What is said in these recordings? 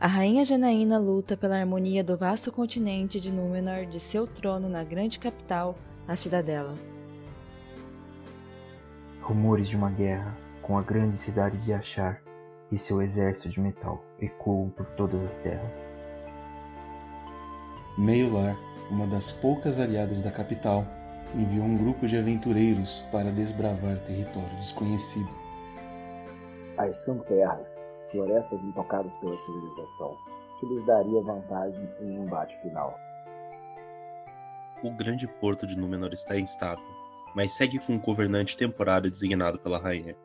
A rainha Janaína luta pela harmonia do vasto continente de Númenor de seu trono na grande capital, a Cidadela. Rumores de uma guerra com a grande cidade de Achar e seu exército de metal ecoam por todas as terras. Meiolar, uma das poucas aliadas da capital, enviou um grupo de aventureiros para desbravar território desconhecido. As são terras, florestas intocadas pela civilização, que lhes daria vantagem em um embate final. O grande porto de Númenor está instável, mas segue com um governante temporário designado pela rainha.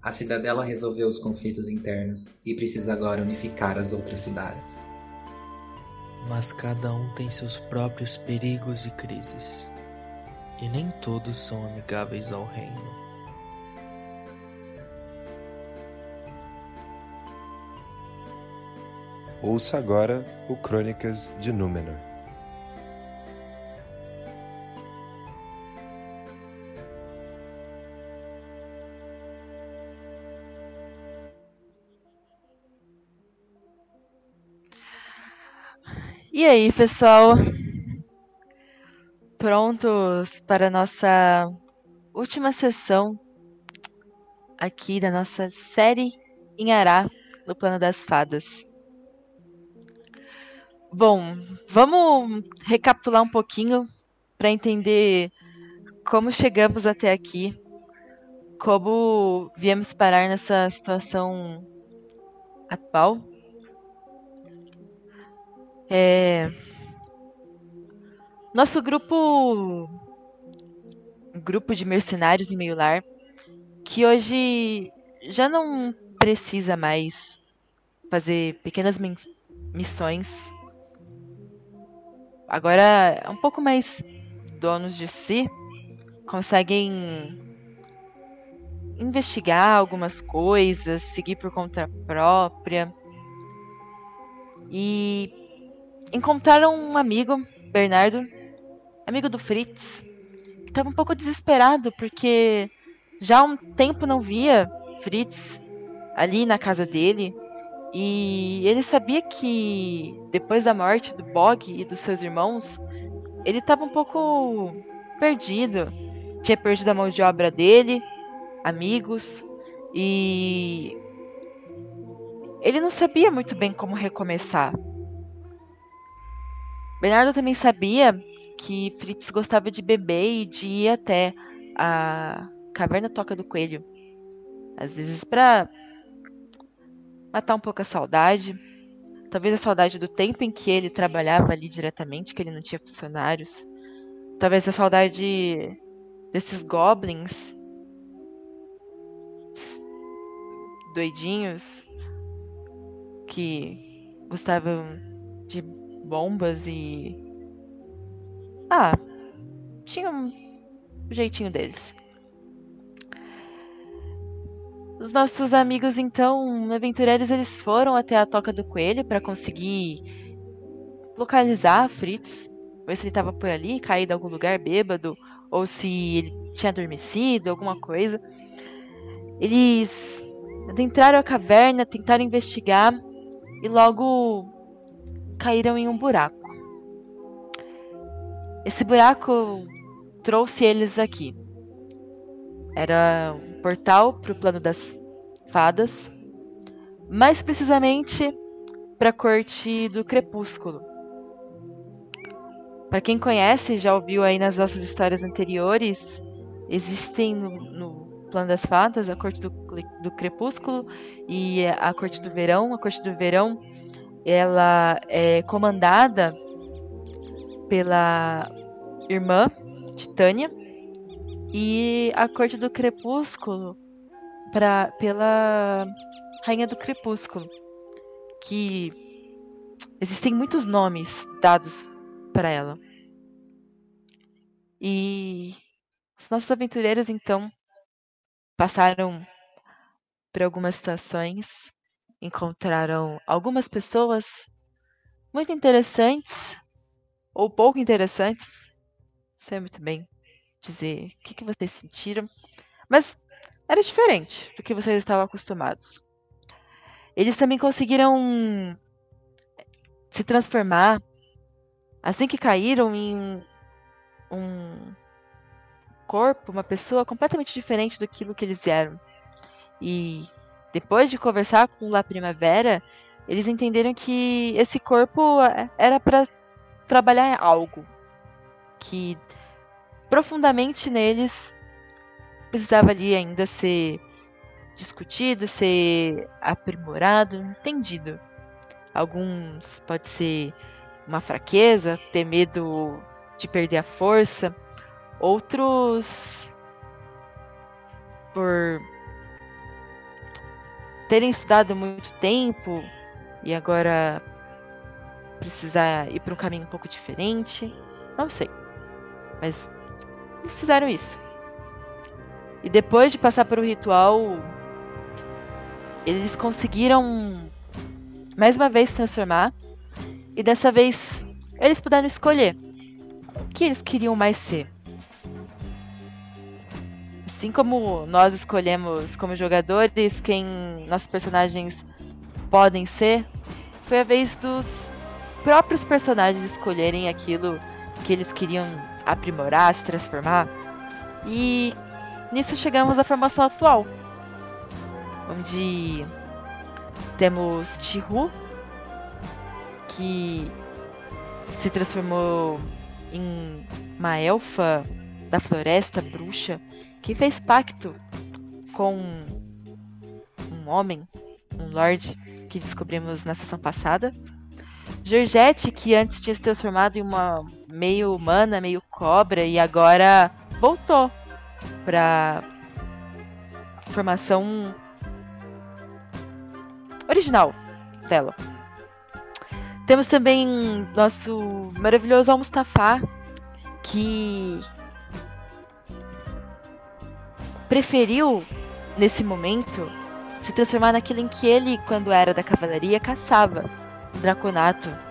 A cidadela resolveu os conflitos internos e precisa agora unificar as outras cidades. Mas cada um tem seus próprios perigos e crises, e nem todos são amigáveis ao reino. Ouça agora o Crônicas de Númenor. E aí, pessoal? Prontos para nossa última sessão aqui da nossa série em Ará, no Plano das Fadas. Bom, vamos recapitular um pouquinho para entender como chegamos até aqui, como viemos parar nessa situação atual. É... Nosso grupo, grupo de mercenários em meio lar, que hoje já não precisa mais fazer pequenas missões agora um pouco mais donos de si conseguem investigar algumas coisas, seguir por conta própria. E encontraram um amigo, Bernardo, amigo do Fritz, que estava um pouco desesperado porque já há um tempo não via Fritz ali na casa dele e ele sabia que depois da morte do Bog e dos seus irmãos, ele estava um pouco perdido. Tinha perdido a mão de obra dele, amigos, e ele não sabia muito bem como recomeçar. Bernardo também sabia que Fritz gostava de beber e de ir até a caverna Toca do Coelho. Às vezes para matar um pouco a saudade. Talvez a saudade do tempo em que ele trabalhava ali diretamente, que ele não tinha funcionários. Talvez a saudade desses goblins doidinhos que gostavam de bombas e. Ah, tinha um jeitinho deles. Os nossos amigos, então, aventureiros, eles foram até a Toca do Coelho para conseguir localizar Fritz, ver se ele estava por ali, caído em algum lugar bêbado, ou se ele tinha adormecido, alguma coisa. Eles adentraram a caverna, tentaram investigar e logo caíram em um buraco. Esse buraco trouxe eles aqui. Era portal para o plano das fadas, mais precisamente para a corte do crepúsculo. Para quem conhece, já ouviu aí nas nossas histórias anteriores, existem no, no plano das fadas a corte do, do crepúsculo e a corte do verão. A corte do verão ela é comandada pela irmã Titânia e a Corte do Crepúsculo pra, pela Rainha do Crepúsculo, que existem muitos nomes dados para ela. E os nossos aventureiros então passaram por algumas situações, encontraram algumas pessoas muito interessantes ou pouco interessantes, sei muito bem dizer o que, que vocês sentiram, mas era diferente do que vocês estavam acostumados. eles também conseguiram se transformar assim que caíram em um corpo, uma pessoa completamente diferente do que eles eram. E depois de conversar com La Primavera, eles entenderam que esse corpo era para trabalhar algo que profundamente neles precisava ali ainda ser discutido, ser aprimorado, entendido. Alguns pode ser uma fraqueza, ter medo de perder a força, outros por terem estudado muito tempo e agora precisar ir para um caminho um pouco diferente. Não sei. Mas eles fizeram isso. E depois de passar por um ritual, eles conseguiram mais uma vez transformar. E dessa vez eles puderam escolher o que eles queriam mais ser. Assim como nós escolhemos como jogadores quem nossos personagens podem ser, foi a vez dos próprios personagens escolherem aquilo que eles queriam aprimorar, se transformar. E nisso chegamos à formação atual, onde temos Chihu, que se transformou em uma elfa da floresta bruxa que fez pacto com um homem, um lord, que descobrimos na sessão passada. Georgette, que antes tinha se transformado em uma meio humana, meio cobra, e agora voltou para formação original dela. Temos também nosso maravilhoso Al-Mustafa, que preferiu, nesse momento, se transformar naquilo em que ele, quando era da cavalaria, caçava Draconato.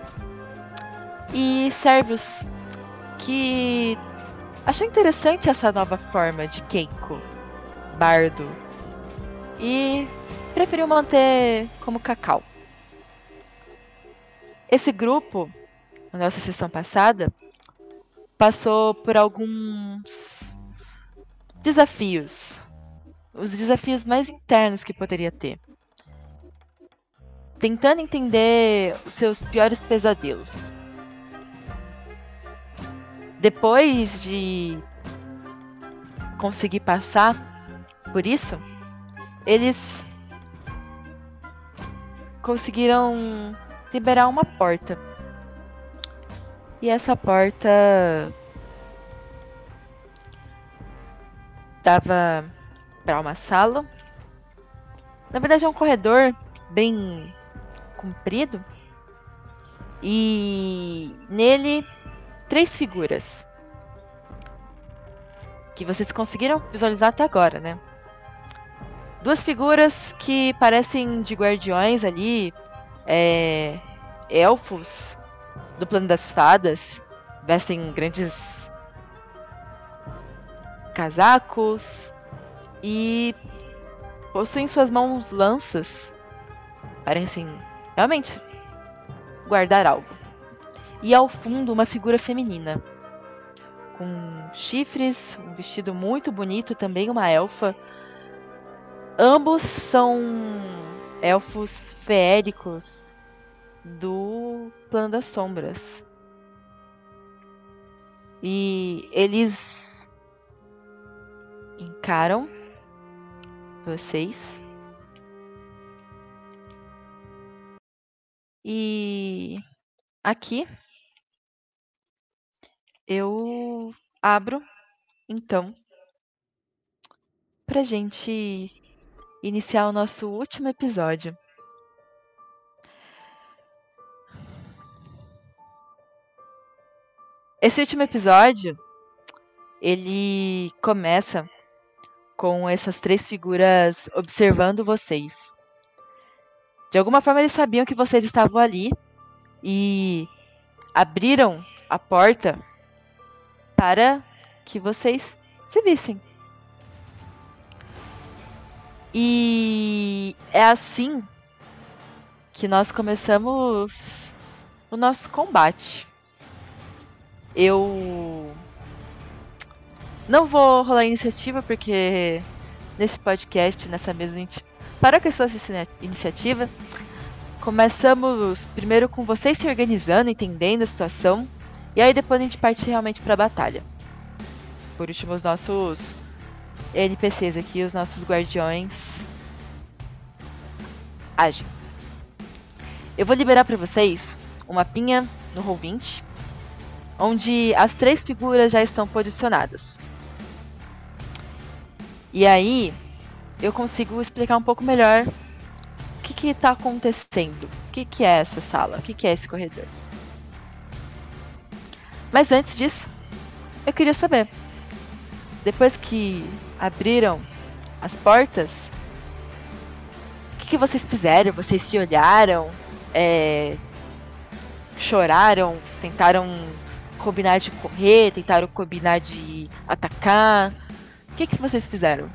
E Servus, que achou interessante essa nova forma de Keiko, bardo, e preferiu manter como Cacau. Esse grupo, na nossa sessão passada, passou por alguns desafios. Os desafios mais internos que poderia ter. Tentando entender os seus piores pesadelos. Depois de conseguir passar por isso, eles conseguiram liberar uma porta. E essa porta dava para uma sala. Na verdade é um corredor bem comprido. E nele três figuras. Que vocês conseguiram visualizar até agora, né? Duas figuras que parecem de guardiões ali, é, elfos do plano das fadas, vestem grandes casacos e possuem em suas mãos lanças. Parecem realmente guardar algo. E ao fundo, uma figura feminina. Com chifres, um vestido muito bonito, também uma elfa. Ambos são elfos feéricos do Plano das Sombras. E eles encaram vocês. E aqui eu abro então pra gente iniciar o nosso último episódio. Esse último episódio, ele começa com essas três figuras observando vocês. De alguma forma eles sabiam que vocês estavam ali e abriram a porta para que vocês se vissem. E é assim que nós começamos o nosso combate. Eu não vou rolar iniciativa porque nesse podcast, nessa mesa, a gente para com essa iniciativa. Começamos primeiro com vocês se organizando, entendendo a situação, e aí depois a gente parte realmente para a batalha. Por último, os nossos NPCs aqui, os nossos guardiões, agem. Eu vou liberar para vocês um mapinha no Roll20, onde as três figuras já estão posicionadas. E aí, eu consigo explicar um pouco melhor o que está acontecendo, o que, que é essa sala, o que, que é esse corredor. Mas antes disso, eu queria saber, depois que abriram as portas, o que, que vocês fizeram? Vocês se olharam? É, choraram? Tentaram combinar de correr? Tentaram combinar de atacar? O que, que vocês fizeram?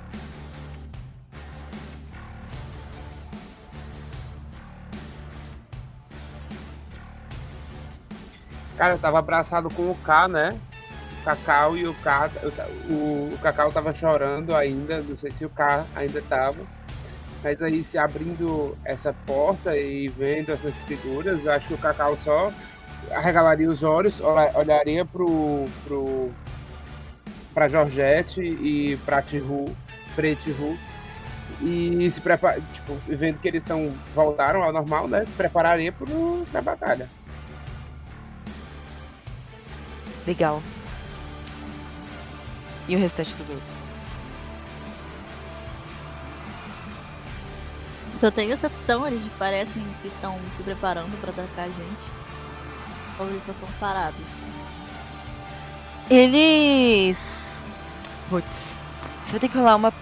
Cara, eu tava abraçado com o K, né? O Cacau e o K. O, o Cacau tava chorando ainda, não sei se o K ainda tava. Mas aí, se abrindo essa porta e vendo essas figuras, eu acho que o Cacau só arregalaria os olhos, olharia pro, pro, pra Georgette e pra Tihu, Pretihu, e se prepara, tipo, vendo que eles estão voltaram ao normal, né? Prepararia pro, pra batalha. Legal. E o restante do grupo? Só tem essa opção, eles parecem que estão se preparando para atacar a gente. Ou eles só estão parados? Eles. Putz, você vai ter que rolar uma.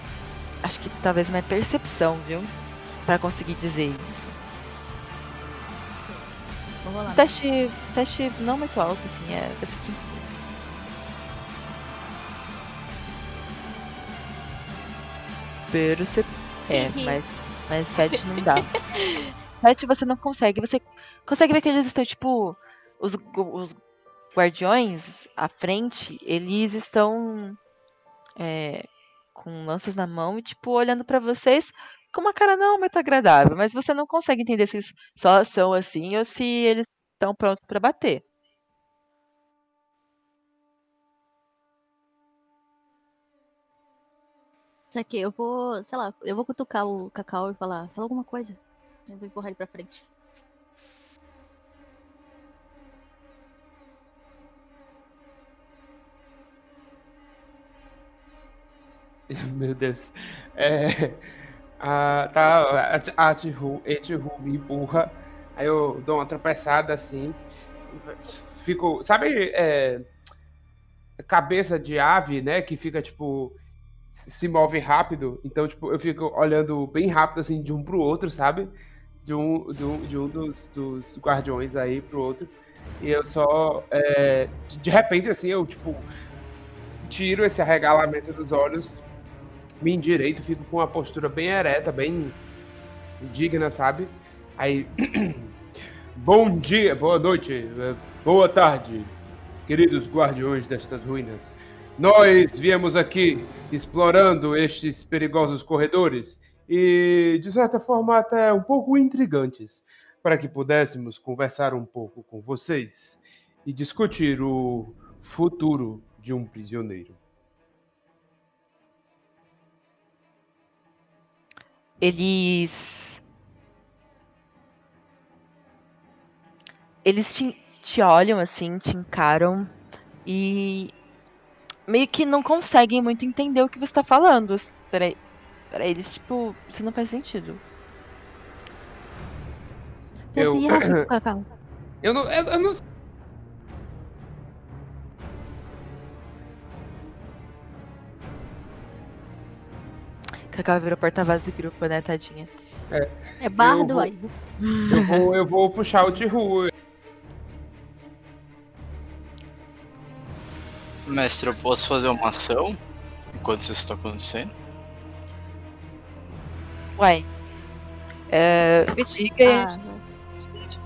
Acho que talvez uma percepção, viu? Pra conseguir dizer isso. Vou rolar. Teste, teste não muito alto, assim, é. Vai ser tranquilo. Percep... É, mas, mas 7 não dá. 7 você não consegue. Você consegue ver que eles estão, tipo. Os, os guardiões à frente, eles estão é, com lanças na mão e, tipo, olhando para vocês com uma cara não muito agradável. Mas você não consegue entender se eles só são assim ou se eles estão prontos para bater. Isso aqui, eu vou, sei lá, eu vou cutucar o Cacau e falar, fala alguma coisa. Eu vou empurrar ele pra frente. Meu Deus. É, a, tá, a, a Tihu, me empurra, aí eu dou uma tropeçada assim, fico, sabe, é, cabeça de ave, né, que fica tipo se move rápido, então, tipo, eu fico olhando bem rápido, assim, de um pro outro, sabe? De um, de um, de um dos, dos guardiões aí pro outro. E eu só, é, de repente, assim, eu, tipo, tiro esse arregalamento dos olhos, me endireito, fico com uma postura bem ereta, bem digna, sabe? Aí, bom dia, boa noite, boa tarde, queridos guardiões destas ruínas. Nós viemos aqui explorando estes perigosos corredores e, de certa forma, até um pouco intrigantes, para que pudéssemos conversar um pouco com vocês e discutir o futuro de um prisioneiro. Eles. Eles te, te olham assim, te encaram e meio que não conseguem muito entender o que você tá falando. Pra, pra eles, tipo, isso não faz sentido. Eu- Eu... Não, eu, eu não Cacau virou porta-voz do grupo, né, tadinha? É bardo Eu vou- aí. Eu vou, eu vou puxar o Tihu. Mestre, eu posso fazer uma ação enquanto isso está acontecendo? Uai. É, me diga. Ah,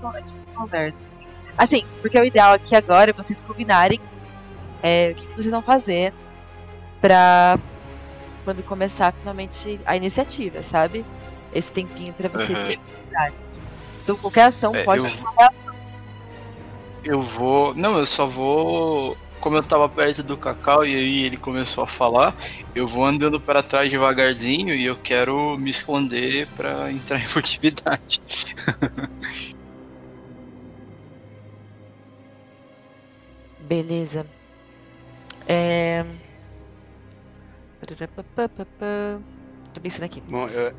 con- a gente conversa, assim. Assim, porque o ideal aqui agora é vocês combinarem é, o que vocês vão fazer pra quando começar finalmente a iniciativa, sabe? Esse tempinho pra vocês Aham. se organizarem. Então qualquer ação É, pode eu- ser uma reação. Eu vou. Não, eu só vou. Como eu tava perto do Cacau e aí ele começou a falar, eu vou andando para trás devagarzinho e eu quero me esconder pra entrar em furtividade. Beleza. É... Tô pensando aqui. Bom, eu,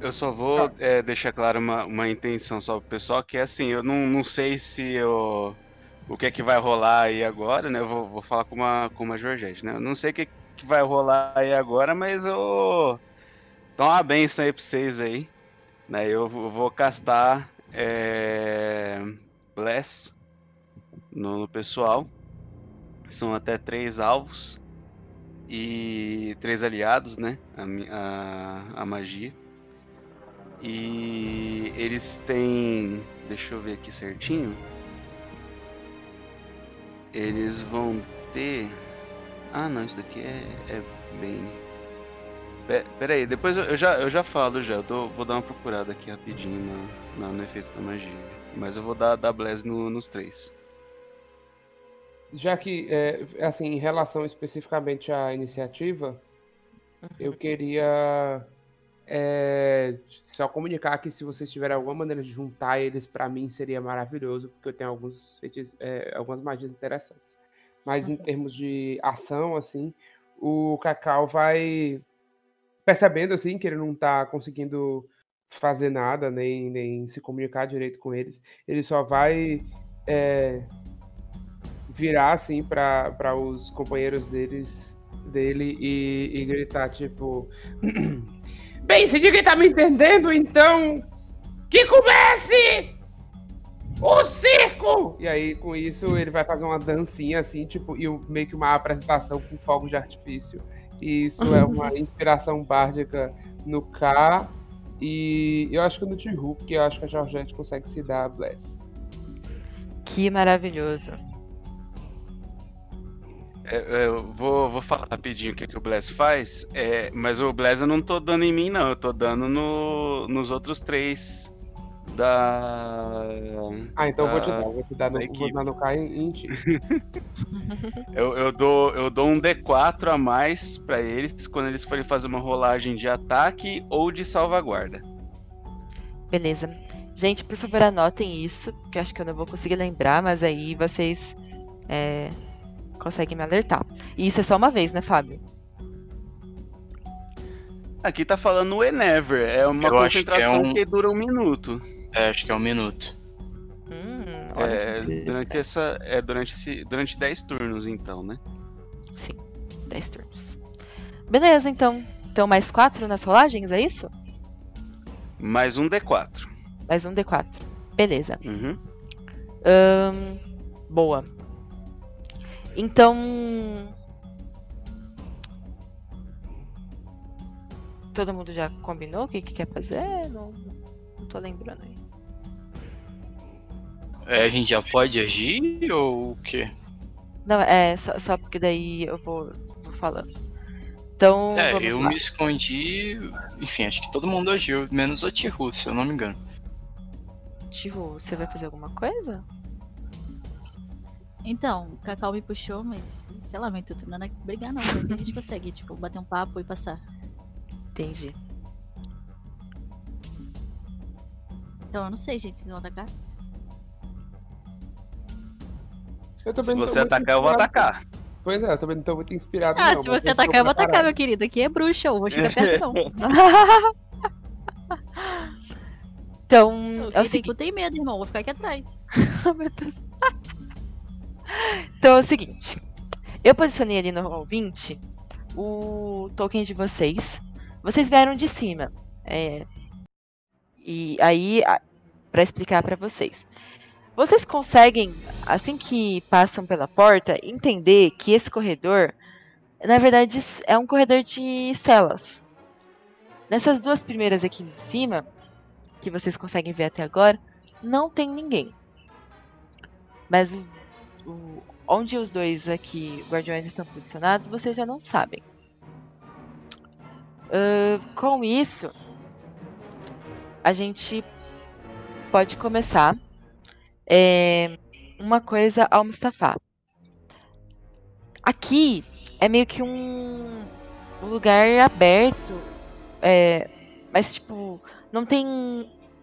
eu só vou é, deixar claro uma, uma intenção só pro pessoal, que é assim, eu não, não sei se eu, o que é que vai rolar aí agora, né? Eu vou, vou falar com uma, com uma Georgette, né? Eu não sei o que, que vai rolar aí agora, mas eu dou uma benção aí pra vocês aí. Né? Eu vou castar é, Bless no, no pessoal. São até três alvos e três aliados, né? A, a, a magia. E eles têm. Deixa eu ver aqui certinho. Eles vão ter. Ah, não, isso daqui é, é. Pe- Pera aí, depois eu, já, eu já falo já. Eu dou- vou dar uma procurada aqui rapidinho na, na- no efeito da magia. Mas eu vou dar, dar Bless no- nos três. Já que, é, assim, em relação especificamente à iniciativa, eu queria é, só comunicar que se vocês tiverem alguma maneira de juntar eles, pra mim seria maravilhoso, porque eu tenho alguns feitiços, é, algumas magias interessantes. Mas em termos de ação, assim, o Cacau vai percebendo, assim, que ele não tá conseguindo fazer nada, nem, nem se comunicar direito com eles. Ele só vai é, virar assim para os companheiros deles dele e, e gritar tipo bem se ninguém tá me entendendo então. Que comece o circo! E aí com isso ele vai fazer uma dancinha assim tipo e meio que uma apresentação com fogos de artifício. E isso é uma inspiração bárdica no K. E eu acho que no Tihu porque eu acho que a Georgette consegue se dar a Bless. Que maravilhoso. É, é, eu vou, vou falar rapidinho o que, que o Bless faz, é, mas o Bless eu não tô dando em mim, não. Eu tô dando no, nos outros três da. Ah, então eu vou te da- dar, vou te dar no, da vou equipe. dar no Kai em ti. Eu, eu, dou, eu dou um D4 a mais pra eles quando eles forem fazer uma rolagem de ataque ou de salvaguarda. Beleza. Gente, por favor, anotem isso, porque eu acho que eu não vou conseguir lembrar, mas aí vocês é, conseguem me alertar. E isso é só uma vez, né, Fábio? Aqui tá falando o Enever, é uma Eu acho que é concentração que, um- dura um minuto. É, acho que é um minuto. É, durante essa. É durante esse. Durante 10 turnos, então, né? Sim, 10 turnos. Beleza, então. Então, mais 4 nas rolagens, é isso? Mais um D4. Mais um D4. Beleza. Uhum. Ahn, boa. Então. Todo mundo já combinou o que, que quer fazer? Não, não tô lembrando aí. É, a gente já pode agir ou o quê? Não, é só, só porque daí eu vou, vou falando. Então, É, eu lá. me escondi. Enfim, acho que todo mundo agiu, menos o Tihu, se eu não me engano. Tihu, você vai fazer alguma coisa? Então, o Cacau me puxou, mas sei lá, meu intuito não é brigar não, né? a gente consegue, tipo, bater um papo e passar. Entendi. Então, eu não sei, gente, vocês vão atacar? Eu Se também não tô você muito atacar, eu vou inspirado. atacar. Pois é, eu também não tô muito inspirado. Ah, não, se você atacar, eu vou atacar, meu querido. Aqui é bruxa, eu vou chegar perto não. Então, Eu é o tem, seguinte. tem medo, irmão, vou ficar aqui atrás. Então é o seguinte. Eu posicionei ali no roll 20 o token de vocês. Vocês vieram de cima. É, e aí, a- pra explicar pra vocês. Vocês conseguem, assim que passam pela porta, entender que esse corredor, na verdade, é um corredor de celas. Nessas duas primeiras aqui em cima, que vocês conseguem ver até agora, não tem ninguém. Mas os- o- onde os dois aqui guardiões estão posicionados, vocês já não sabem. Ahn, com isso, a gente pode começar. É, uma coisa ao Mustafa. Aqui é meio que um lugar aberto, é, mas tipo, não tem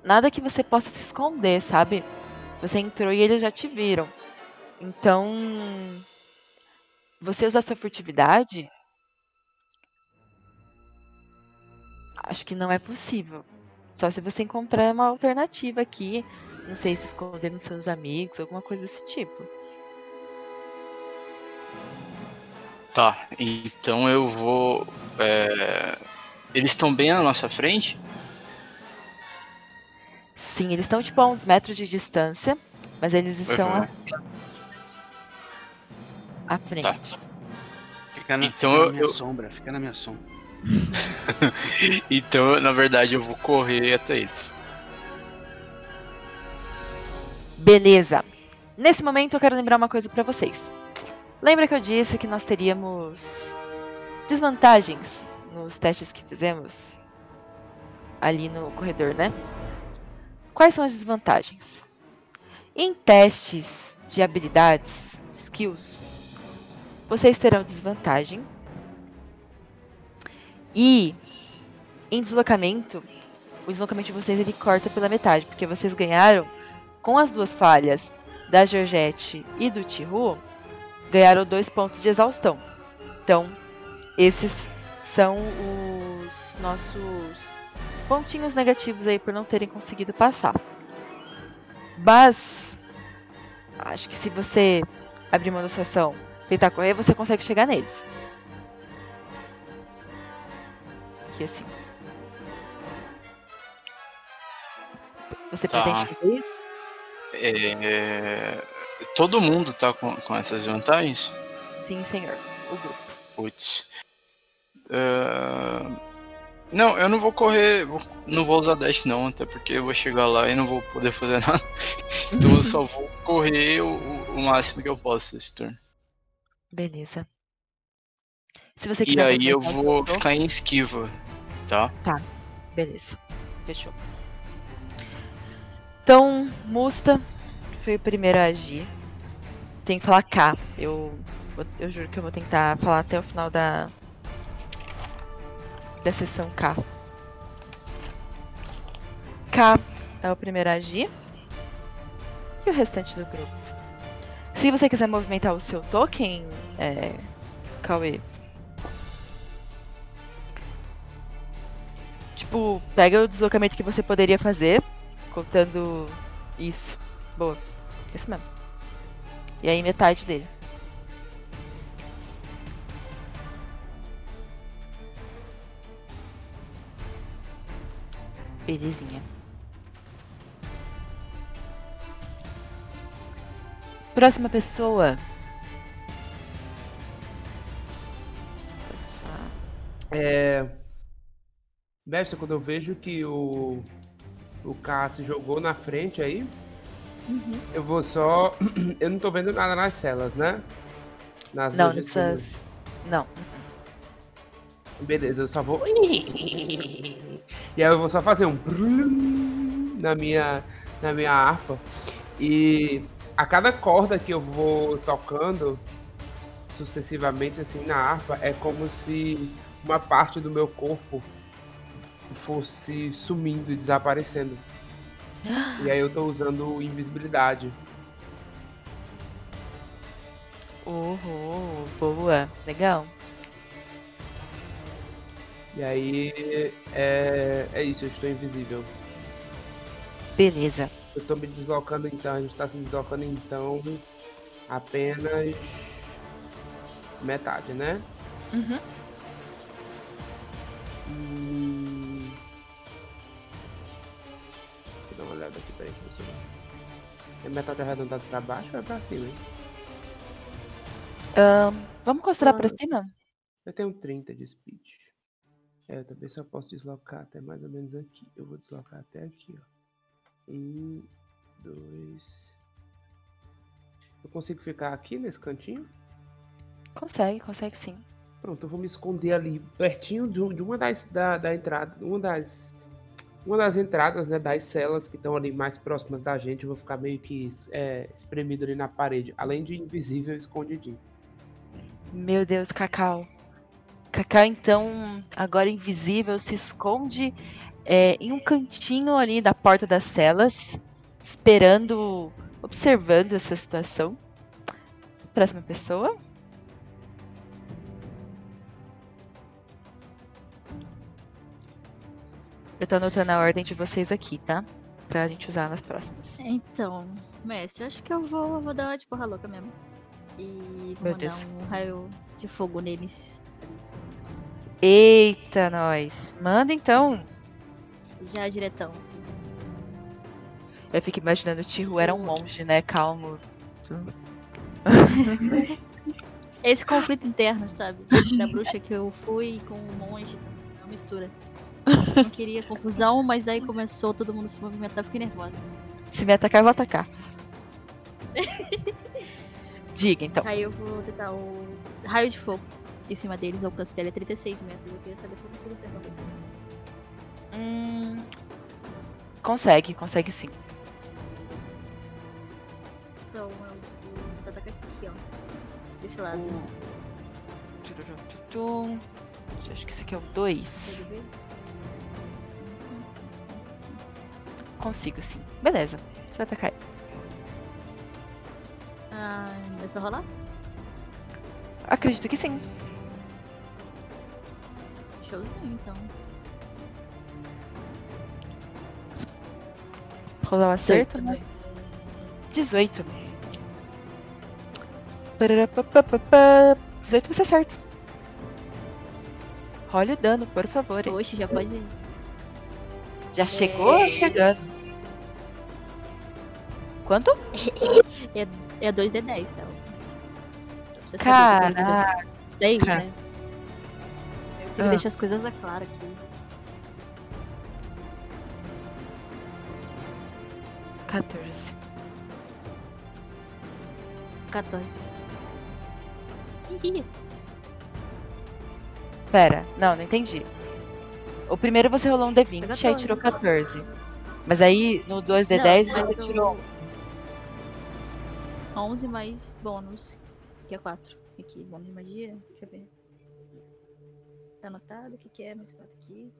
nada que você possa se esconder, sabe? Você entrou e eles já te viram. Então, você usar sua furtividade, acho que não é possível. Só se você encontrar uma alternativa aqui, não sei se esconder nos seus amigos, alguma coisa desse tipo. Tá, então eu vou. é, Eles estão bem na nossa frente? Sim, eles estão tipo a uns metros de distância, mas eles estão Uhum. à, à frente. Fica na, Então fica na eu- minha eu- sombra, fica na minha sombra. Então, na verdade, eu vou correr até eles. Beleza. Nesse momento eu quero lembrar uma coisa pra vocês. Lembra que eu disse que nós teríamos desvantagens nos testes que fizemos ali no corredor, né? Quais são as desvantagens? Em testes de habilidades, skills, vocês terão desvantagem. E em deslocamento, o deslocamento de vocês ele corta pela metade, porque vocês ganharam com as duas falhas da Georgette e do Tihu, ganharam dois pontos de exaustão. Então, esses são os nossos pontinhos negativos aí por não terem conseguido passar. Mas, acho que se você abrir mão da sua ação, tentar correr, você consegue chegar neles. Aqui assim. Você Tá. pretende fazer isso? É, Todo mundo tá com, com essas vantagens? Sim, senhor. O grupo. Putz. É, Não, eu não vou correr, não vou usar dash não, até porque eu vou chegar lá e não vou poder fazer nada. Então eu só vou correr o, o- o máximo que eu posso esse turno. Beleza. Se você E quiser aí eu vou ficar em esquiva, tá? Tá, beleza. Fechou. Então, Musta foi o primeiro a agir. Tem que falar K. Eu, eu juro que eu vou tentar falar até o final da. da sessão K. K é o primeiro a agir. E o restante do grupo. Se você quiser movimentar o seu token, é. Cauê, Tipo, pega o deslocamento que você poderia fazer, contando isso. Boa. Isso mesmo. E aí metade dele. Belezinha. Próxima pessoa. É. Mestre, quando eu vejo que o. O K se jogou na frente aí, eu vou só. Eu não tô vendo nada nas celas, né? Nas Não, nessas. Não. Beleza, eu só vou. E aí eu vou só fazer um. Na minha, na minha harpa. E a cada corda que eu vou tocando sucessivamente assim na harpa, é como se uma parte do meu corpo fosse sumindo e desaparecendo. E aí eu tô usando invisibilidade. Uhul, boa. Legal. E aí é, é isso, eu estou invisível. Beleza. Eu tô me deslocando então, a gente tá se deslocando então apenas metade, né? Uhum. Hum... Deixa eu dar uma olhada aqui, peraí. deixa eu. É metade arredondada pra baixo ou é pra cima, hein? Ahn, vamos considerar pra Ah. cima? Eu tenho 30 de speed. É, eu também só posso deslocar até mais ou menos aqui. Eu vou deslocar até aqui, ó. Um, Dois. Eu consigo ficar aqui nesse cantinho? Consegue, consegue sim. Pronto, eu vou me esconder ali, pertinho de, de uma das da, da entrada, uma das uma das entradas, né, das celas que estão ali mais próximas da gente. Eu vou ficar meio que é, espremido ali na parede, além de invisível, escondidinho. Meu Deus, Cacau. Cacau, então, agora invisível, se esconde é, em um cantinho ali da porta das celas, esperando, observando essa situação. Próxima pessoa. Eu tô anotando a ordem de vocês aqui, tá? Pra gente usar nas próximas. Então, mestre, acho que eu vou, vou dar uma de porra louca mesmo. E vou Meu mandar Deus. um raio de fogo neles. Eita, nós. Manda então. Já diretão, assim. Eu fico imaginando o Tihu era um monge, né? Calmo. Esse conflito interno, sabe? Da bruxa que eu fui com o monge. Uma mistura. Não queria confusão, mas aí começou todo mundo se movimentar, eu fiquei nervosa. Se me atacar, eu vou atacar. Diga então. Aí eu vou tentar o raio de fogo em cima deles. O alcance dele é 36 metros. Eu queria saber se eu consigo acertar eles. Hum, consegue, consegue sim. Então eu vou atacar esse aqui, ó. Desse lado. Acho que esse aqui é o 2. Consegue ver? Consigo sim. Beleza. Você vai atacar ele. Ah, é só rolar? Acredito que sim. Showzinho, então. Rolar o acerto, 18, né? 18. Pararapapapapá. 18 você acerta. Role o dano, por favor. Oxe, já pode ir. Já chegou É. chegando. Quanto? É, é 2D10, tá? Você Caraca. 10, né? Eu tenho que Ah. deixar as coisas claras aqui. 14. 14. Ih, Pera, não, não entendi. O primeiro você rolou um D20, aí 14. tirou 14. Mas aí no 2D10 Não, você eu- tirou 11. 11 mais bônus, que é 4. Aqui, bônus de magia. Deixa eu ver. Tá anotado? O que, que é? Mais 4 aqui.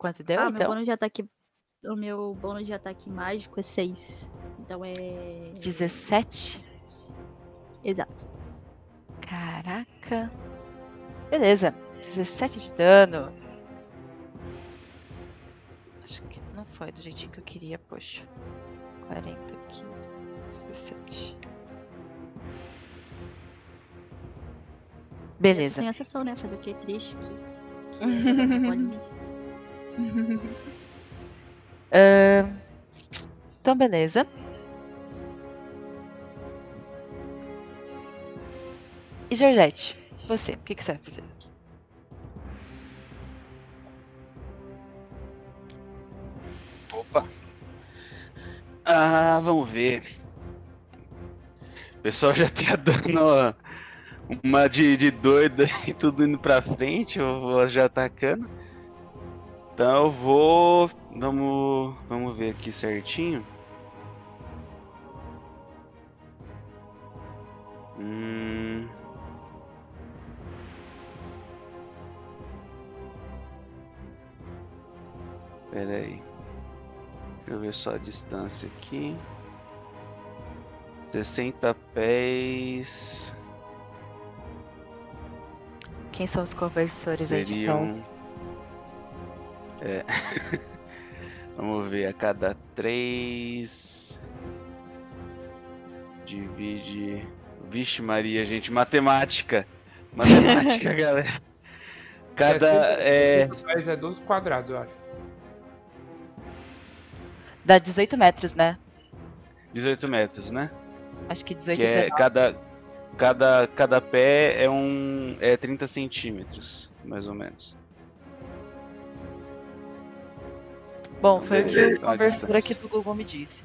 Quanto deu, ah, meu então? bônus de ataque. O meu bônus de ataque mágico é 6. Então é. 17? Exato. Caraca. Beleza. 17 de dano. Acho que não foi do jeitinho que eu queria, poxa. 40 aqui. 17. Beleza. Tem a sessão, né? Fazer o que? Triste. Que, que Ahn, então, beleza. E Georgette, você, o que, que você vai fazer? Opa. Ah, vamos ver. O pessoal já tá dando ó, uma de, de doida e tudo indo pra frente, vou já atacando. Então eu vou. Vamos. Vamos ver aqui certinho. Hum. Pera aí. Deixa eu ver só a distância aqui. 60 pés. Quem são os conversores aí de Seriam. É. Vamos ver, a cada três. Divide. Vixe, Maria, gente, matemática. Matemática, galera. Cada. É. Mas é 12 quadrados, eu acho. Dá 18 metros, né? 18 metros, né? Acho que 18 Que é 19. cada, cada, cada pé é um. é 30 centímetros, mais ou menos. Bom, foi o que o conversor a aqui do Google me disse.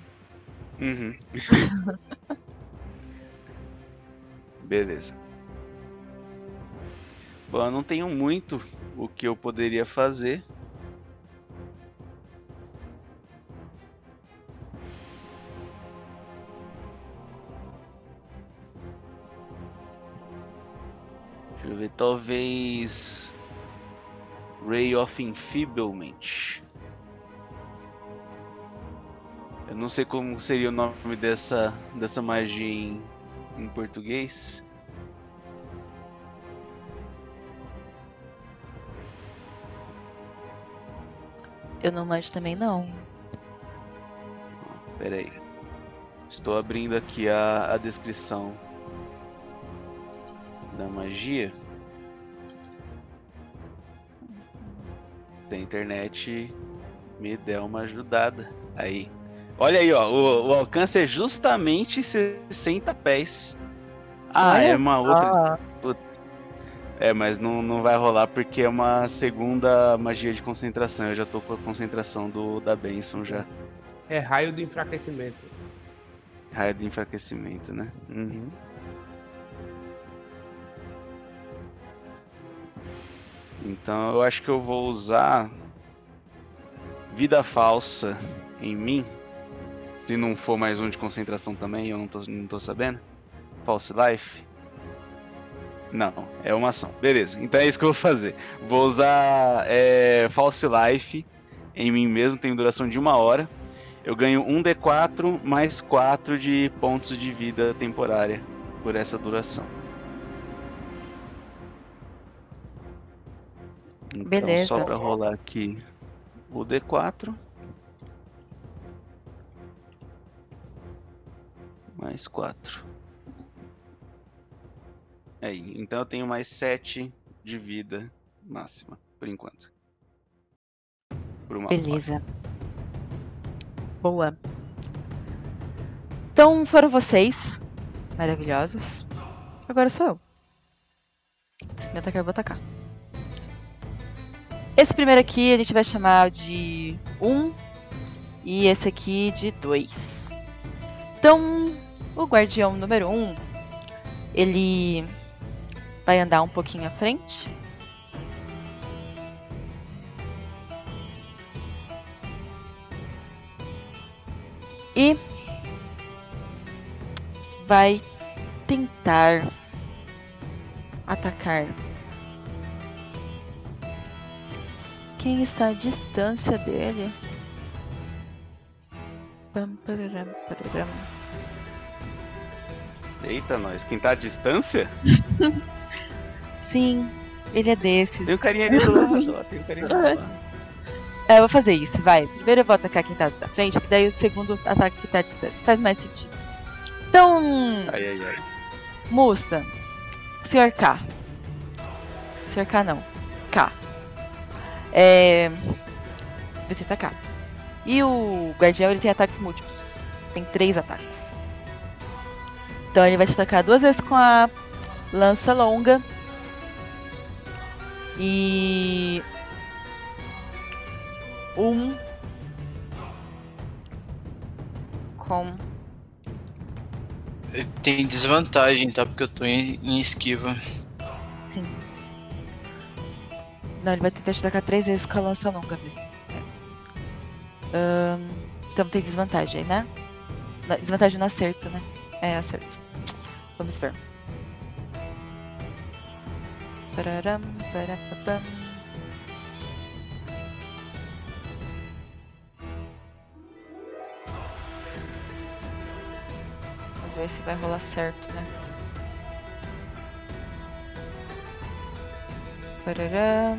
Uhum. Beleza. Bom, eu não tenho muito o que eu poderia fazer. Deixa eu ver, talvez. Ray of Enfeeblement. Eu não sei como seria o nome dessa, dessa magia em, em português. Eu não manjo também, não. Pera aí. Estou abrindo aqui a, a descrição da magia. Se a internet me der uma ajudada. Aí. Olha aí, ó. O, o alcance é justamente 60 pés. Ah, Olha é uma outra. só. Putz. É, mas não, não vai rolar porque é uma segunda magia de concentração. Eu já tô com a concentração do da Benção já. É raio do enfraquecimento. Raio de enfraquecimento, né? Uhum. Então eu acho que eu vou usar vida falsa em mim. Se não for mais um de concentração também, eu não tô, não tô sabendo. False life. Não, é uma ação. Beleza, então é isso que eu vou fazer. Vou usar é, False Life em mim mesmo, tem duração de uma hora. Eu ganho 1d4 mais 4 de pontos de vida temporária por essa duração. Então, Beleza. só pra rolar aqui o d4. Mais 4. Aí, então eu tenho mais 7 de vida máxima, por enquanto. Por uma Beleza. Boa. Então foram vocês. Maravilhosos. Agora sou eu. Se me atacar, eu vou atacar. Esse primeiro aqui a gente vai chamar de 1 e esse aqui de 2. Então, o guardião número 1, ele vai andar um pouquinho à frente. E vai tentar atacar quem está à distância dele. Pam, pararam, pararam. Eita, nós. Quem tá à distância? Sim, ele é desses. Tem o carinha ali do lado, ó. Tem o carinha ali do lado. É, eu vou fazer isso, vai. Primeiro eu vou atacar quem tá da frente, que daí o segundo ataque que tá à distância. Faz mais sentido. Então, Ai, ai, ai. Musta, Sr. K. Sr. K não. K. É. Vou tentar K. E o guardião ele tem ataques múltiplos. Tem três ataques. Então ele vai te atacar duas vezes com a lança longa. E. Um. Com. Tem desvantagem, tá? Porque eu tô em, em esquiva. Sim. Não, ele vai tentar te atacar três vezes com a lança longa mesmo. É. Ahn, então tem desvantagem, né? Desvantagem no acerto, né? É, acerto. Vamos ver. Pararam, parapapam. Vamos ver se vai rolar certo, né? Pararam.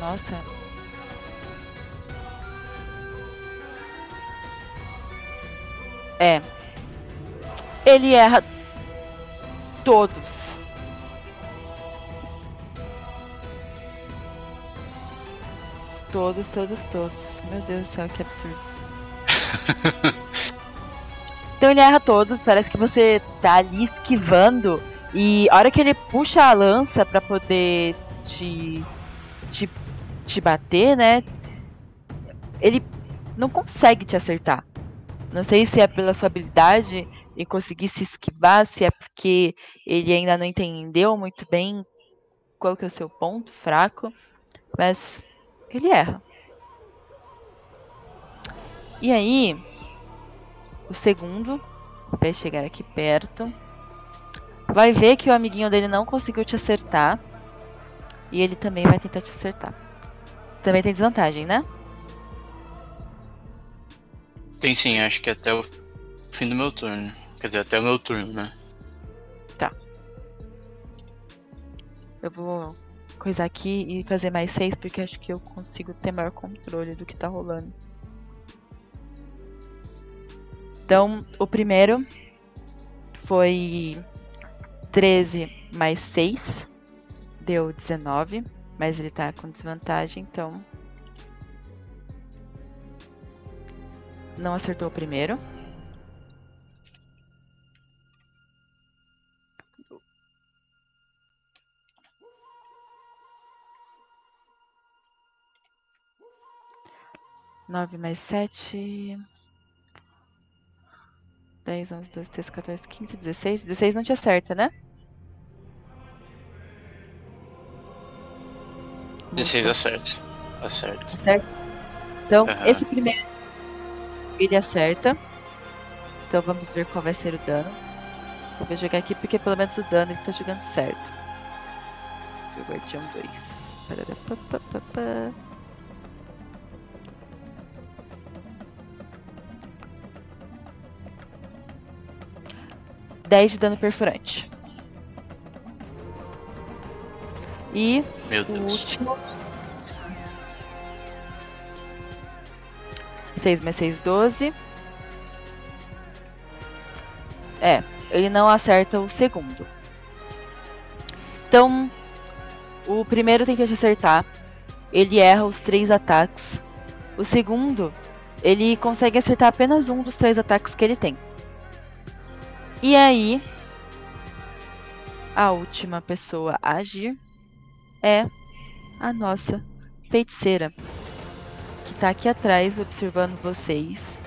Nossa. É. Ele erra todos. Todos, todos, todos. Meu Deus do céu, que absurdo. Então ele erra todos, parece que você tá ali esquivando. E a hora que ele puxa a lança para poder te, te, te bater, né? Ele não consegue te acertar. Não sei se é pela sua habilidade em conseguir se esquivar, se é porque ele ainda não entendeu muito bem qual que é o seu ponto fraco, mas ele erra. E aí, o segundo vai chegar aqui perto. Vai ver que o amiguinho dele não conseguiu te acertar. E ele também vai tentar te acertar. Também tem desvantagem, né? Tem sim, acho que até o fim do meu turno. Quer dizer, até o meu turno, né? Tá. Eu vou coisar aqui e fazer mais seis, porque acho que eu consigo ter maior controle do que tá rolando. Então, o primeiro foi 13 mais 6, deu 19, mas ele tá com desvantagem, então. Não acertou o primeiro. Nove mais sete. 10, 11, 12, 13, 14, 15, 16. 16 não te acerta, né? 16 acerta. Acerta. Certo? Então, esse primeiro ele acerta. Então vamos ver qual vai ser o dano. Eu vou jogar aqui porque pelo menos o dano ele tá jogando certo. O Guardião 2. Pararapapapá. Dez de dano perfurante. E Meu o Deus. último. 6 mais 6, 12. É, ele não acerta o segundo. Então, o primeiro tenta te acertar. Ele erra os três ataques. O segundo, ele consegue acertar apenas um dos três ataques que ele tem. E aí, a última pessoa a agir é a nossa feiticeira, que tá aqui atrás observando vocês.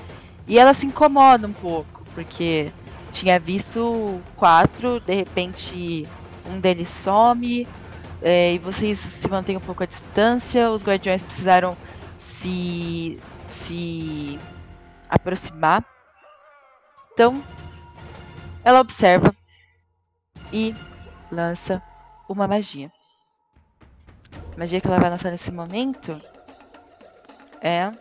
E ela se incomoda um pouco, porque tinha visto quatro, de repente um deles some, é, e vocês se mantêm um pouco à distância, os guardiões precisaram se, se aproximar. Então, ela observa e lança uma magia. A magia que ela vai lançar nesse momento é.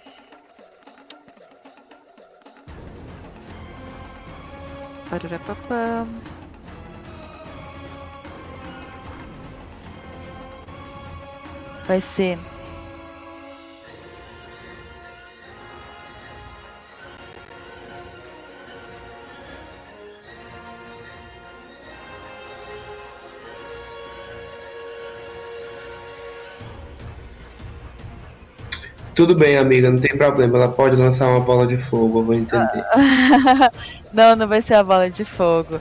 Pararapapam. Vai ser. Tudo bem, amiga, não tem problema. Ela pode lançar uma bola de fogo, eu vou entender. não, não vai ser a bola de fogo.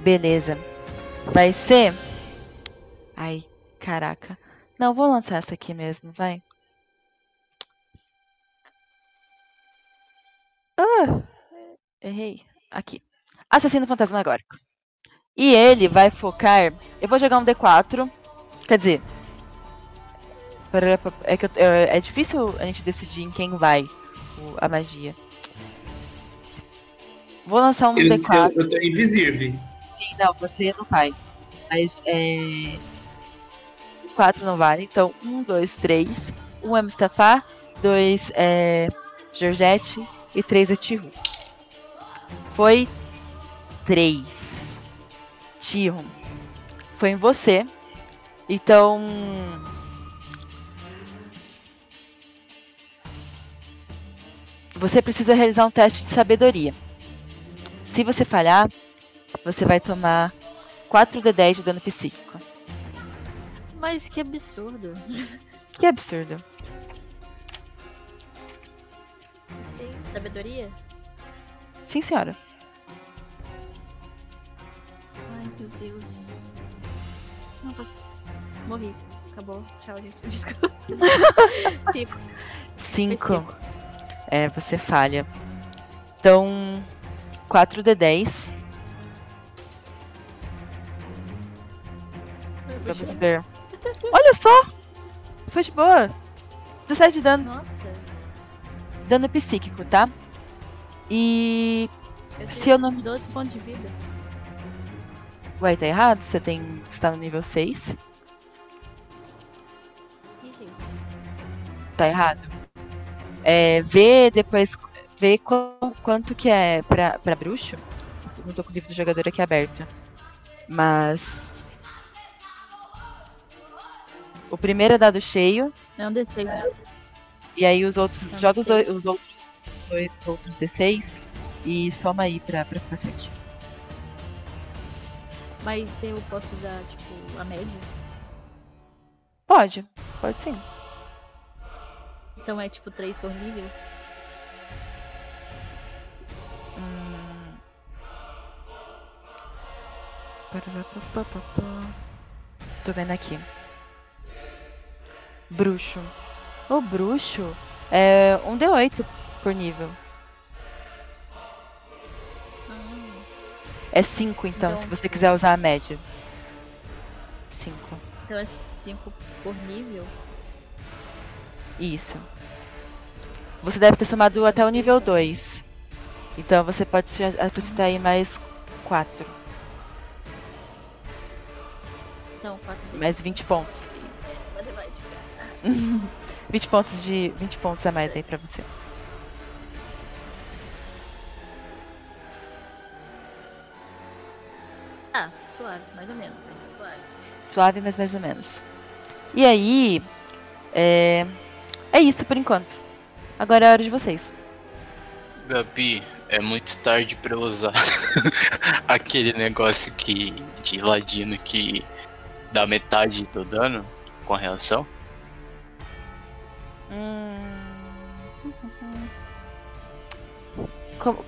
Beleza. Vai ser. Ai, caraca. Não, vou lançar essa aqui mesmo, vai. Ah, errei. Aqui. Assassino fantasmagórico. E ele vai focar. Eu vou jogar um D4. Quer dizer. É, que eu- é é difícil a gente decidir em quem vai a magia. Vou lançar um Eu, D4. eu, eu tô invisível. Sim, não, você não vai. Mas é. O 4 não vale. Então, 1, 2, 3. 1 é Mustafa, 2 é Georgette e 3 é Tihu. Foi 3. Foi em você. Então. Você precisa realizar um teste de sabedoria. Se você falhar, você vai tomar 4d10 de dano psíquico. Mas que absurdo. Que absurdo. Sim, sabedoria? Sim, senhora. Ai, meu Deus. Não posso. Morri. Acabou. Tchau, gente. Desculpa. Cinco. Cinco. É, você falha. Então, 4d10. Vamos ver. Olha só! Foi de boa. 17 de dano. Nossa. Dano psíquico, tá? E. Eu Se eu não. 12 pontos de vida. Ué, tá errado? Você tem. Você tá no nível 6. Ih, gente. Tá errado. É, vê depois. Vê qu- quanto que é pra, pra bruxo. Não tô com o livro do jogador aqui aberto. Mas. O primeiro é dado cheio. É um D6. E aí os outros. Então, joga os, dois, os outros. Os, dois, os outros D6 e soma aí pra, pra ficar certinho. Mas eu posso usar, tipo, a média? Pode, pode sim. Então é tipo 3 por nível? Hum. Tô vendo aqui. Bruxo. O bruxo é um D8 por nível. É 5 então, Então, se você quiser usar a média. 5. Então é 5 por nível? Isso. Você deve ter somado até o nível 2. Então você pode acrescentar aí mais 4. Então, 4 vezes. Mais 20 pontos. Matemática. 20 pontos de. 20 pontos a mais aí pra você. Ah, suave, mais ou menos, suave. Suave, mas mais ou menos. E aí. É. É isso por enquanto. Agora é a hora de vocês. Gabi, é muito tarde pra eu usar aquele negócio que de ladino que dá metade do dano com a reação. Hum... Como.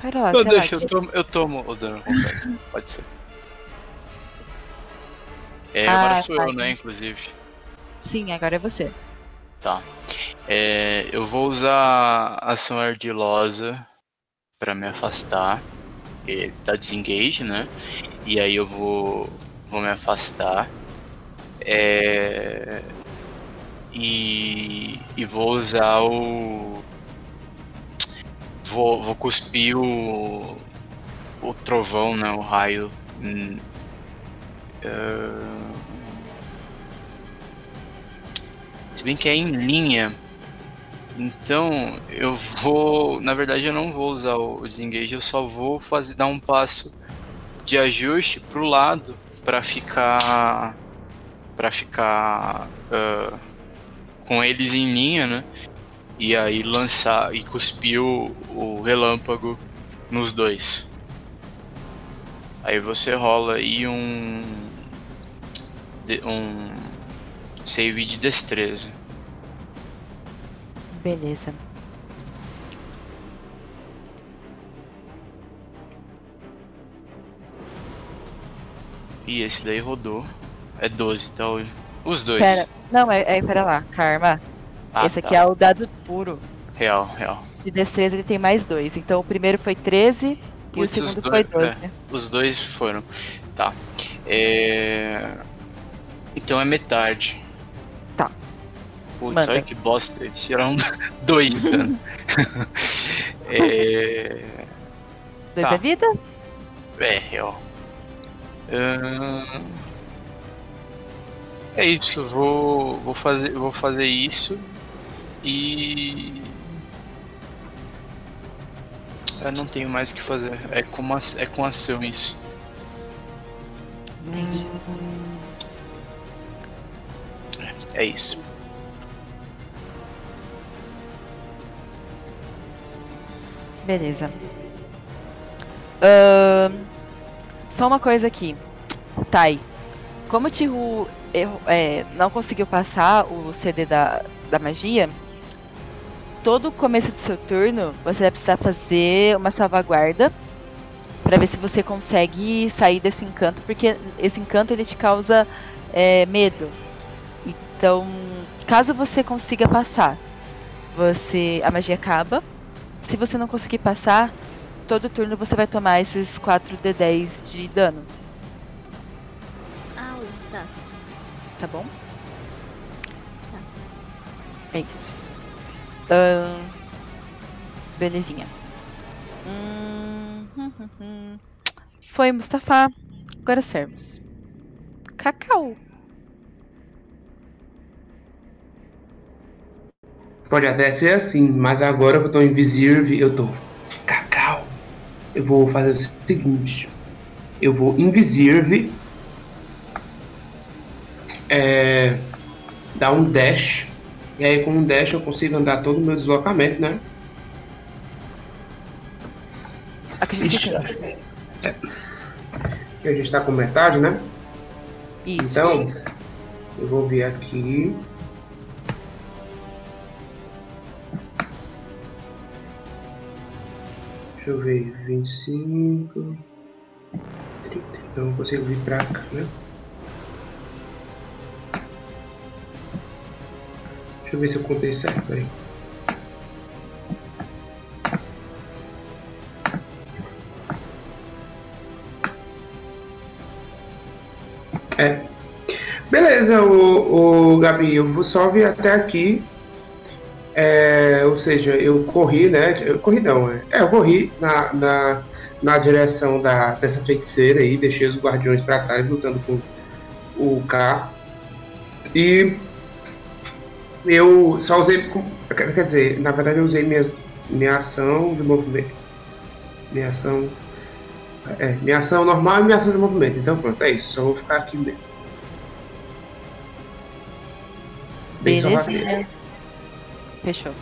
Pera lá, Não, lá, deixa, eu que- tomo, eu tomo o dano completo. Pode ser. É, Ah, agora sou tá, eu, né, inclusive. Sim, agora é você. Tá. É, eu vou usar ação ardilosa pra me afastar. Ele tá desengage, né? E aí eu vou, vou me afastar. É, e, e vou usar o. Vou, vou cuspir o. O trovão, né? O raio. ah, se bem que é em linha. Então eu vou. Na verdade eu não vou usar o desengage, eu só vou fazer dar um passo de ajuste pro lado para ficar. para ficar. ah, com eles em linha, né? E aí lançar e cuspir o, relâmpago nos dois. Aí você rola aí um. um save de destreza. Beleza. E esse daí rodou. É 12, tá hoje. Os dois. Pera. Não, é, é pera lá, Karma. Ah, Esse aqui tá. é o dado puro. Real, real. De destreza ele tem mais dois. Então o primeiro foi 13 e o segundo foi dois, 12. é, os dois foram. Tá. É... Então é metade. Tá. Putz, Manda. olha que bosta. Tiraram dois dano. é... Dois Tá. é vida? É, real. É isso, vou, vou, fazer, vou fazer isso e. Eu não tenho mais o que fazer. É com, uma, é com ação isso. Entendi. É isso. Beleza. Ahn, só uma coisa aqui. Tai. como o Tihu é, não conseguiu passar o CD da, da magia, todo começo do seu turno você vai precisar fazer uma salvaguarda para ver se você consegue sair desse encanto, porque esse encanto ele te causa é, medo. Então, caso você consiga passar, você a magia acaba. Se você não conseguir passar, todo turno você vai tomar esses 4d10 de dano, Ah, tá. tá bom? É isso. Belezinha. Hum, hum, hum. Foi Mustafa. Agora servos. Cacau. Pode até ser assim, mas agora que eu tô invisível, eu tô. Cacau. Eu vou fazer o seguinte. Eu vou invisível. É, dar um dash. E aí com um dash eu consigo andar todo o meu deslocamento, né? Ixi, que- é. Que a gente tá com metade, né? Então, eu vou vir aqui. Deixa eu ver, 25, 30. Então eu consigo vir pra cá, né? Deixa eu ver se eu contei certo, peraí. É. Beleza, o, o Gabi, eu vou só vir até aqui. É, ou seja, eu corri, né? Eu corri não, é, é, eu corri na, na, na direção da, dessa feiticeira aí, deixei os guardiões pra trás lutando com o K. E eu só usei. Quer dizer, na verdade eu usei minha, minha ação de movimento. Minha ação. É, minha ação normal e minha ação de movimento. Então pronto, é isso. Só vou ficar aqui mesmo. Bem só Belezinha. rapidinho. Fechou.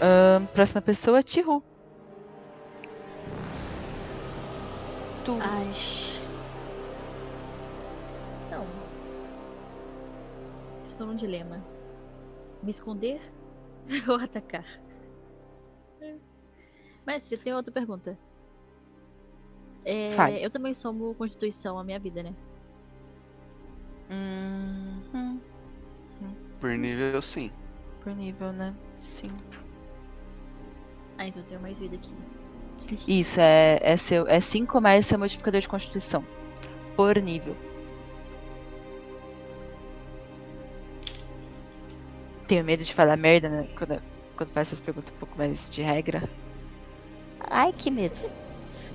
Ahn, próxima pessoa, Tihu. Tu. Ai. Estou num dilema. Me esconder ou atacar? Mas eu tenho outra pergunta. É, eu também somo Constituição a minha vida, né? Uhum. Por nível, sim. Por nível, né? Sim. Ah, então eu tenho mais vida aqui. Isso, é, é, seu, é 5 mais seu modificador de constituição. Por nível. Tenho medo de falar merda, né? Quando, quando faço essas perguntas um pouco mais de regra. Ai, que medo.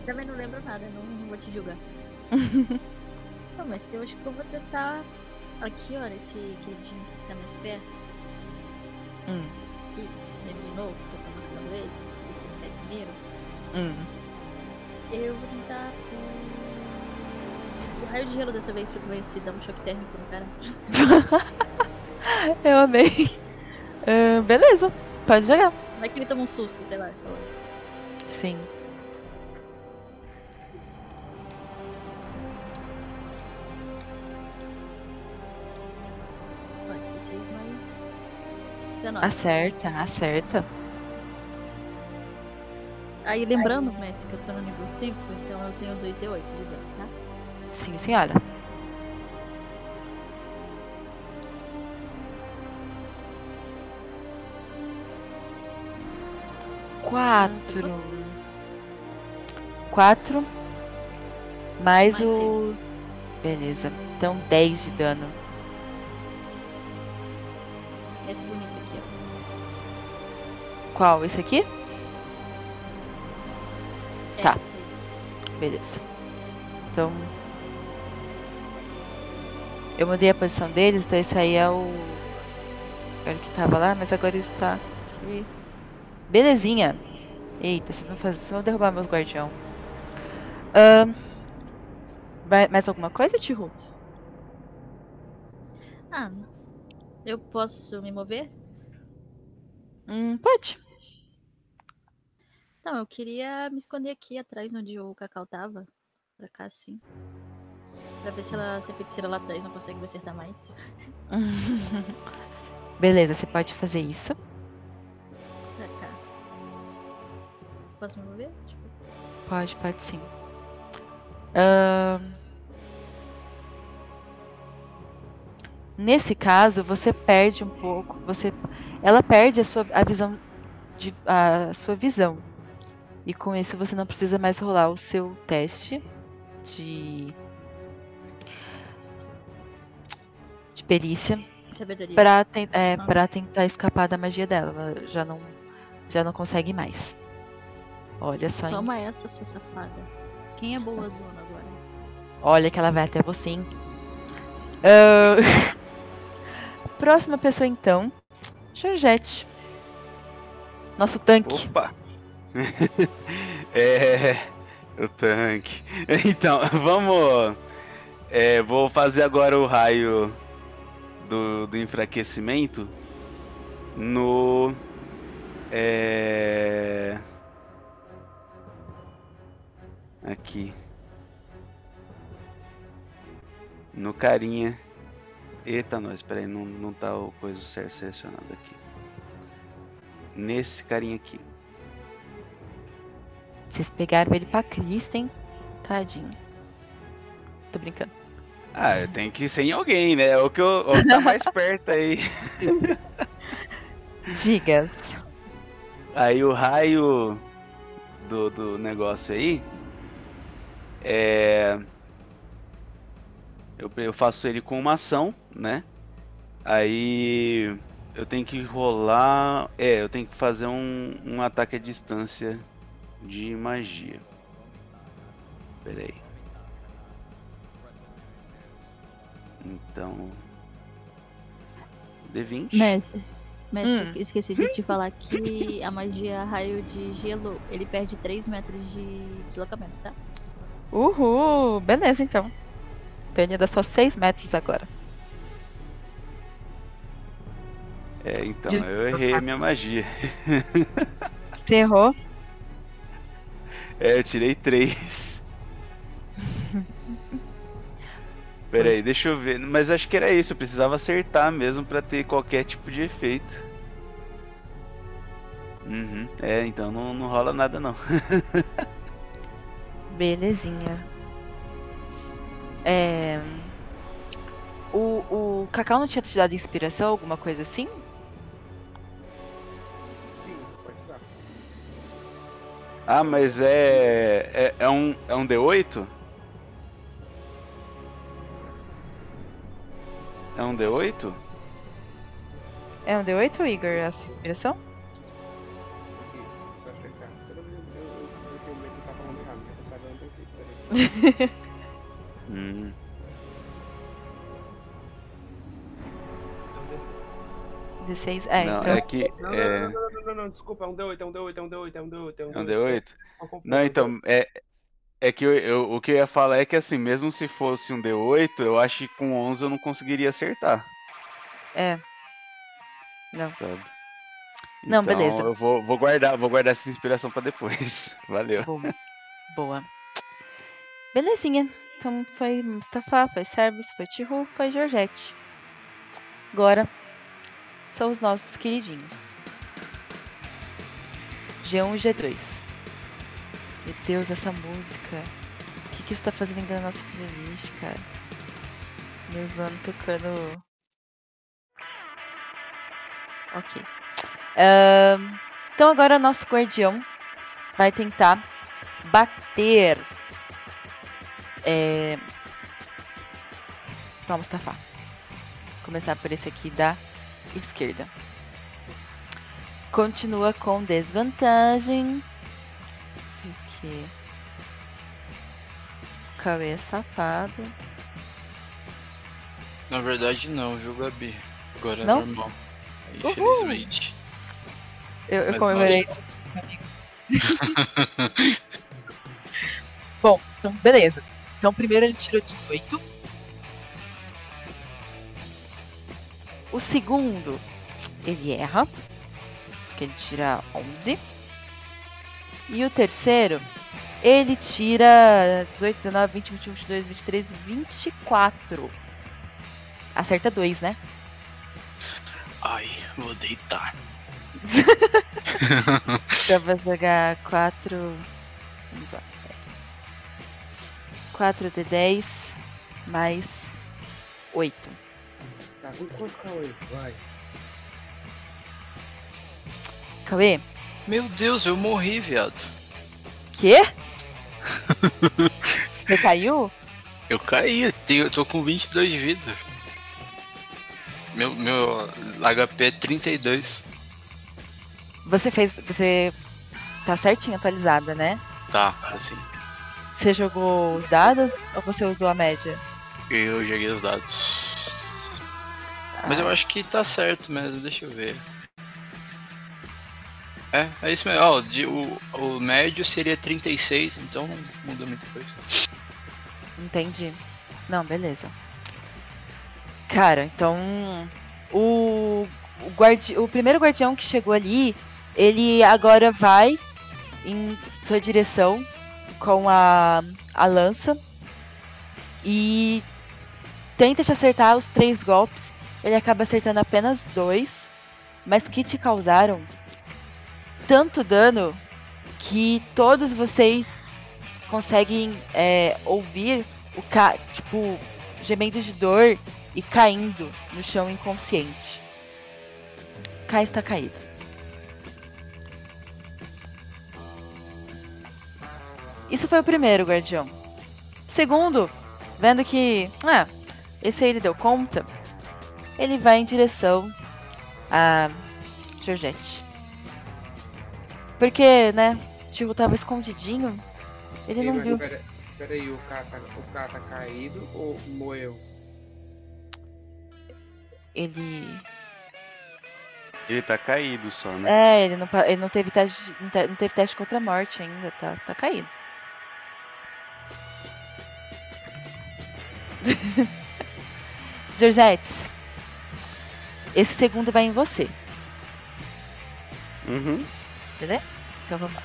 Também não lembro nada, não, não vou te julgar. não, mas eu acho que eu vou tentar. Aqui, olha, esse queridinho que tá mais perto. Hum. Aqui, ele de novo, que eu tô marcando ele. Ver se ele cai primeiro. Hum. Eu vou tentar com. O raio de gelo dessa vez pra ver se dá um choque térmico no cara. Eu amei. Ah, beleza, pode jogar. Vai que ele toma um susto, sei lá, sei lá. Sim. Ó, 16 mais. 19. Acerta, acerta. Aí lembrando, Messi, que eu tô no nível 5, então eu tenho 2d8 de dano, tá? Sim, senhora. Quatro. Quatro. Mais, Mais o. Beleza. Então 10 de dano. Esse bonito aqui, ó. Qual? Esse aqui? É, Tá. Beleza. Então. Eu mudei a posição deles, então esse aí é o. Era o que tava lá, mas agora está aqui. Belezinha. Eita, vocês vão, fazer, vocês vão derrubar meus guardião. Vai, mais alguma coisa, Tihu? Ah, eu posso me mover? Hum, pode. Não, eu queria me esconder aqui atrás onde o Cacau tava. Pra cá, assim. Pra ver se, ela, se a feiticeira lá atrás não consegue me acertar mais. Beleza, você pode fazer isso. Posso me mover? Tipo, Pode, pode sim. Ahn, Nesse caso, você perde um pouco. Você, ela perde a sua a visão de a sua visão. E com isso você não precisa mais rolar o seu teste de de perícia para é, Ah. tentar escapar da magia dela. Ela já não já não consegue mais. Olha só, hein? Toma essa, sua safada. Quem é boa zona agora? Olha que ela vai até você, hein? Ah, Próxima pessoa, então. Georgette. Nosso tanque. Opa! é. O tanque. Então, vamos. é, vou fazer agora o raio do, do enfraquecimento no. É. Aqui. No carinha. Eita, nós, peraí, não, não tá o coisa certo selecionado aqui. Nesse carinha aqui. Vocês pegaram ele pra Kristen. Tadinho. Tô brincando. Ah, tenho que ser em alguém, né? O que, eu, o que tá mais perto aí. Diga. Aí o raio do, do negócio aí é. Eu, eu faço ele com uma ação, né? Aí eu tenho que rolar. É, eu tenho que fazer um, um ataque à distância de magia. Pera aí. Então. D20. Mestre. Mestre, Hum. esqueci de te falar que a magia raio de gelo, ele perde 3 metros de deslocamento, tá? Uhul! Beleza, então. Ele dá só 6 metros agora. É, então, eu errei a minha magia. Você errou? É, eu tirei três. Pera aí, deixa eu ver. Mas acho que era isso, eu precisava acertar mesmo pra ter qualquer tipo de efeito. Uhum. É, então não, não rola nada não. Belezinha. É... O, o Cacau não tinha te dado inspiração, alguma coisa assim? Sim, pode usar. Ah, mas é. É, é um, é um D8? É um D8? É um D8, Igor, a sua inspiração? Hum. É um D6. 16? É, não, então. é que. Não, é... não, não, não, não, não, desculpa, é um D8, é um D8, é um D8, é um D8, é um É um D8. D8? Uma confusão, Não, então, é, é que eu, eu- o que eu ia falar é que assim, mesmo se fosse um D8, eu acho que com 11 eu não conseguiria acertar, É. Não. sabe? Não, Então, beleza. Eu vou, vou guardar, vou guardar essa inspiração pra depois. Valeu. Boa. Boa. Belezinha. Então foi Mustafa, foi Servus, foi Tihu, foi Georgette. Agora são os nossos queridinhos. G1 e G2. Meu Deus, essa música. O que, que isso tá fazendo ainda na nossa playlist, cara? Nirvana tocando. Ok. Ahn, então agora nosso guardião vai tentar bater. É... Vamos, Mustafa. Começar por esse aqui da esquerda. Continua com desvantagem. O Cauê é safado. Na verdade não, viu, Gabi? Agora é Não? normal. Uhul. Infelizmente. Eu, eu Mas comemorei. Bom, então beleza. Então primeiro ele tirou 18. O segundo, ele erra. Porque ele tira 11. E o terceiro, Ele tira 18, 19, 20, 21, 22, 23, 24. Acerta 2, né? Ai, vou deitar. Então vai jogar 4. Vamos lá. 4 de 10 mais 8. Tá com quanto, Cauê? Vai. Cauê? Meu Deus, eu morri, viado. Quê? Você caiu? Eu caí, eu tô com 22 de vida. Meu, meu HP é 32. Você fez. Você tá certinho atualizada, né? Tá, assim. Você jogou os dados ou você usou a média? Eu joguei os dados. Mas eu acho que tá certo mesmo, deixa eu ver. É, é isso mesmo. Ó, o, o médio seria 36, então não muda muita coisa. Entendi. Não, beleza. Cara, então. O, o, guardi, o primeiro guardião que chegou ali, ele agora vai em sua direção com a, a lança e tenta te acertar os três golpes. Ele acaba acertando apenas dois, mas que te causaram tanto dano que todos vocês conseguem é, ouvir o ca tipo gemendo de dor e caindo no chão inconsciente. Kai está caído. Isso foi o primeiro guardião. Segundo, vendo que, ah, esse aí ele deu conta, ele vai em direção a Georgette. Porque, né, Tio tava escondidinho, ele Ei, não viu. Pera, pera aí, o cara, tá, o cara tá caído ou moeu? Ele. Ele tá caído só, né? É, ele não, ele não teve teste. Não te- não teve teste contra a morte ainda, tá, tá caído. Georgette, esse segundo vai em você, Uhum. beleza? Então vamos lá.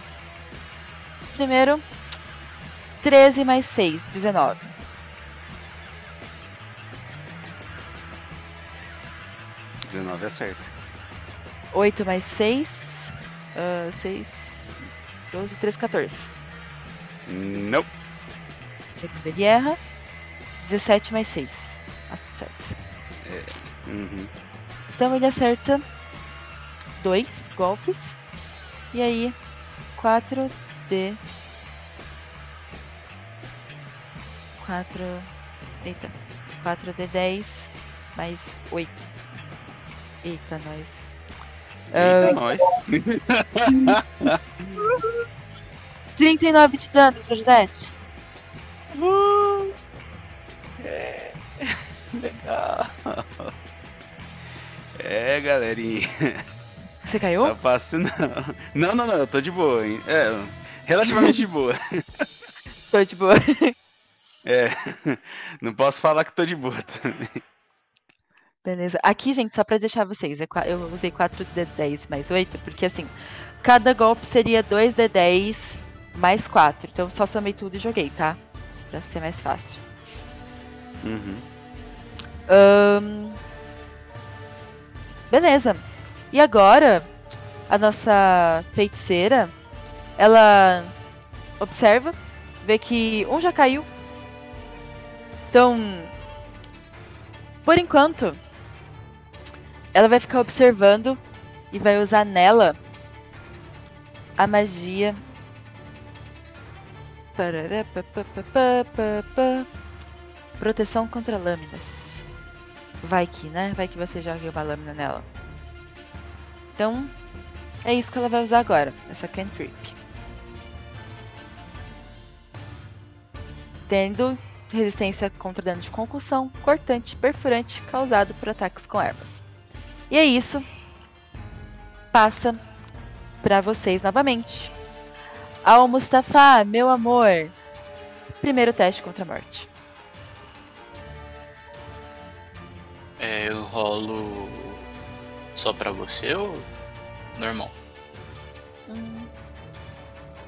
Primeiro, 13 mais 6, 19. É. 19 acerta. 8 mais 6, ah, 6, 12, 13, 14. Não. Segundo ele erra. 17 mais 6. Acerta. É. Uhum. Então ele acerta dois golpes. E aí, 4 de. 4. Eita. 4 de 10 mais 8. Eita, nós. Eita, Ah, nós. 39 de dano, Josete. Uh, é. Legal. É, galerinha. Você caiu? Tá passando. Não, não, não, eu tô de boa, hein? É, relativamente de boa. Tô de boa. É. Não posso falar que tô de boa também. Beleza. Aqui, gente, só pra deixar vocês, é eu usei 4 de 10 mais 8, porque assim, cada golpe seria 2 de 10 mais 4. Então só somei tudo e joguei, tá? Pra ser mais fácil. Uhum. Ahn, Beleza. E agora, a nossa feiticeira, ela observa, vê que um já caiu. Então, por enquanto, ela vai ficar observando e vai usar nela a magia. Parará, pá, pá, pá. Proteção contra lâminas. Vai que, né? Vai que você jogue uma lâmina nela. Então, é isso que ela vai usar agora, essa cantrip. Tendo resistência contra dano de concussão, cortante, perfurante, causado por ataques com ervas. E é isso. Passa pra vocês novamente. Al Mustafa, meu amor. Primeiro teste contra a morte. É, eu rolo só pra você ou normal? Hum,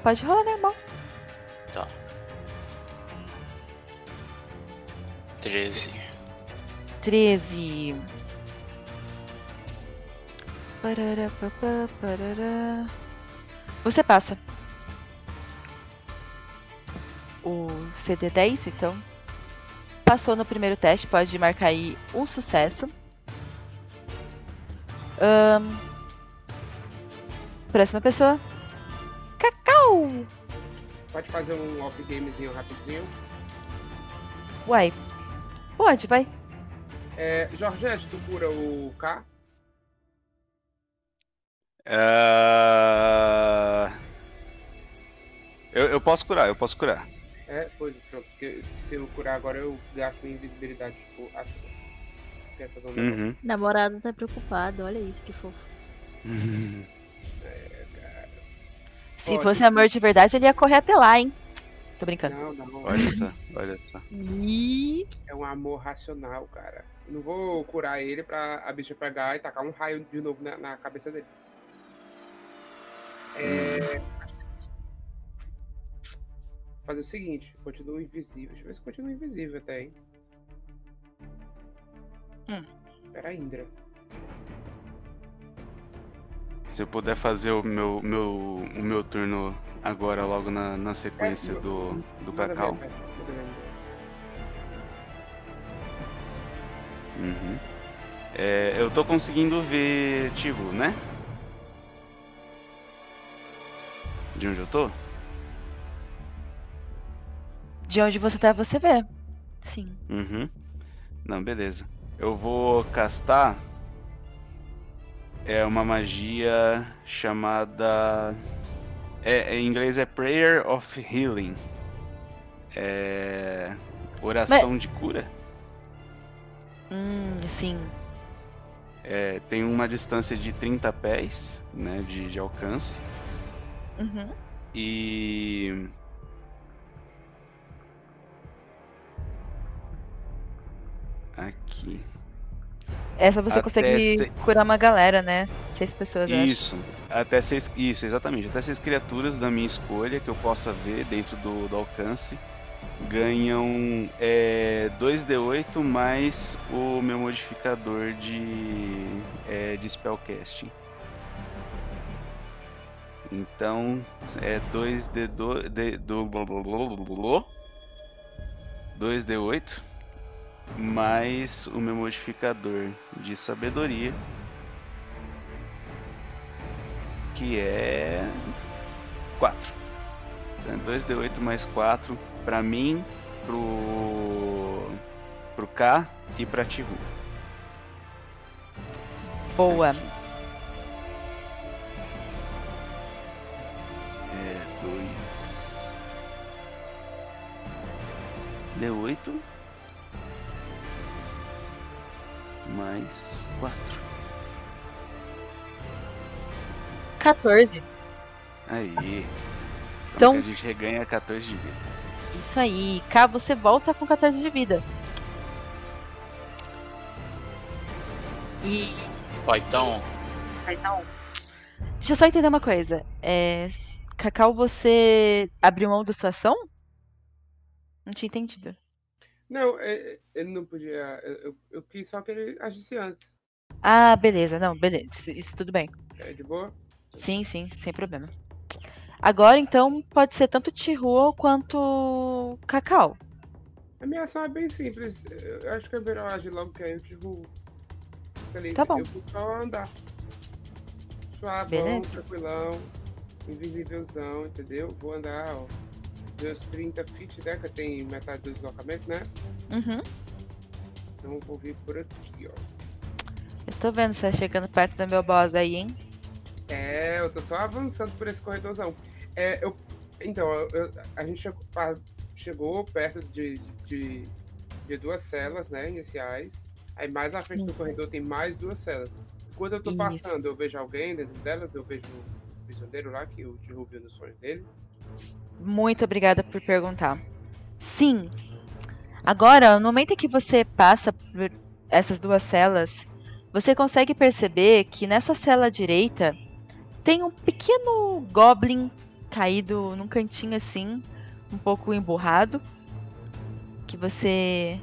Pode rolar normal. Tá. 13. 13. Parará, papá, parará. Você passa. O CD10, então. Passou no primeiro teste, pode marcar aí um sucesso. Ahn, próxima pessoa. Cacau! Pode fazer um off-gamezinho rapidinho. Uai. Pode, vai. É, Jorgette, tu cura o K? Ah, Eu, eu posso curar, eu posso curar. É, pois, pronto. Porque se eu curar agora, eu gasto minha invisibilidade. Tipo, a... Quer fazer um negócio? Uhum. Namorado tá preocupado, olha isso que fofo. É, cara. Se fosse se- amor de verdade, ele ia correr até lá, hein? Tô brincando. Não, não. Olha só, olha só. É um amor racional, cara. Eu não vou curar ele pra a bicha pegar e tacar um raio de novo na, na cabeça dele. É... Fazer o seguinte, continua invisível. Deixa eu ver se continua invisível até, hein? Hum. Pera, Indra. Se eu puder fazer o meu, meu, o meu turno agora, logo na, na sequência do, do Manda Cacau. Uhum. É, eu tô conseguindo ver Tivo, né? De onde eu tô? De onde você tá, você vê. Sim. Uhum. Não, beleza. Eu vou castar. É uma magia chamada. É, em inglês é Prayer of Healing. É. Oração de cura. Hum, sim. É, tem uma distância de 30 pés, né, de, de alcance. Uhum. E. Aqui. Essa você Até consegue se- curar uma galera, né? Seis pessoas. Isso, até seis, isso, exatamente. Até seis criaturas da minha escolha que eu possa ver dentro do, do alcance ganham é, 2d8 mais o meu modificador de, é, de spellcasting. Então é 2d2 de, do 2d8 mais o meu modificador de sabedoria que é 4. Então, 2d8 mais 4 pra mim, pro pro K e pra Tihu. Boa. É 2 D8 mais 4. 14. Aí. Então- Então a gente reganha 14 de vida. Isso aí. Cá você volta com 14 de vida. E. Ó, então. Então. Deixa eu só entender uma coisa. É. Cacau, você abriu mão da sua ação? Não tinha entendido. Não, é- é- ele não podia. Eu, eu- eu quis só que ele agisse antes. Ah, beleza. Não, beleza. Isso, isso tudo bem. É de boa? Sim, sim, sem problema. Agora, então, pode ser tanto Tihu quanto Cacau. A minha ação é bem simples. Eu acho que a Verão age logo que aí eu tipo. Ali, Tá bom. Eu vou só andar. Suavão, Beleza. tranquilão, invisívelzão, entendeu? Vou andar, ó. Meus 30 feet, né? Que tenho metade do deslocamento, né? Uhum. Então eu vou vir por aqui, ó. Eu tô vendo você chegando perto do meu boss aí, hein? É, eu tô só avançando por esse corredorzão. É, eu, então, eu- a gente chegou, perto de, de, de duas celas, né, iniciais. Aí mais à frente do corredor tem mais duas celas. Quando eu tô Isso. passando, eu vejo alguém dentro delas, eu vejo o prisioneiro lá, que o viu no sonho dele. Muito obrigada por perguntar. Sim. Agora, no momento em que você passa por essas duas celas, você consegue perceber que nessa cela direita tem um pequeno goblin caído num cantinho assim, um pouco emburrado. Que você.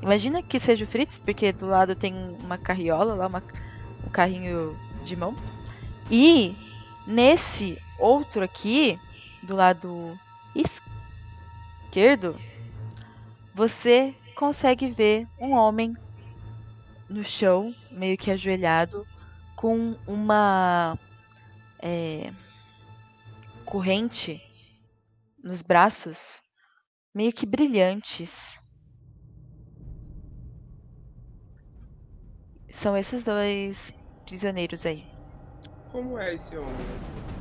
Imagina que seja o Fritz, porque do lado tem uma carriola lá, uma, um carrinho de mão. E nesse outro aqui, do lado esquerdo, você consegue ver um homem no chão, meio que ajoelhado, com uma é, corrente nos braços, meio que brilhantes. São esses dois prisioneiros aí. Como é esse homem?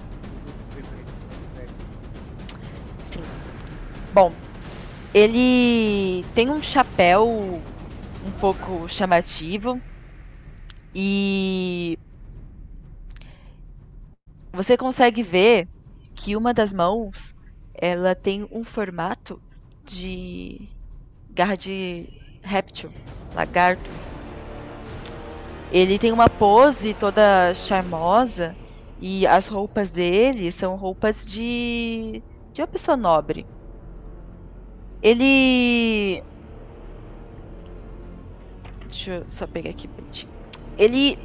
Bom, ele tem um chapéu um pouco chamativo e você consegue ver que uma das mãos ela tem um formato de garra de réptil, lagarto. Ele tem uma pose toda charmosa e as roupas dele são roupas de de uma pessoa nobre. Ele Deixa eu só pegar aqui bonitinho. Ele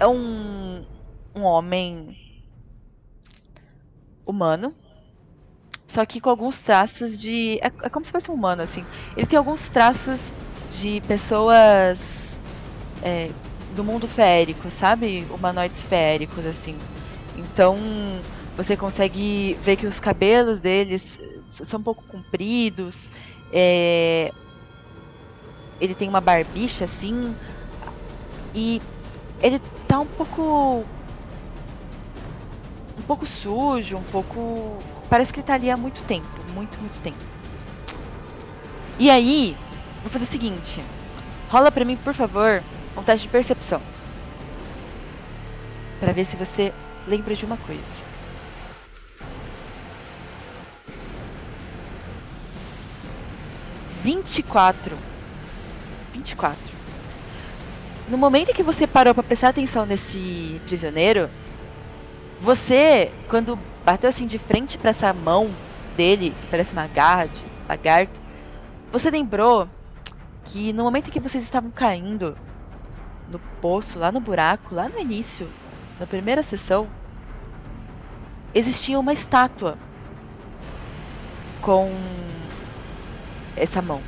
é um um homem humano, só que com alguns traços de. É, é, como se fosse um humano, assim. Ele tem alguns traços de pessoas é, do mundo férico, sabe? Humanoides féricos, assim. Então você consegue ver que os cabelos deles são um pouco compridos. É... Ele tem uma barbicha assim. E ele tá um pouco um pouco sujo, um pouco. Parece que ele tá ali há muito tempo. Muito, muito tempo. E aí, vou fazer o seguinte. Rola pra mim, por favor, um teste de percepção. Pra ver se você lembra de uma coisa. Vinte e quatro. Vinte e quatro. No momento em que você parou para prestar atenção nesse prisioneiro, você, quando bateu assim de frente para essa mão dele, que parece uma garra de lagarto, você lembrou que no momento em que vocês estavam caindo no poço, lá no buraco, lá no início, na primeira sessão, existia uma estátua com essa mão.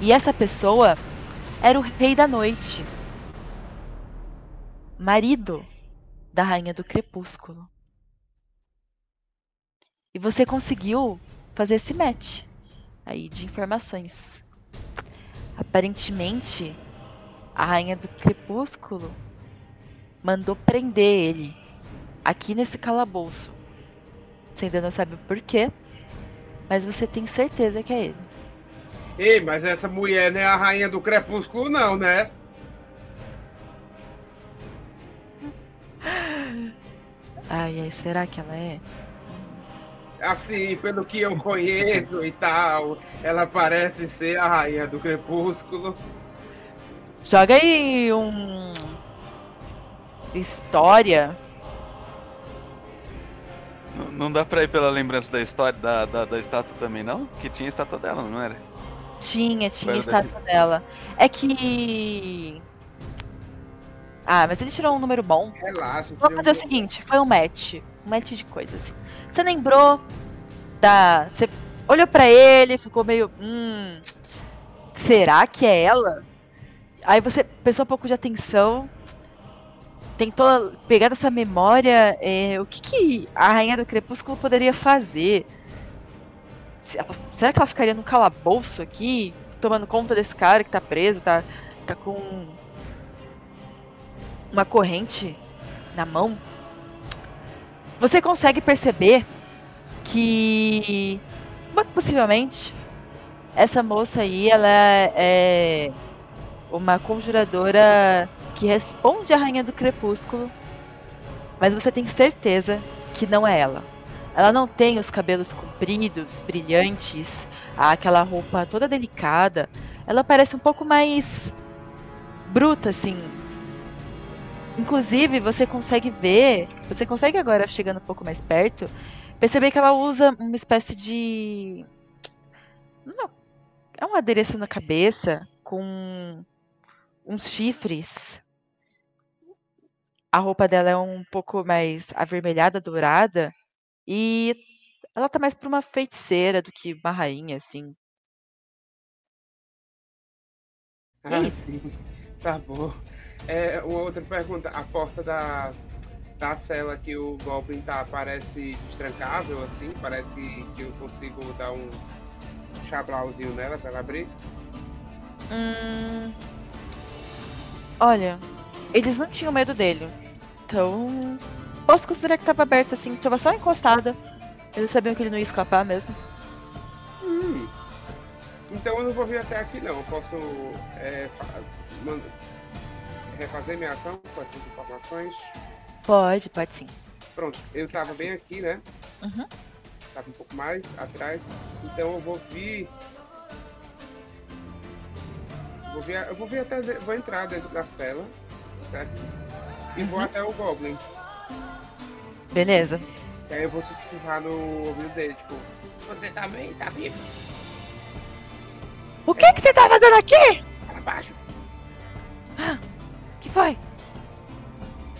E essa pessoa era o rei da noite, marido da Rainha do Crepúsculo. E você conseguiu fazer esse match aí de informações. Aparentemente, a Rainha do Crepúsculo mandou prender ele aqui nesse calabouço. Você ainda não sabe o porquê, mas você tem certeza que é ele. Ei, mas essa mulher não é a Rainha do Crepúsculo, não, né? Ai, ai, será que ela é? Assim, pelo que eu conheço e tal, ela parece ser a rainha do crepúsculo. Joga aí um. História. Não, não dá pra ir pela lembrança da história da, da, da estátua também, não? Que tinha a estátua dela, não era? Tinha, tinha a estátua dela. É que. Ah, mas ele tirou um número bom. Relaxa. Vou fazer o seguinte, foi um match. Um match de coisas. Você lembrou da. Você olhou para ele, ficou meio. Hum. Será que é ela? Aí você prestou um pouco de atenção. Tentou pegar da sua memória é, o que, que a Rainha do Crepúsculo poderia fazer. Será que ela ficaria no calabouço aqui, tomando conta desse cara que tá preso, tá, tá com uma corrente na mão, você consegue perceber que possivelmente essa moça aí ela é uma conjuradora que responde à rainha do crepúsculo, mas você tem certeza que não é ela. Ela não tem os cabelos compridos, brilhantes, aquela roupa toda delicada. Ela parece um pouco mais bruta assim, Inclusive, você consegue ver, você consegue agora, chegando um pouco mais perto, perceber que ela usa uma espécie de. É um adereço na cabeça com uns chifres. A roupa dela é um pouco mais avermelhada, dourada. E ela tá mais pra uma feiticeira do que uma rainha, assim. Ah, sim. Tá bom. É, uma outra pergunta. A porta da, da cela que o Goblin tá parece destrancável, assim? Parece que eu consigo dar um chablauzinho nela pra ela abrir? Hum... Olha, eles não tinham medo dele. Então, posso considerar que tava aberta assim, tava só encostada. Eles sabiam que ele não ia escapar mesmo. Hum. Então eu não vou vir até aqui não. Eu posso é, refazer minha ação com essas informações? Pode, pode sim. Pronto, eu tava bem aqui, né? Uhum. Tava um pouco mais atrás. Então eu vou vir. Vou vir, eu vou vir até. Vou entrar dentro da cela. Certo? E vou Uhum. até o Goblin. Beleza. E aí eu vou sussurrar no ouvido dele, tipo, você também tá vivo? O que que você tá fazendo aqui? Para baixo. O que foi?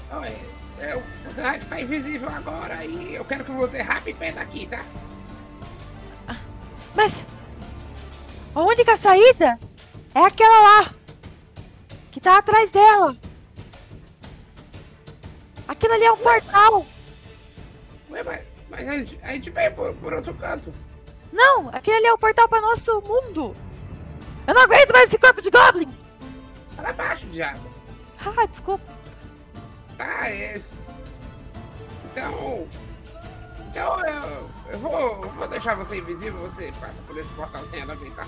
Não, é, é, vai ficar invisível agora e eu quero que você rape pé daqui, tá? Mas a única saída é aquela lá. Que tá atrás dela. Aquilo ali é um portal. Ué, mas, mas a, gente, a gente veio por, por outro canto. Não, aquele ali é o portal para nosso mundo. Eu não aguento mais esse corpo de Goblin. Para baixo, diabo. Ah, desculpa. Tá, é. Então. Então eu, eu vou, eu vou deixar você invisível, você passa por esse portal sem ela ver, tá?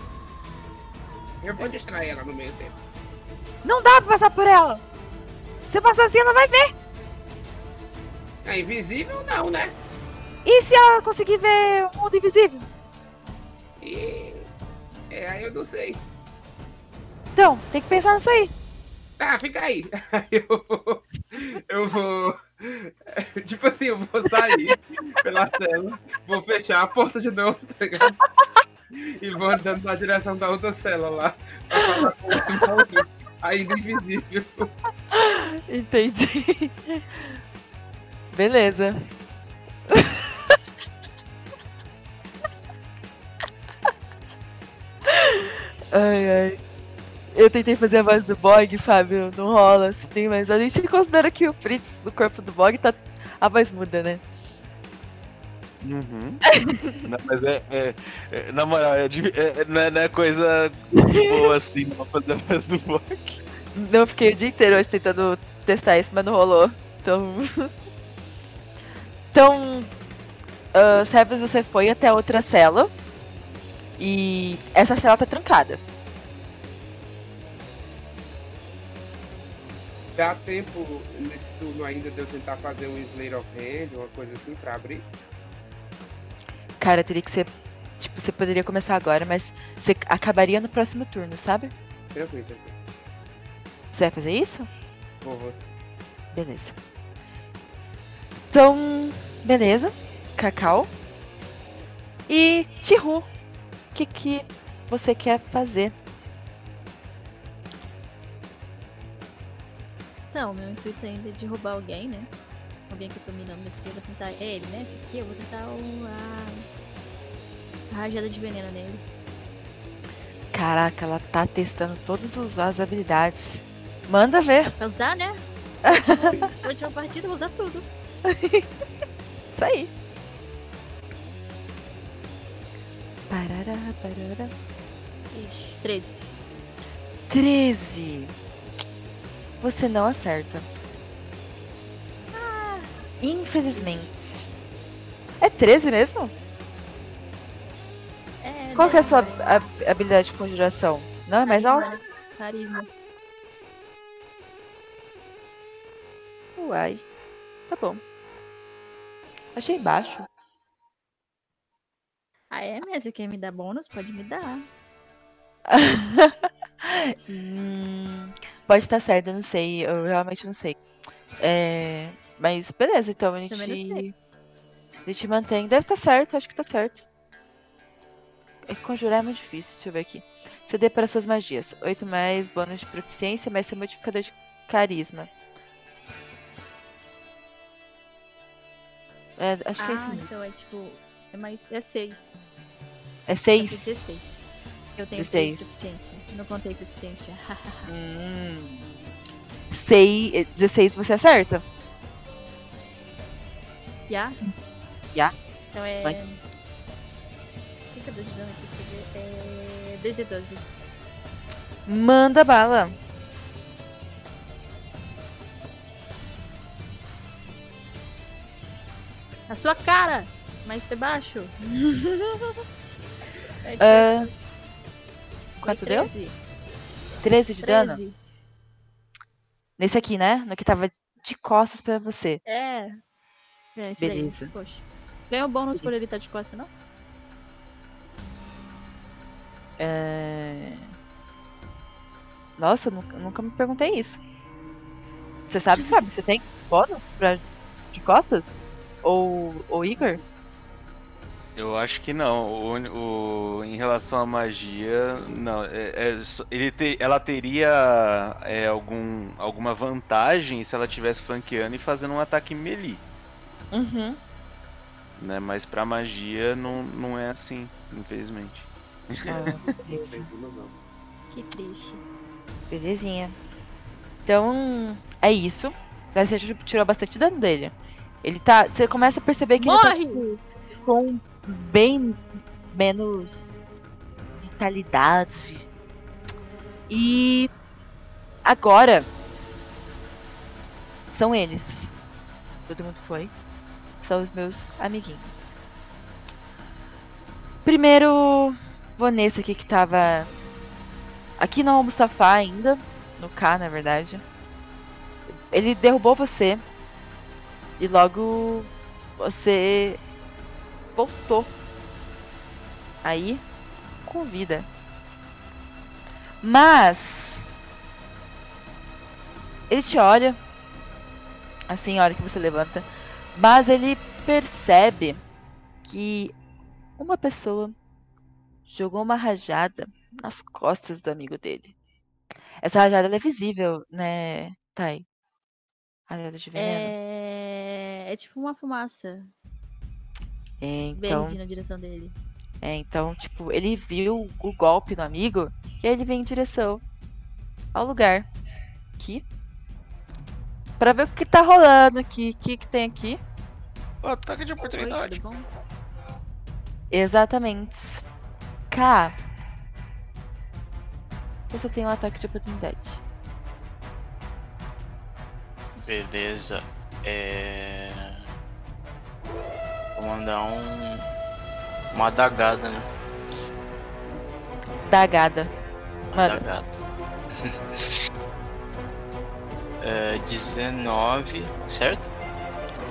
Eu vou distrair ela no meio tempo. Não dá pra passar por ela. Se eu passar assim, ela vai ver. É invisível não, né? E se ela conseguir ver o mundo invisível? E. É, aí eu não sei. Então, tem que pensar nisso aí. Tá, fica aí. Eu vou. Eu vou. Tipo assim, eu vou sair pela tela, vou fechar a porta de novo, tá ligado? E vou andando na direção da outra cela lá. Ainda invisível. Entendi. Beleza. ai, ai. Eu tentei fazer a voz do Bog, Fábio, não rola assim, mas a gente considera que o Fritz do corpo do Bog tá. A voz muda, né? Uhum. não, mas é, é- é- Na moral, é, é- não, é, não é coisa boa assim, não fazer a voz do Bok. Não, eu fiquei o dia inteiro hoje tentando testar isso, mas não rolou. Então. então. Uh, Sebas, você foi até outra cela. E essa cela tá trancada. Dá tempo nesse turno ainda de eu tentar fazer um Slate of Hand, uma coisa assim, pra abrir? Cara, teria que ser. Tipo, você poderia começar agora, mas você acabaria no próximo turno, sabe? Tranquilo, tranquilo. Você vai fazer isso? Vou, vou. Beleza. Então, beleza. Cacau. E Tihu, o que, que você quer fazer? Não, meu intuito ainda é derrubar alguém, né? Alguém que eu tô mirando aqui, eu vou tentar. É ele, né? Esse aqui, eu vou tentar uma. a rajada de veneno nele. Caraca, ela tá testando todas as habilidades. Manda ver. Pra usar, né? Na última partida eu vou usar tudo. Isso aí. Parará, parará. Ixi, 13. 13. Você não acerta. Ah, infelizmente. É 13 mesmo? É, Qual que é a sua mas- hab- habilidade de conjuração? Não é mais alta? Carisma. Uai. Tá bom. Achei baixo. Ah, é, mas você quer me dar bônus? Pode me dar. Hum, pode estar certo, eu não sei. Eu realmente não sei. É, mas beleza, então a gente. A gente mantém. Deve estar certo, acho que tá certo. É que conjurar é muito difícil, deixa eu ver aqui. CD para suas magias. 8 mais bônus de proficiência, mais seu modificador de carisma. É, acho que é ah, isso mesmo. então é tipo. É mais. É 6. É 6? 16. Eu tenho 16. 6 de proficiência. Não contei proficiência. Hum. Sei, 16 você acerta? Já? Já. Então é. Vai. O que que é 2 de dano aqui? É. 2 de 12. Manda bala. Na sua cara! Mais pra baixo. É, foi quanto deu? 13. 13 de dano? 13. Nesse aqui, né? No que tava de costas pra você. É. É, esse Beleza. daí. Poxa. Ganhou bônus por ele estar de costa, não? É... Nossa, nunca, nunca me perguntei isso. Você sabe, Fábio? Você tem bônus pra... de costas? Ou, ou Igor? Eu acho que não. O, o- em relação à magia, não. É- é ele te- ela teria é, algum, alguma vantagem se ela tivesse flanqueando e fazendo um ataque melee. Uhum. Né? Mas pra magia não, não é assim, infelizmente. Ah, beleza. Que triste. Belezinha. Então, é isso. Mas Você tirou bastante dano dele. Ele tá. Você começa a perceber que ele tá Morre! tipo, com bem menos vitalidade. E agora são eles. Todo mundo foi. São os meus amiguinhos. Primeiro, vou nesse aqui que tava aqui no Mustafa ainda, no K, na verdade. Ele derrubou você e logo você voltou. Aí, com vida. Mas ele te olha assim, a hora que você levanta, mas ele percebe que uma pessoa jogou uma rajada nas costas do amigo dele. Essa rajada é visível, né, Thay? Rajada de veneno. É... é tipo uma fumaça É, então, verde na direção dele. é, então, tipo, ele viu o golpe no amigo e aí ele vem em direção ao lugar aqui Pra ver o que tá rolando aqui, o que, que tem aqui. Ataque de oportunidade. bom? Exatamente. K. Você tem um ataque de oportunidade. Beleza. É. Vou mandar um. Uma adagada, né? Dagada. Mano, Adagada. é, 19, certo?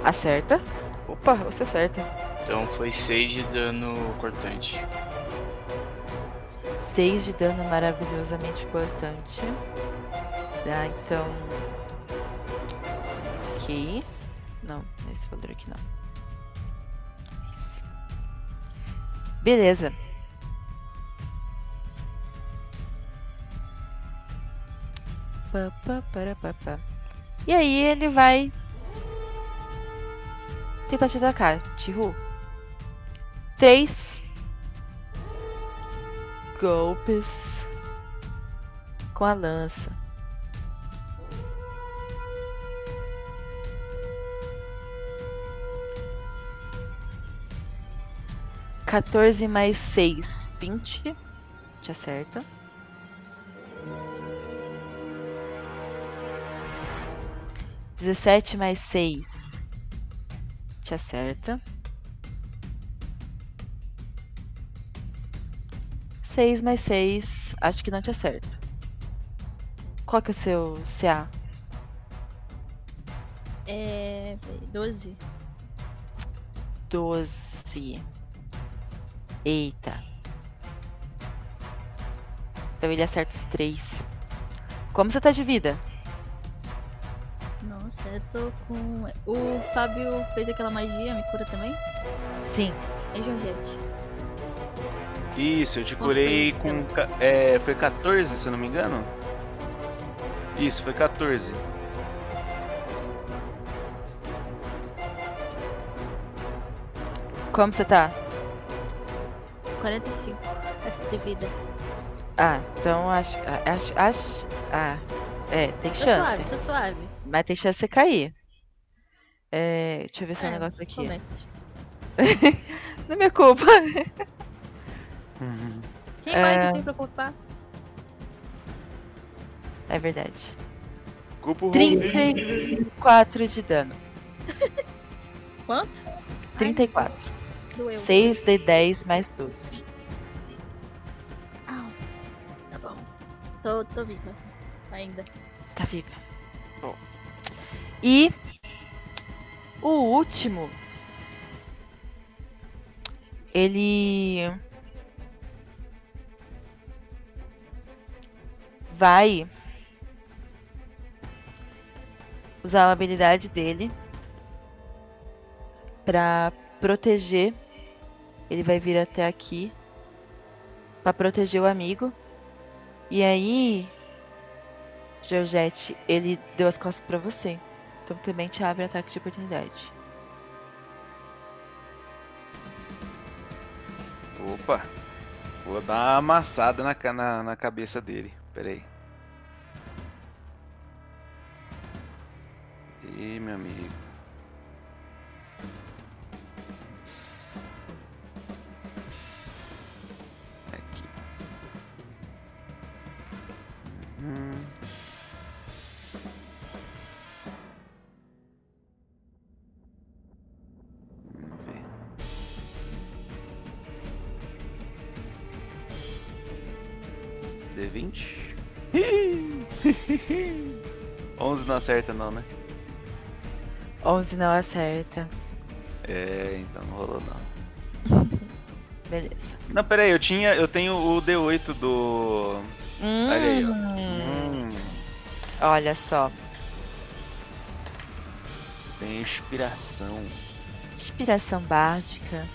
acerta. Opa, você acerta. Então foi 6 de dano cortante. 6 de dano maravilhosamente importante. Tá, então. Ok. Não, esse valor aqui não. Isso. Beleza. E aí ele vai tentar te atacar, Tihu. Três golpes com a lança. Quatorze mais seis, vinte. Te acerta. Dezessete mais seis. Te acerta. 6 mais 6, acho que não te acerta. Qual que é o seu CA? É. peraí, 12. 12. Eita. Então ele acerta os 3. Como você tá de vida? Nossa. Nossa, eu tô com. O Fábio fez aquela magia, me cura também? Sim. É Georgette. Isso, eu te Quanto curei foi, com. ca- É, foi 14, se eu não me engano? Isso, foi 14. Como você tá? 45 de vida. Ah, então acho. Acho. acho ah, é, tem Tô chance. suave, tô suave. Mas tem chance de você cair. É, deixa eu ver só um É, negócio aqui. Não é minha culpa. Quem mais É. eu tenho pra culpar? É verdade. Culpa o 34 de dano. Quanto? 34. Doeu. 6 de 10 mais 12. Au. Tá bom. Tô, tô viva. Ainda. Tá viva. Bom. E o último. Ele vai usar a habilidade dele pra proteger. Ele vai vir até aqui pra proteger o amigo. E aí, Georgette, ele deu as costas pra você. Então também te abre ataque de oportunidade. Opa! Vou dar uma amassada na, na, na cabeça dele. Pera aí. Ih, meu amigo. Uhum. Vamos ver. D20. 11 não acerta não, né? 11 não acerta. É, então não rolou não. Beleza. Não, pera aí, eu tinha, eu tenho o D8 do... Olha aí, ó. Hum, Olha só. tem inspiração. Inspiração bárdica.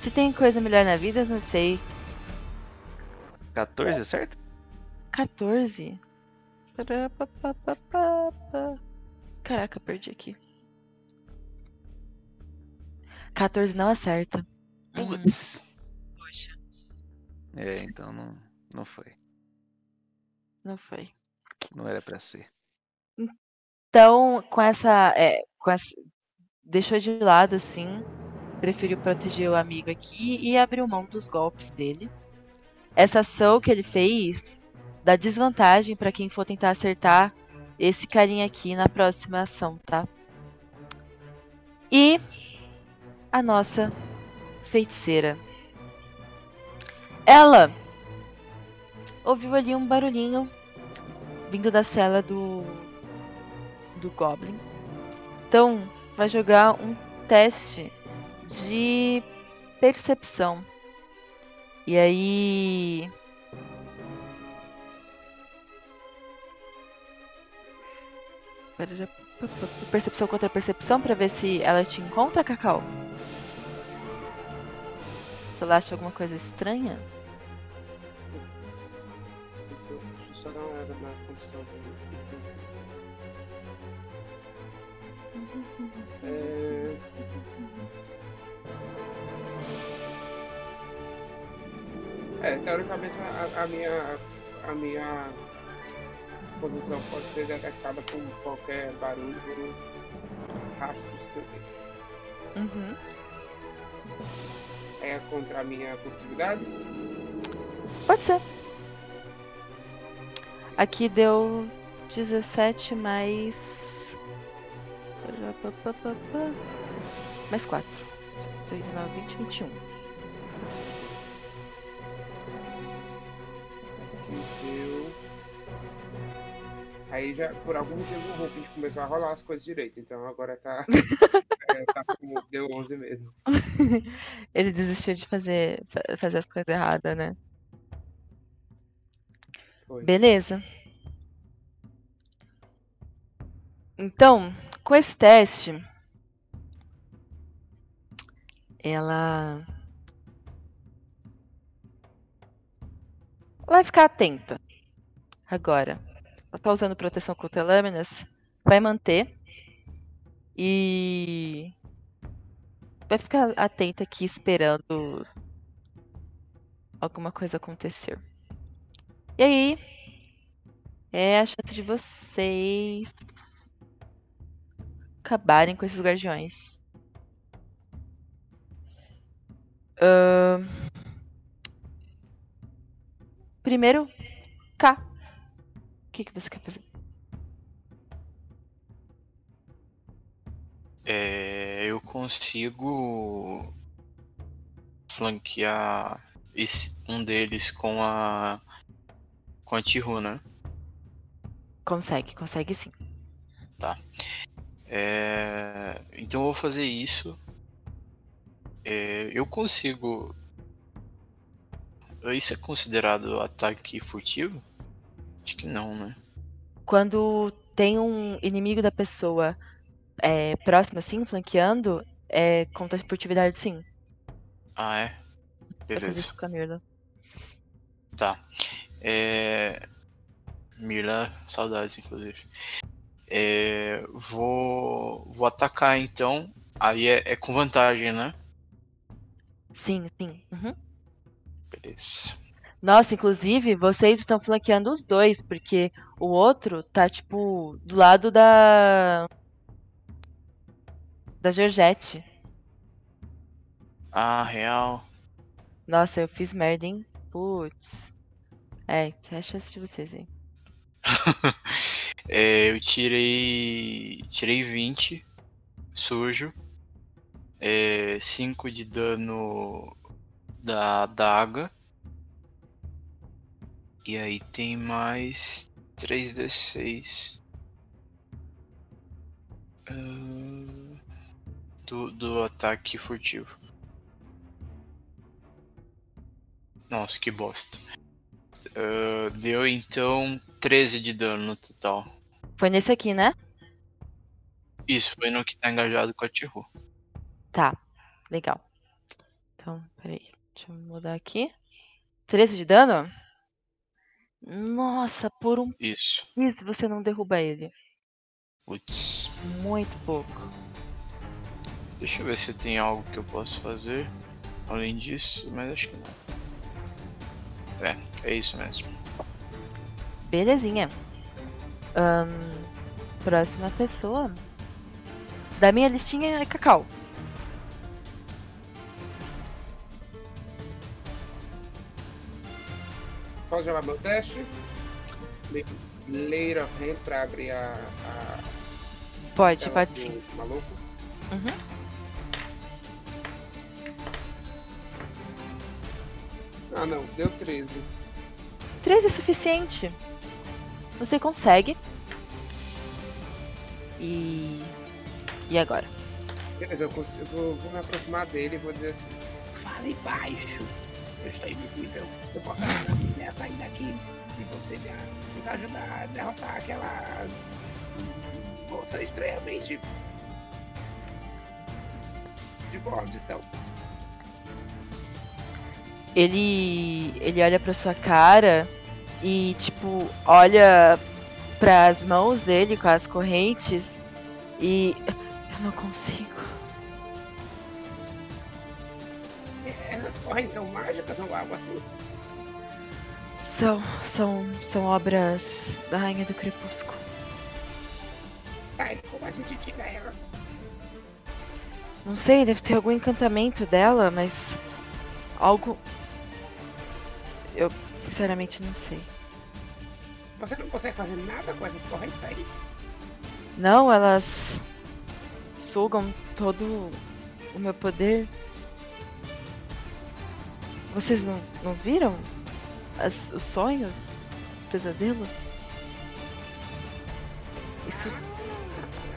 Se tem coisa melhor na vida, não sei. 14, acerta? 14? Parapapapapapa. Caraca, perdi aqui. 14 não acerta. Putz. Poxa, É, então não, não foi. Não foi. Não era pra ser. Então, com essa, é, com essa. Deixou de lado, assim. Preferiu proteger o amigo aqui e abriu mão dos golpes dele. Essa ação que ele fez dá desvantagem pra quem for tentar acertar esse carinha aqui na próxima ação, tá? E a nossa feiticeira. Ela ouviu ali um barulhinho vindo da cela do do Goblin. Então, vai jogar um teste de percepção. E aí. Percepção contra percepção pra ver se ela te encontra, Cacau. Ela acha alguma coisa estranha. É... É, teoricamente a, a minha a minha posição pode ser detectada por qualquer barulho ou rastros que eu deixo. Uhum. É contra a minha furtividade? Pode ser. Aqui deu 17 mais. Mais 4. 6, 9, 20, 21. Que deu. Aí já, por algum motivo, o Rupert começou a rolar as coisas direito, então agora tá. é, tá como deu 11 mesmo. Ele desistiu de fazer, fa- fazer as coisas erradas, né? Beleza. Então, com esse teste, ela vai ficar atenta. Agora, ela tá usando proteção contra lâminas, vai manter e vai ficar atenta aqui esperando alguma coisa acontecer. E aí, é a chance de vocês acabarem com esses guardiões. Ahn, Primeiro, K. O que, que você quer fazer? É, eu consigo flanquear esse- um deles com a com a Tihu, né? Consegue, consegue sim. Tá. É, então eu vou fazer isso. É, eu consigo. Isso é considerado ataque furtivo? Acho que não, né? Quando tem um inimigo da pessoa é, próximo, assim, flanqueando, é conta de furtividade, sim. Ah, é? Beleza. isso com a Mirla. Tá. É... Mirla, saudades, inclusive. É, Vou... Vou atacar então. Aí é, é com vantagem, né? Sim, sim. uhum. Beleza. Nossa, inclusive, vocês estão flanqueando os dois, porque o outro tá, tipo, do lado da. Da Georgette. Ah, real. Nossa, eu fiz merda, hein? Putz. É, tem a chance de vocês, hein? É, eu tirei. Tirei 20. Sujo. É, 5 de dano da daga. E aí tem mais 3d6. Ah, do, do ataque furtivo. Nossa, que bosta. Ah, deu então 13 de dano no total. Foi nesse aqui, né? Isso, foi no que tá engajado com a Tihu. Tá, legal. Então, peraí. Deixa eu mudar aqui. 13 de dano? Nossa, por um Isso. piso você não derruba ele. Putz. Muito pouco. Deixa eu ver se tem algo que eu posso fazer além disso, mas acho que não. É, é isso mesmo. Belezinha. Ahn, próxima pessoa. Da minha listinha é Cacau. Posso jogar meu teste? Layer of Hand pra abrir a. a Pode, pode sim. Maluco. Uhum. Ah, não, deu 13. 13 é suficiente. Você consegue. E. E agora? Beleza, eu, consigo, eu vou, vou me aproximar dele e vou dizer assim: Fale baixo, eu estou invisível. Eu posso ajudar você a sair daqui se você me ajudar a derrotar aquela moça extremamente. De boa audição. Ele. Ele olha pra sua cara e, tipo, olha pras mãos dele com as correntes e. Eu não consigo. Essas correntes são mágicas ou algo assim? São. São. São obras da Rainha do Crepúsculo. Ai, como a gente tira elas? Não sei, deve ter algum encantamento dela, mas. Algo. Sinceramente não sei. Você não consegue fazer nada com essas correntes aí? Não, elas sugam todo o meu poder. Vocês não, não viram As- os sonhos? Os pesadelos? Isso,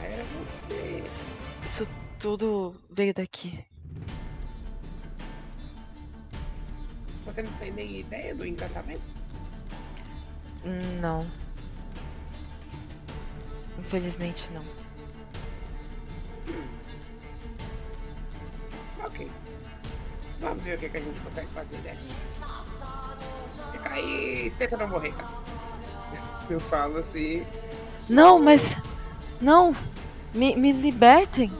Era você. isso tudo veio daqui. Você não tem nem ideia do encantamento? Não. Infelizmente não. Ok. Vamos ver o que, que a gente consegue fazer, né? Fica aí, tenta não morrer, cara. Eu falo assim. Não, mas. Não! Me, me libertem!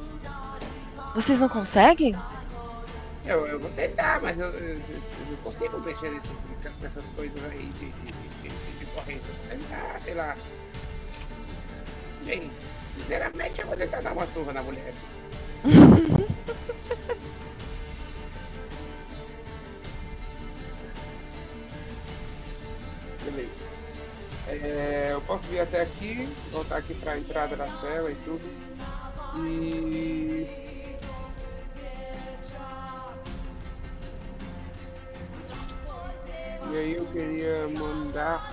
Vocês não conseguem? Eu, eu vou tentar, mas eu, eu, eu não consigo mexer nessas, nessas coisas aí de, de, de, de, corrente. Eu vou tentar, sei lá. Bem, sinceramente eu vou tentar dar uma surra na mulher. Beleza. É, eu posso vir até aqui, voltar aqui pra entrada da cela e tudo. E. E aí eu queria mandar.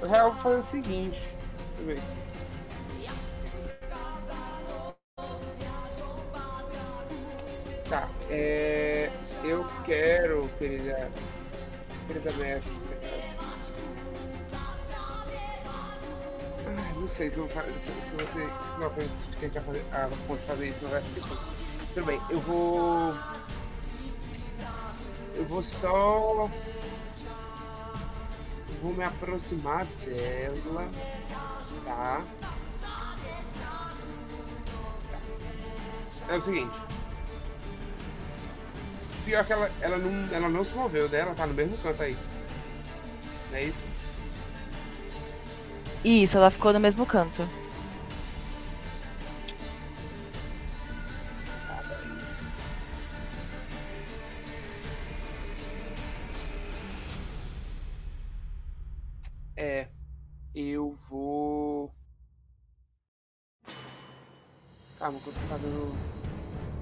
Na real, fazer o seguinte. Deixa eu ver. Tá, é. Eu quero, querida. Querida mestre. Ah, não sei se, eu se, se você se não foi suficiente a, fazer, a fazer isso, não vai. Tudo bem, eu vou. Eu vou só. Vou me aproximar dela. Tá. É o seguinte. Pior que ela, ela, não, ela não se moveu dela, tá no mesmo canto aí. Não é isso? Isso, ela ficou no mesmo canto. É. Eu vou. Calma, que eu tô fazendo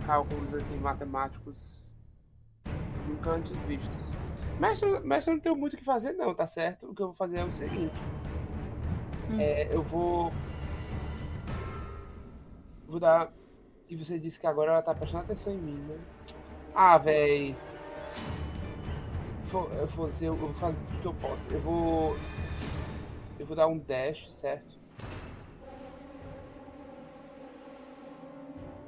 cálculos aqui matemáticos nunca antes vistos. Mestre, mestre, eu não tenho muito o que fazer, não, tá certo? O que eu vou fazer é o seguinte: é, eu vou. Vou dar. E você disse que agora ela tá prestando atenção em mim, né? Ah, véi. Eu vou, eu vou fazer tudo que eu posso. Eu vou. Eu vou dar um dash, certo?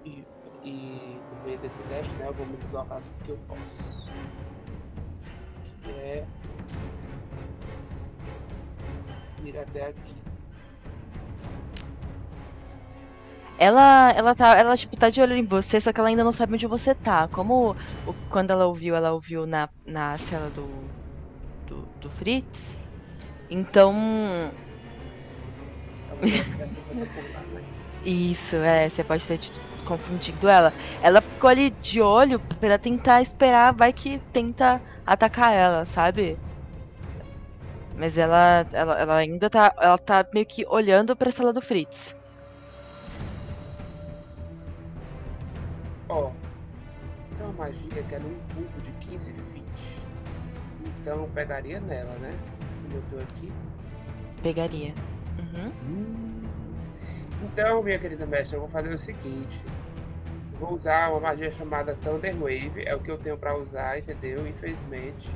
E, e no meio desse dash, né, eu vou me deslocar tudo que eu posso. Que é. Ir até aqui. Ela, ela tá, ela tipo tá de olho em você, só que ela ainda não sabe onde você tá. Como o- quando ela ouviu, ela ouviu na, na cela do, do, do Fritz. Então, isso, é, você pode ter te- confundido ela. Ela ficou ali de olho pra tentar esperar, vai que tenta atacar ela, sabe? Mas ela, ela, ela ainda tá, ela tá meio que olhando pra cela do Fritz. Ó, tem uma magia que é num cubo de 15 feet. Então eu pegaria nela, né? Como eu tô aqui. Pegaria. Uhum. Então, minha querida mestre, eu vou fazer o seguinte. Vou usar uma magia chamada Thunder Wave. É o que eu tenho pra usar, entendeu? Infelizmente.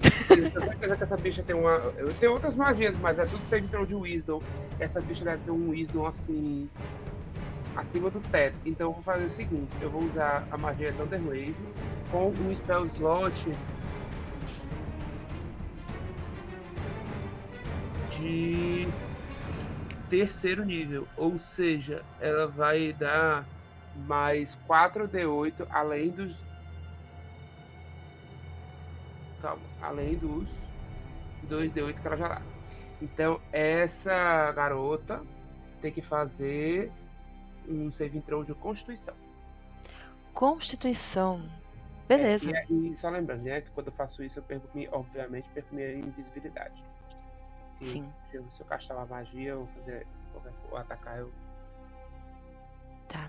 Eu tenho certeza que essa bicha tem uma. Eu tenho outras magias, mas é tudo throw de Wisdom. Essa bicha deve ter um Wisdom assim. acima do teto. Então eu vou fazer o seguinte: eu vou usar a magia Thunder Wave com um spell slot de terceiro nível, ou seja, ela vai dar mais 4d8 além dos calma, além dos 2d8 que ela já dá. Então, essa garota tem que fazer um save throw de constituição. Constituição. Beleza. É, e, e só lembrando, né, que quando eu faço isso, eu perco, obviamente, perco minha invisibilidade. Sim. Se eu, se eu castar uma magia ou fazer qualquer ou atacar, eu Tá.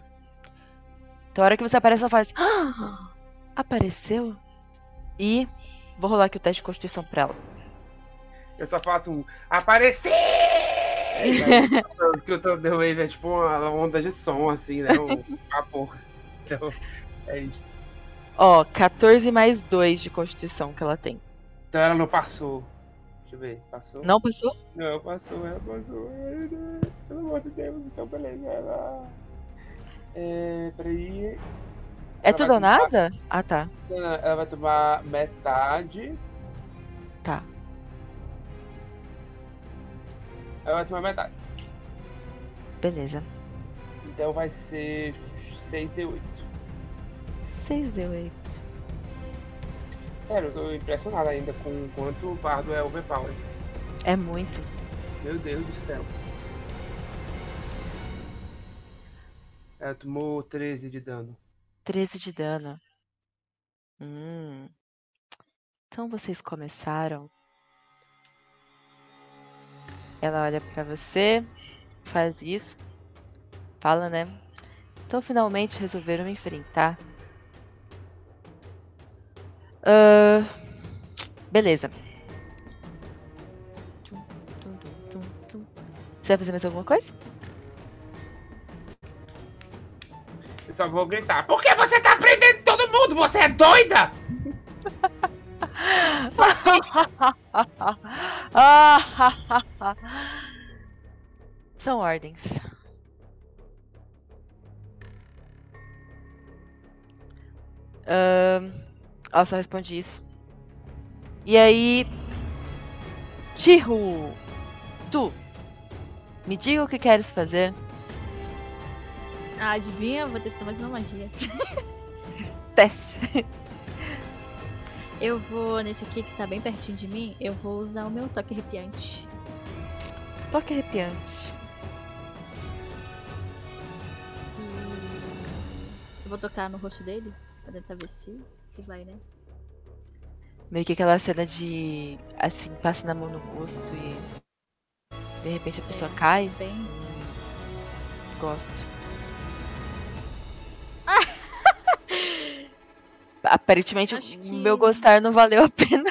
Então a hora que você aparece, ela faz. "Ah, apareceu? E vou rolar aqui o teste de constituição pra ela. Eu só faço um aparecer! que o Thunder Wave é tipo uma onda de som, assim, né? Um vapor. Então, é isso. Ó, 14 mais 2 de constituição que ela tem. Então ela não passou. Deixa eu ver, passou? Não passou? Não, passou, ela passou. Ai, não. Pelo amor de Deus, então beleza. Ela. É, peraí. É Ela tudo ou tomar- nada? Ah, tá. Ela vai tomar metade. Tá. Ela vai tomar metade. Beleza. Então vai ser 6d8. 6 deu 8. Sério, eu tô impressionado ainda com o quanto o bardo é overpower. É muito. Meu Deus do céu. Ela tomou 13 de dano. 13 de dano. Hum. Então vocês começaram. Ela olha pra você, faz isso, fala, né? Então finalmente resolveram me enfrentar. Ah, beleza. Você vai fazer mais alguma coisa? Eu só vou gritar. Por que você tá prendendo todo mundo? Você é doida? São ordens. Ahn, Ela só responde isso. E aí. Tihu! Tu! Me diga o que queres fazer. Ah, adivinha? Vou testar mais uma magia. Teste. Eu vou, nesse aqui que tá bem pertinho de mim, eu vou usar o meu toque arrepiante. Toque arrepiante. Eu vou tocar no rosto dele, pra tentar ver se, se vai, né? Meio que aquela cena de. Assim, passa na mão no rosto e. De repente a pessoa cai. Bem. Gosto. Aparentemente Acho o que- meu gostar não valeu a pena.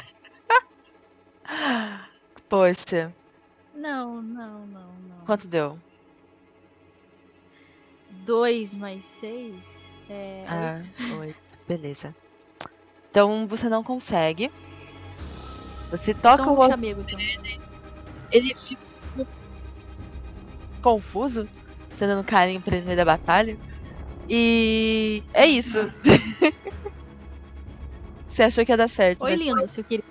Poxa, Não, não, não, não. quanto deu? 2 mais 6 é Ah, 8. oito. Beleza. Então você não consegue. Você toca Só o um rosto então. dele. Ele fica confuso, você dando carinho pra ele no meio da batalha. E é isso. você achou que ia dar certo. Oi, lindo, se eu queria.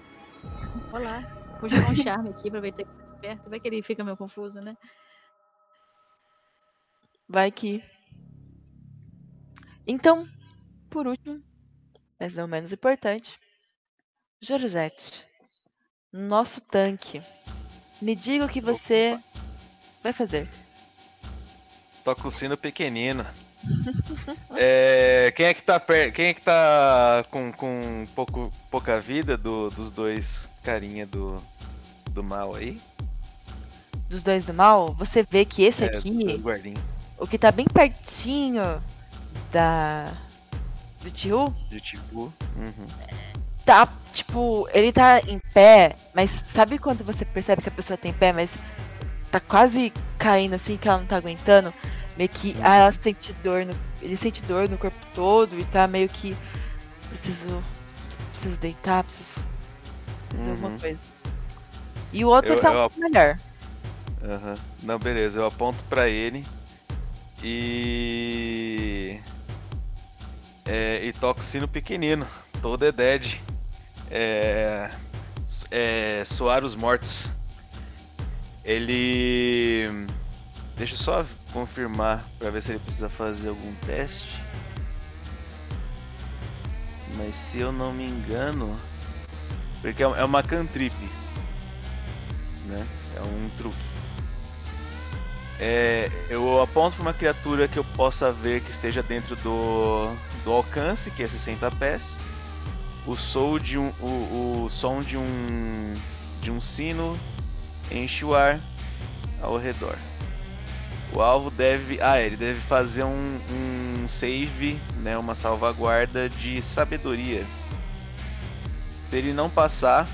Olá. Vou jogar um charme aqui se ele tá perto. Vai que ele fica meio confuso, né? Vai que. Então, por último, mas não menos importante, Josete, nosso tanque. Me diga o que você vai fazer. Toca o sino pequenino. É, quem é que tá per... Quem é que tá com, com pouco, pouca vida do- dos dois carinha do, do mal aí? Dos dois do mal, você vê que esse É, aqui, o que tá bem pertinho da. Do Tio, de tipo. Uhum. tá, tipo, ele tá em pé, mas sabe quando você percebe que a pessoa tem pé, mas tá quase caindo assim, que ela não tá aguentando? Meio que ah, ela sente dor no. Ele sente dor no corpo todo e tá meio que. Preciso. Preciso deitar, preciso. Preciso alguma Uhum. coisa. E o outro Eu- tá eu um pouco melhor. Aham. Não, beleza, eu aponto pra ele e. É, e toco o sino pequenino, todo é dead. É, é, soar os mortos. Ele. Deixa eu só confirmar pra ver se ele precisa fazer algum teste. Mas se eu não me engano. Porque é é uma cantrip. Né? É um truque. É, eu aponto para uma criatura que eu possa ver que esteja dentro do, do alcance, que é 60 pés. O som de um, o, o som de um, de um sino enche o ar ao redor. O alvo deve, ah, ele deve fazer um, um save, né, uma salvaguarda de sabedoria. Se ele não passar,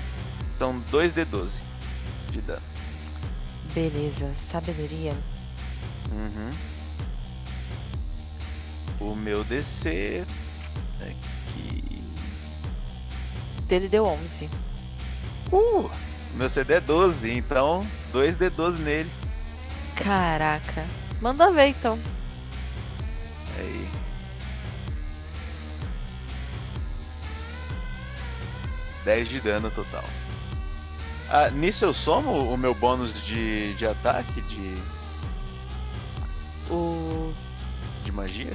são 2d12 de dano. Beleza, sabedoria. Uhum. O meu DC aqui. Dele deu 11. Uh! Meu CD é 12, então 2D12 nele. Caraca. Manda ver então. Aí. Dez de dano total. Ah, nisso eu somo o meu bônus de, de ataque de. O. de magia?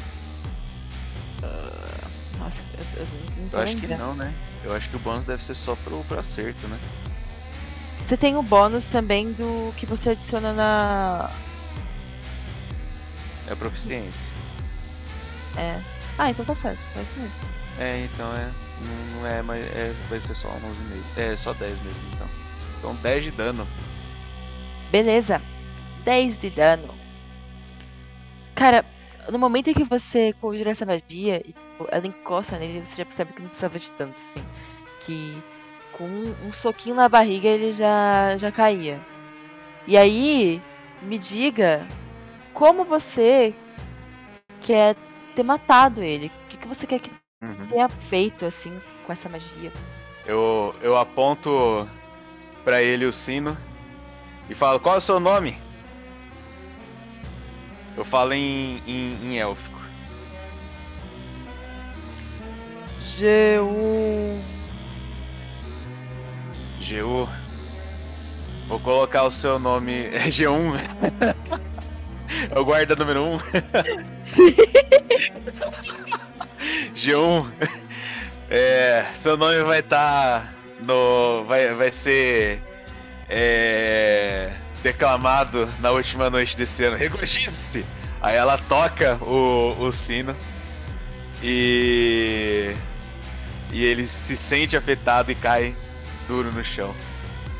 Ah, Nossa, eu, eu não tô eu acho que não, né? Eu acho que o bônus deve ser só pro, pro acerto, né? Você tem o bônus também do que você adiciona na. É proficiência. É. Ah, então tá certo. É isso mesmo. É, então é. Não, não é, mas é, vai ser só 11,5. É, só 10 mesmo, então. Então 10 de dano. Beleza. 10 de dano. Cara, no momento em que você conjura essa magia e tipo, ela encosta nele, você já percebe que não precisava de tanto, assim. Que com um, um soquinho na barriga ele já, já caía. E aí, me diga como você quer ter matado ele. O que, que você quer que Uhum. tenha feito, assim, com essa magia? Eu, eu aponto pra ele o sino e falo: Qual é o seu nome? Eu falo em, em, em élfico. G1. G1. Vou colocar o seu nome. É G1? É o guarda número 1? G1. É, seu nome vai estar no. Vai, vai ser. É, declamado na última noite desse ano. Regozije-se! Aí ela toca o, o sino. E. E ele se sente afetado e cai duro no chão,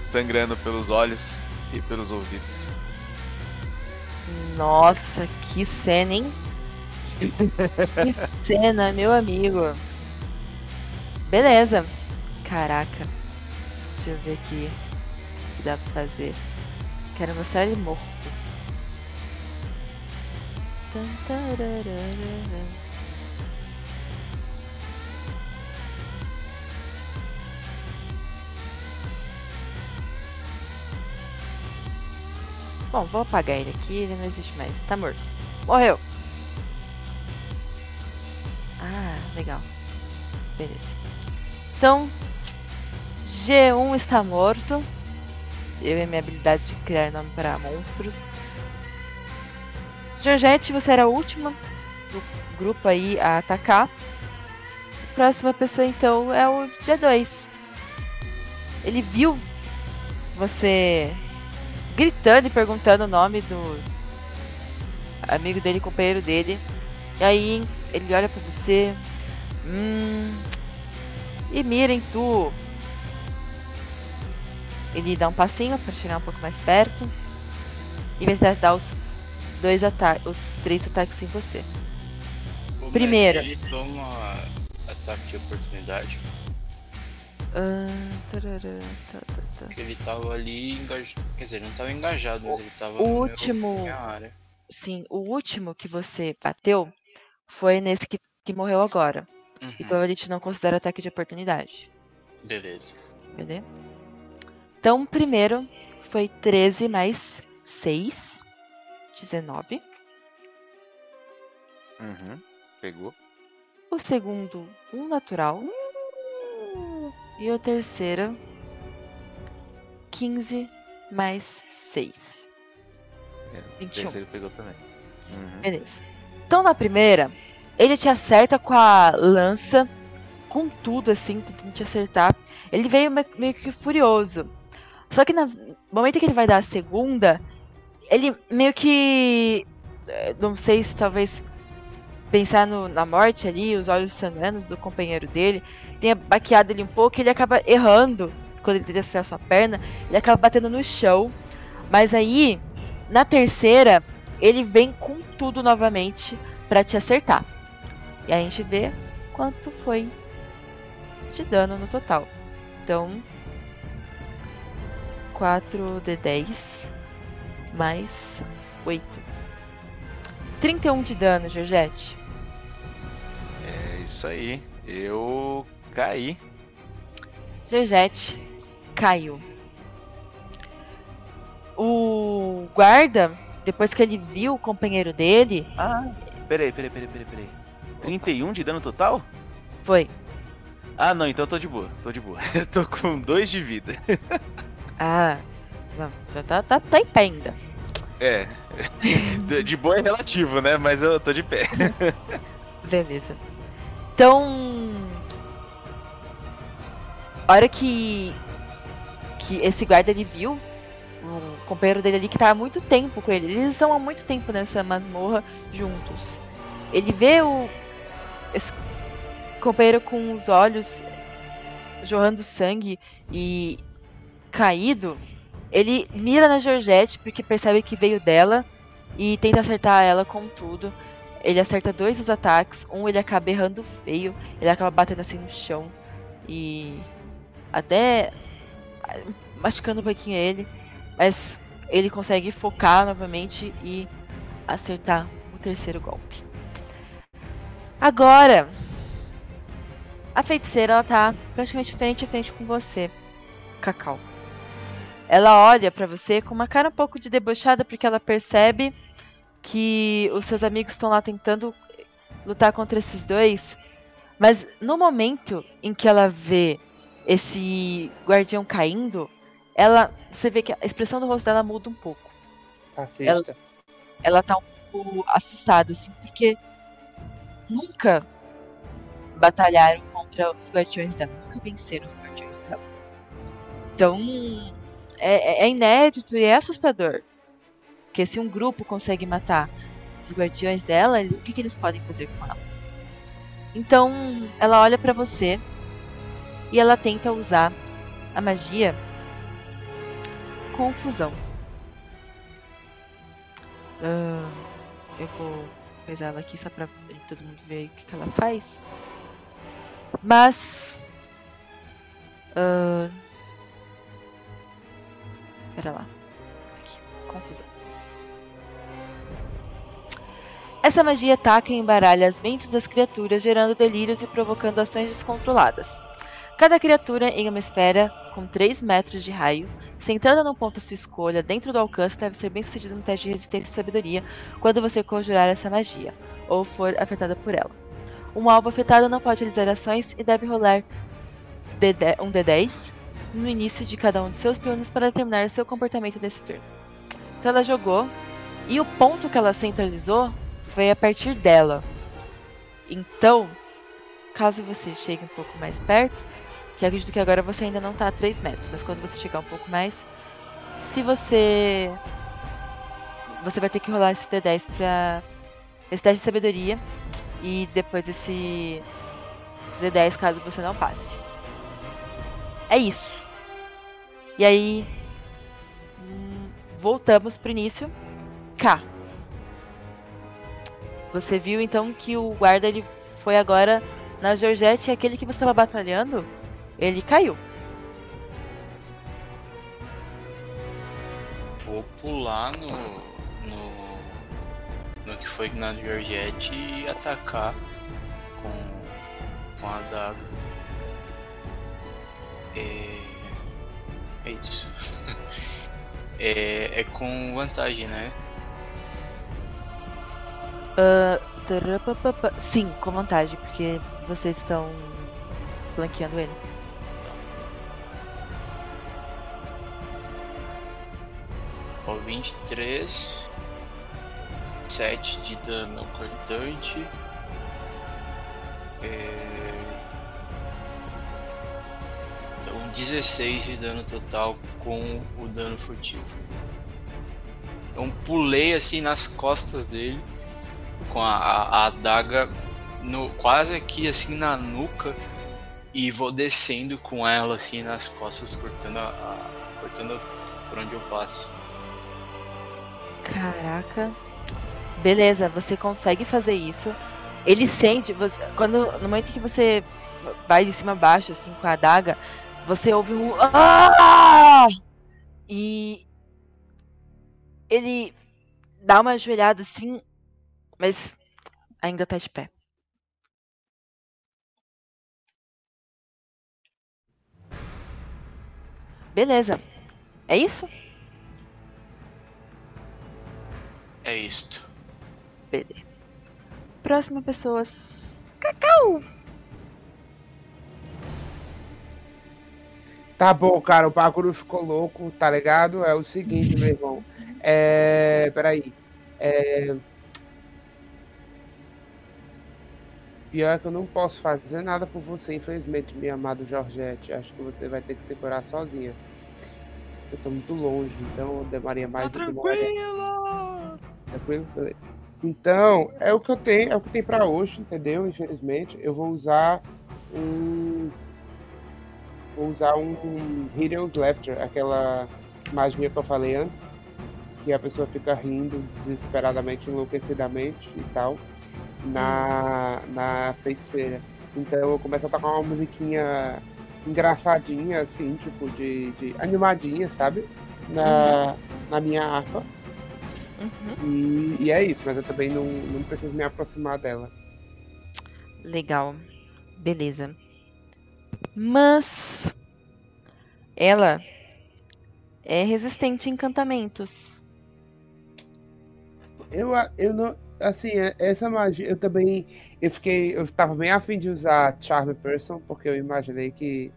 sangrando pelos olhos e pelos ouvidos. Nossa, que cena, hein? que cena, meu amigo. Beleza. Caraca. Deixa eu ver aqui o que dá pra fazer. Quero mostrar ele morto. Bom, vou apagar ele aqui, ele não existe mais. Tá morto. Morreu. Ah, legal. Beleza. Então, G1 está morto. Eu e a minha habilidade de criar nome para monstros. Georgette, você era a última do grupo aí a atacar. Próxima pessoa então é o G2. Ele viu você gritando e perguntando o nome do amigo dele, companheiro dele. E aí ele olha pra você. Hum. E mira em tu. Ele dá um passinho pra chegar um pouco mais perto. E vai tentar dar os dois ataques. Os três ataques em você. Primeiro. Ele toma ataque de oportunidade. Ah, tarará, tá, tá, tá. Porque ele tava ali engajado. Quer dizer, ele não tava engajado, mas ele tava O no meu- último. minha área. Sim, o último que você bateu foi nesse que, que morreu agora. Uhum. Então a gente não considera ataque de oportunidade. Beleza. Beleza? Então, o primeiro foi 13 mais 6. 19. Uhum. Pegou. O segundo, um natural. E o terceiro, 15 mais 6. É, o 21. terceiro pegou também. Uhum. Beleza. Então na primeira, ele te acerta com a lança, com tudo assim, tentando te acertar. Ele veio me- meio que furioso. Só que no momento que ele vai dar a segunda, ele meio que. eh, Não sei se talvez pensar no- na morte ali, os olhos sangrando do companheiro dele, tenha baqueado ele um pouco, ele acaba errando quando ele tenta acertar a sua perna, ele acaba batendo no chão. Mas aí, na terceira, ele vem com tudo novamente pra te acertar. E a gente vê quanto foi de dano no total. Então, 4 de 10 mais 8. 31 de dano, Georgette. É isso aí. Eu caí. Georgette caiu. O guarda, depois que ele viu o companheiro dele. Ah, peraí, peraí, peraí, peraí, peraí. 31 de dano total? Foi. Ah, não, então eu tô de boa, tô de boa. Eu tô com 2 de vida. Ah, não, tá, tá, tá em pé ainda. É. De boa é relativo, né? Mas eu tô de pé. Beleza. Então. A hora que. Que esse guarda ele viu o companheiro dele ali que tá há muito tempo com ele. Eles estão há muito tempo nessa masmorra juntos. Ele vê o. Esse companheiro com os olhos jorrando sangue e caído. Ele mira na Georgette porque percebe que veio dela e tenta acertar ela com tudo. Ele acerta dois dos ataques, um ele acaba errando feio, ele acaba batendo assim no chão e até machucando um pouquinho ele, mas ele consegue focar novamente e acertar o terceiro golpe. Agora, a feiticeira ela tá praticamente frente a frente com você, Cacau. Ela olha para você com uma cara um pouco de debochada porque ela percebe que os seus amigos estão lá tentando lutar contra esses dois. Mas no momento em que ela vê esse guardião caindo, ela você vê que a expressão do rosto dela muda um pouco. Ela, ela tá um pouco assustada, assim, porque nunca batalharam contra os guardiões dela, nunca venceram os guardiões dela. Então, é, é inédito e é assustador. Porque se um grupo consegue matar os guardiões dela, o que, que eles podem fazer com ela? Então, ela olha para você e ela tenta usar a magia confusão. Uh, eu vou pesar ela aqui só pra todo mundo ver o que, que ela faz. Mas. Uh, Pera lá. Aqui. Confusão. Essa magia ataca e embaralha as mentes das criaturas, gerando delírios e provocando ações descontroladas. Cada criatura em uma esfera com 3 metros de raio, centrada num ponto à sua escolha dentro do alcance, deve ser bem sucedida no teste de resistência e sabedoria quando você conjurar essa magia, ou for afetada por ela. Um alvo afetado não pode realizar ações e deve rolar um D10 no início de cada um de seus turnos para determinar seu comportamento nesse turno. Então ela jogou e o ponto que ela centralizou foi a partir dela. Então, caso você chegue um pouco mais perto, que acredito que agora você ainda não está a 3 metros, mas quando você chegar um pouco mais, se você. Você vai ter que rolar esse D10 para. Esse teste de sabedoria. E depois esse D10 caso você não passe. É isso. E aí. Hum, voltamos pro início. K. Você viu então que o guarda ele foi agora na Georgette e aquele que você estava batalhando, ele caiu. Vou pular no, no, no que foi na Georgette e atacar com, com a daga. É, é isso. é, é com vantagem, né? Uh, sim, com vantagem, porque vocês estão flanqueando ele. Ó, 23. 7 de dano cortante. É... Então 16 de dano total com o dano furtivo. Então pulei assim nas costas dele com a, a, a adaga no, quase aqui assim na nuca e vou descendo com ela assim nas costas, cortando a, a, cortando por onde eu passo. Caraca. Beleza, você consegue fazer isso. Ele sente, você, quando no momento que você vai de cima a baixo assim com a adaga, você ouve um ah! e ele dá uma ajoelhada assim, mas ainda tá de pé. Beleza. É isso? É isto. Beleza. Próxima pessoa. Cacau! Tá bom, cara, o bagulho ficou louco, tá ligado? É o seguinte, meu irmão. É. Peraí. É. Pior que eu não posso fazer nada por você, infelizmente, minha amada Georgette. Acho que você vai ter que se curar sozinha. Eu tô muito longe, então demoraria mais Tá do que tranquilo! Tranquilo? Beleza. Então, é o que eu tenho, é o que tem pra hoje, entendeu? Infelizmente, eu vou usar um. Vou usar um, um Heroes Laughter, aquela magia que eu falei antes, que a pessoa fica rindo desesperadamente, enlouquecidamente e tal, na, na feiticeira. Então eu começo a tocar uma musiquinha engraçadinha, assim, tipo, de, de animadinha, sabe? Na, na minha harpa. E, e é isso, mas eu também não, não preciso me aproximar dela. Legal. Beleza. Mas ela é resistente a encantamentos. Eu, eu não. Assim, é- essa magia, eu também. Eu fiquei. Eu tava bem afim de usar Charm Person, porque eu imaginei que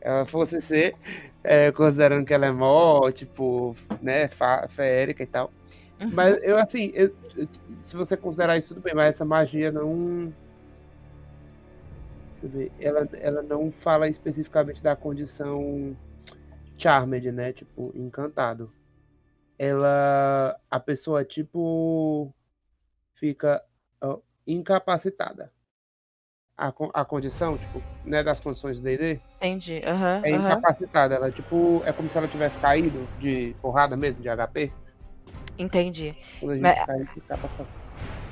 ela fosse ser, é, considerando que ela é mó, tipo, né, feérica e tal. Mas eu, assim, eu- se você considerar isso, tudo bem, mas essa magia não. Deixa eu ver. Ela, ela não fala especificamente da condição Charmed, né? Tipo, encantado. Ela. A pessoa, tipo. Fica ó, incapacitada. A, a condição, tipo, né, das condições do DD, Entendi. Aham. é incapacitada. Ela, tipo, é como se ela tivesse caído de porrada mesmo, de HP. Entendi. Mas- cai,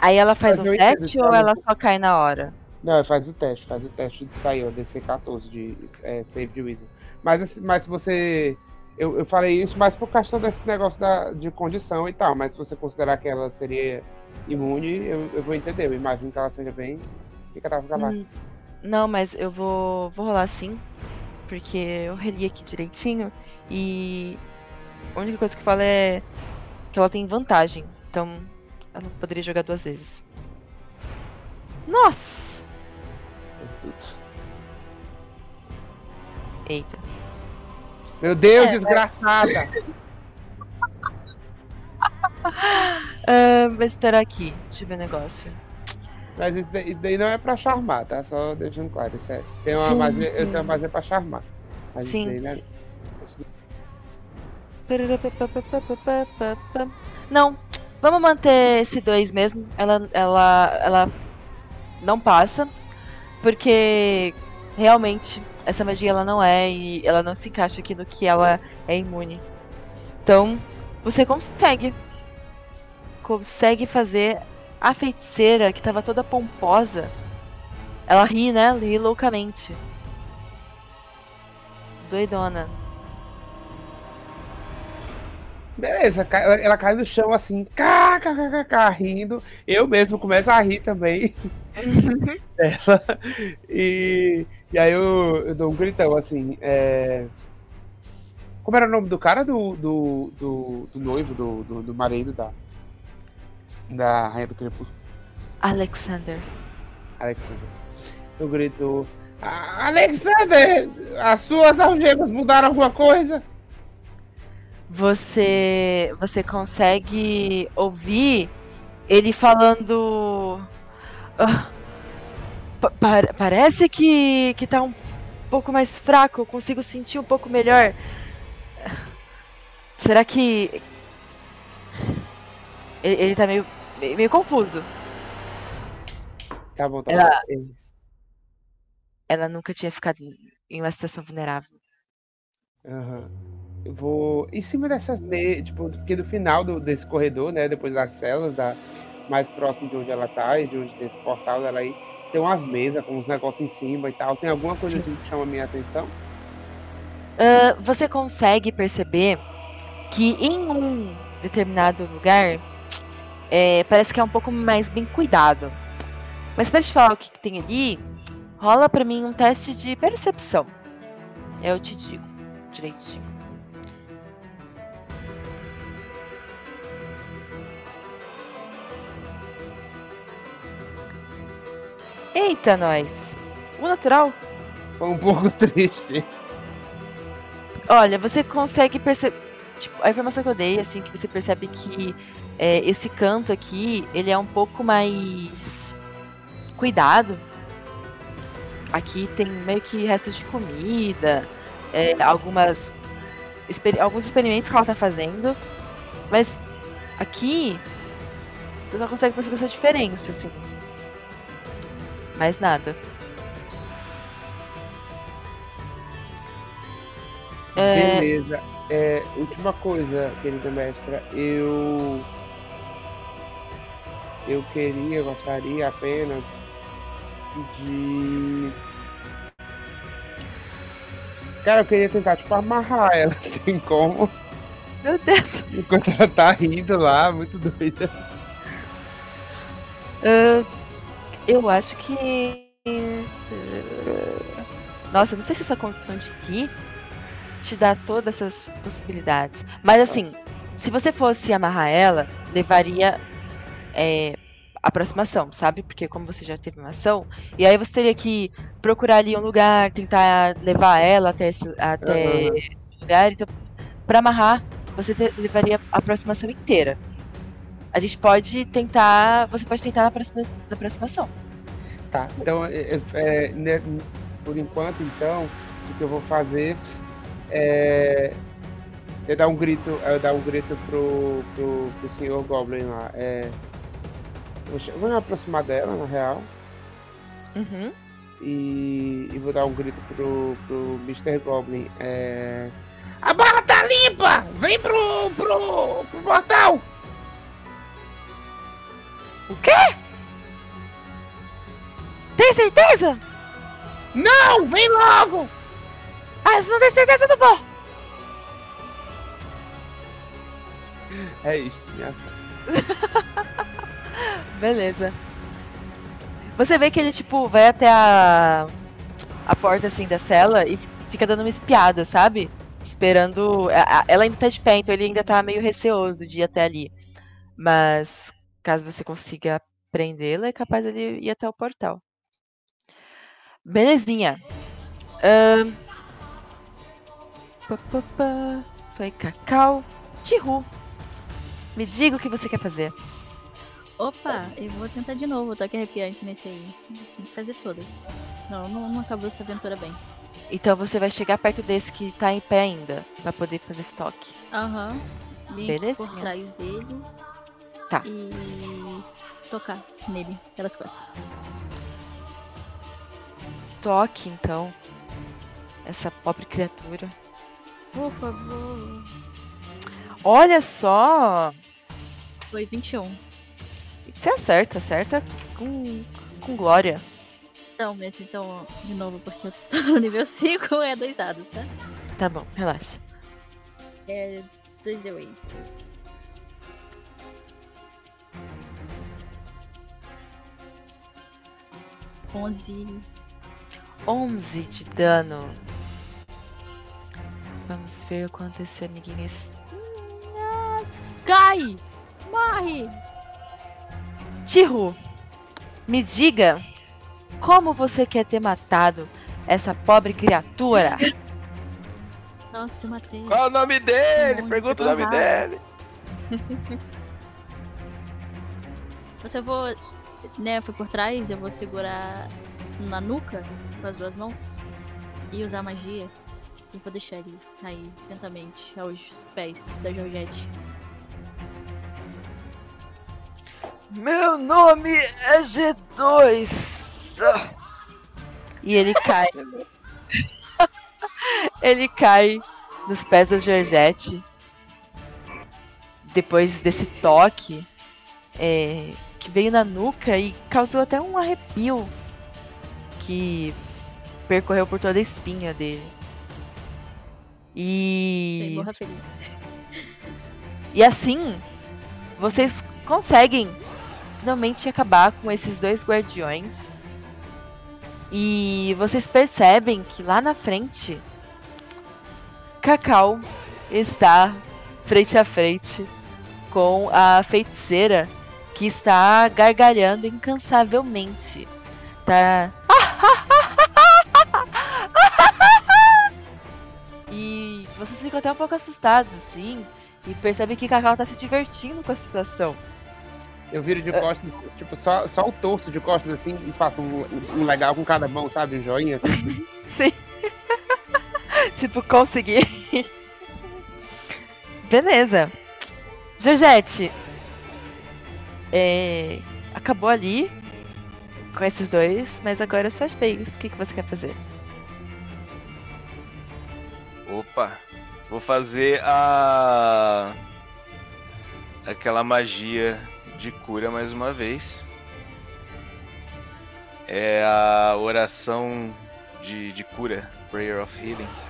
Aí ela faz Mas um teste tá? ou ela só cai na hora? Não, faz o teste, faz o teste tá aí, ó, DC14 de é, Save de Wizard. Mas, assim, mas se você. Eu, eu falei isso mais por questão desse negócio da, de condição e tal, mas se você considerar que ela seria imune, eu, eu vou entender. Eu imagino que ela seja bem. Fica das galáxias. Hum, Não, mas eu vou, vou rolar sim. Porque eu reli aqui direitinho. E a única coisa que fala é que ela tem vantagem. Então ela poderia jogar duas vezes. Nossa! Eita. Meu Deus, É, desgraçada! Ah, mas espera aqui. Deixa eu ver o negócio. Mas isso daí, isso daí não é pra charmar, tá? Só deixando claro. Isso é, tem uma Sim, magia, eu sim. tenho uma magia pra charmar. Mas Sim. isso daí não é. Não, vamos manter esse dois mesmo. Ela, ela, ela não passa, porque realmente essa magia ela não é e ela não se encaixa aqui no que ela é imune. Então, você consegue. Consegue fazer a feiticeira que tava toda pomposa. Ela ri, né? Ela ri loucamente. Doidona. Beleza, ela, cai no chão assim, kkkk, rindo. Eu mesmo começo a rir também. dela. E, e aí eu, eu dou um gritão assim. é, Como era o nome do cara do, do, do, do noivo, do, do, do marido da, da Rainha do Crepúsculo? Alexander. Alexander. Eu grito. "Ah, Alexander! As suas algemas mudaram alguma coisa? Você você consegue ouvir ele falando "Ah, pa- par- parece que que tá um pouco mais fraco, eu consigo sentir um pouco melhor. Será que ele, ele tá meio meio meio confuso. Tá bom, tá Ela- bom. Ela nunca tinha ficado em uma situação vulnerável. Aham. Eu vou. Em cima dessas tipo, porque no final do- desse corredor, né? Depois das celas, da, mais próximo de onde ela tá e de onde tem esse portal dela aí, tem umas mesas com uns negócios em cima e tal. Tem alguma coisa assim que chama a minha atenção? Ah, você consegue perceber que em um determinado lugar é, parece que é um pouco mais bem cuidado. Mas pra te falar o que, que tem ali, rola pra mim um teste de percepção. Eu te digo direitinho. Eita, nós. O natural? Foi um pouco triste. Olha, você consegue perceber. Tipo, a informação que eu dei, assim, que você percebe que é, esse canto aqui, ele é um pouco mais cuidado. Aqui tem meio que restos de comida, é, algumas exper alguns experimentos que ela tá fazendo, mas aqui você não consegue perceber essa diferença, assim. Mais nada. É... Beleza. É, última coisa, querida mestra, eu eu queria, gostaria apenas de Cara, eu queria tentar, tipo, amarrar ela. Tem como? Meu Deus. Enquanto ela tá rindo lá, muito doida. Uh, eu acho que. Nossa, não sei se essa condição de rir te dá todas essas possibilidades. Mas assim, se você fosse amarrar ela, levaria é, aproximação, sabe? Porque como você já teve uma ação, e aí você teria que procurar ali um lugar, tentar levar ela até esse até uhum. lugar. Então, para amarrar, você te, levaria a aproximação inteira. A gente pode tentar. Você pode tentar na, aproxima, na aproximação. Tá, então, é, é, é né, por enquanto, então, o que eu vou fazer é. Eu dar um grito, eu dar um grito pro, pro, pro senhor Goblin lá. É, Vou me aproximar dela, na real. Uhum. E, e, vou dar um grito pro, pro Mr. Goblin. É... A barra tá limpa! Vem pro, pro, pro portal! O quê? Tem certeza? Não! Vem logo! Ah, você não tem certeza do bom! É isso, minha Beleza. Você vê que ele, tipo, vai até a, a porta, assim, da cela e fica dando uma espiada, sabe? Esperando. Ela ainda tá de pé, então ele ainda tá meio receoso de ir até ali. Mas, caso você consiga prendê-la, é capaz de ir até o portal. Belezinha. Um... Foi Cacau. Tihu. Me diga o que você quer fazer. Opa, eu vou tentar de novo, tô aqui arrepiante nesse aí. Tem que fazer todas. Senão não, não acabou essa aventura bem. Então você vai chegar perto desse que tá em pé ainda, pra poder fazer estoque. Aham. Uhum. Beleza? por trás dele. Tá. E tocar nele pelas costas. Toque então. Essa pobre criatura. Por favor. Olha só! Foi 21. Você acerta, acerta com, com glória. Então, mas então, de novo, porque eu tô no nível 5, é dois dados, tá? Tá bom, relaxa. É 2d8. Onze. Onze de dano. Vamos ver o quanto esse amiguinho. Cai! Morre! Tihu, me diga como você quer ter matado essa pobre criatura? Nossa, eu matei. Qual é o nome dele? Pergunta o nome dele. Você vou, né, foi por trás, eu vou segurar na nuca com as duas mãos e usar magia e vou deixar ele cair lentamente aos pés da Georgette. Meu nome é G2. E ele cai. ele cai nos pés da Georgette. Depois desse toque é, que veio na nuca e causou até um arrepio que percorreu por toda a espinha dele. E. E assim, vocês conseguem finalmente acabar com esses dois guardiões. E vocês percebem que lá na frente, Cacau está frente a frente com a feiticeira que está gargalhando incansavelmente, tá. E vocês ficam até um pouco assustados, assim, e percebem que Cacau tá se divertindo com a situação. Eu viro de costas, tipo, só, só o torso de costas assim e faço um, um legal com cada mão, sabe? Um joinha assim. Sim. tipo, consegui. Beleza. Georgette. É, acabou ali com esses dois, mas agora é sua vez. O que, que você quer fazer? Opa, vou fazer a. aquela magia de cura mais uma vez. É a oração de, de cura, Prayer of Healing.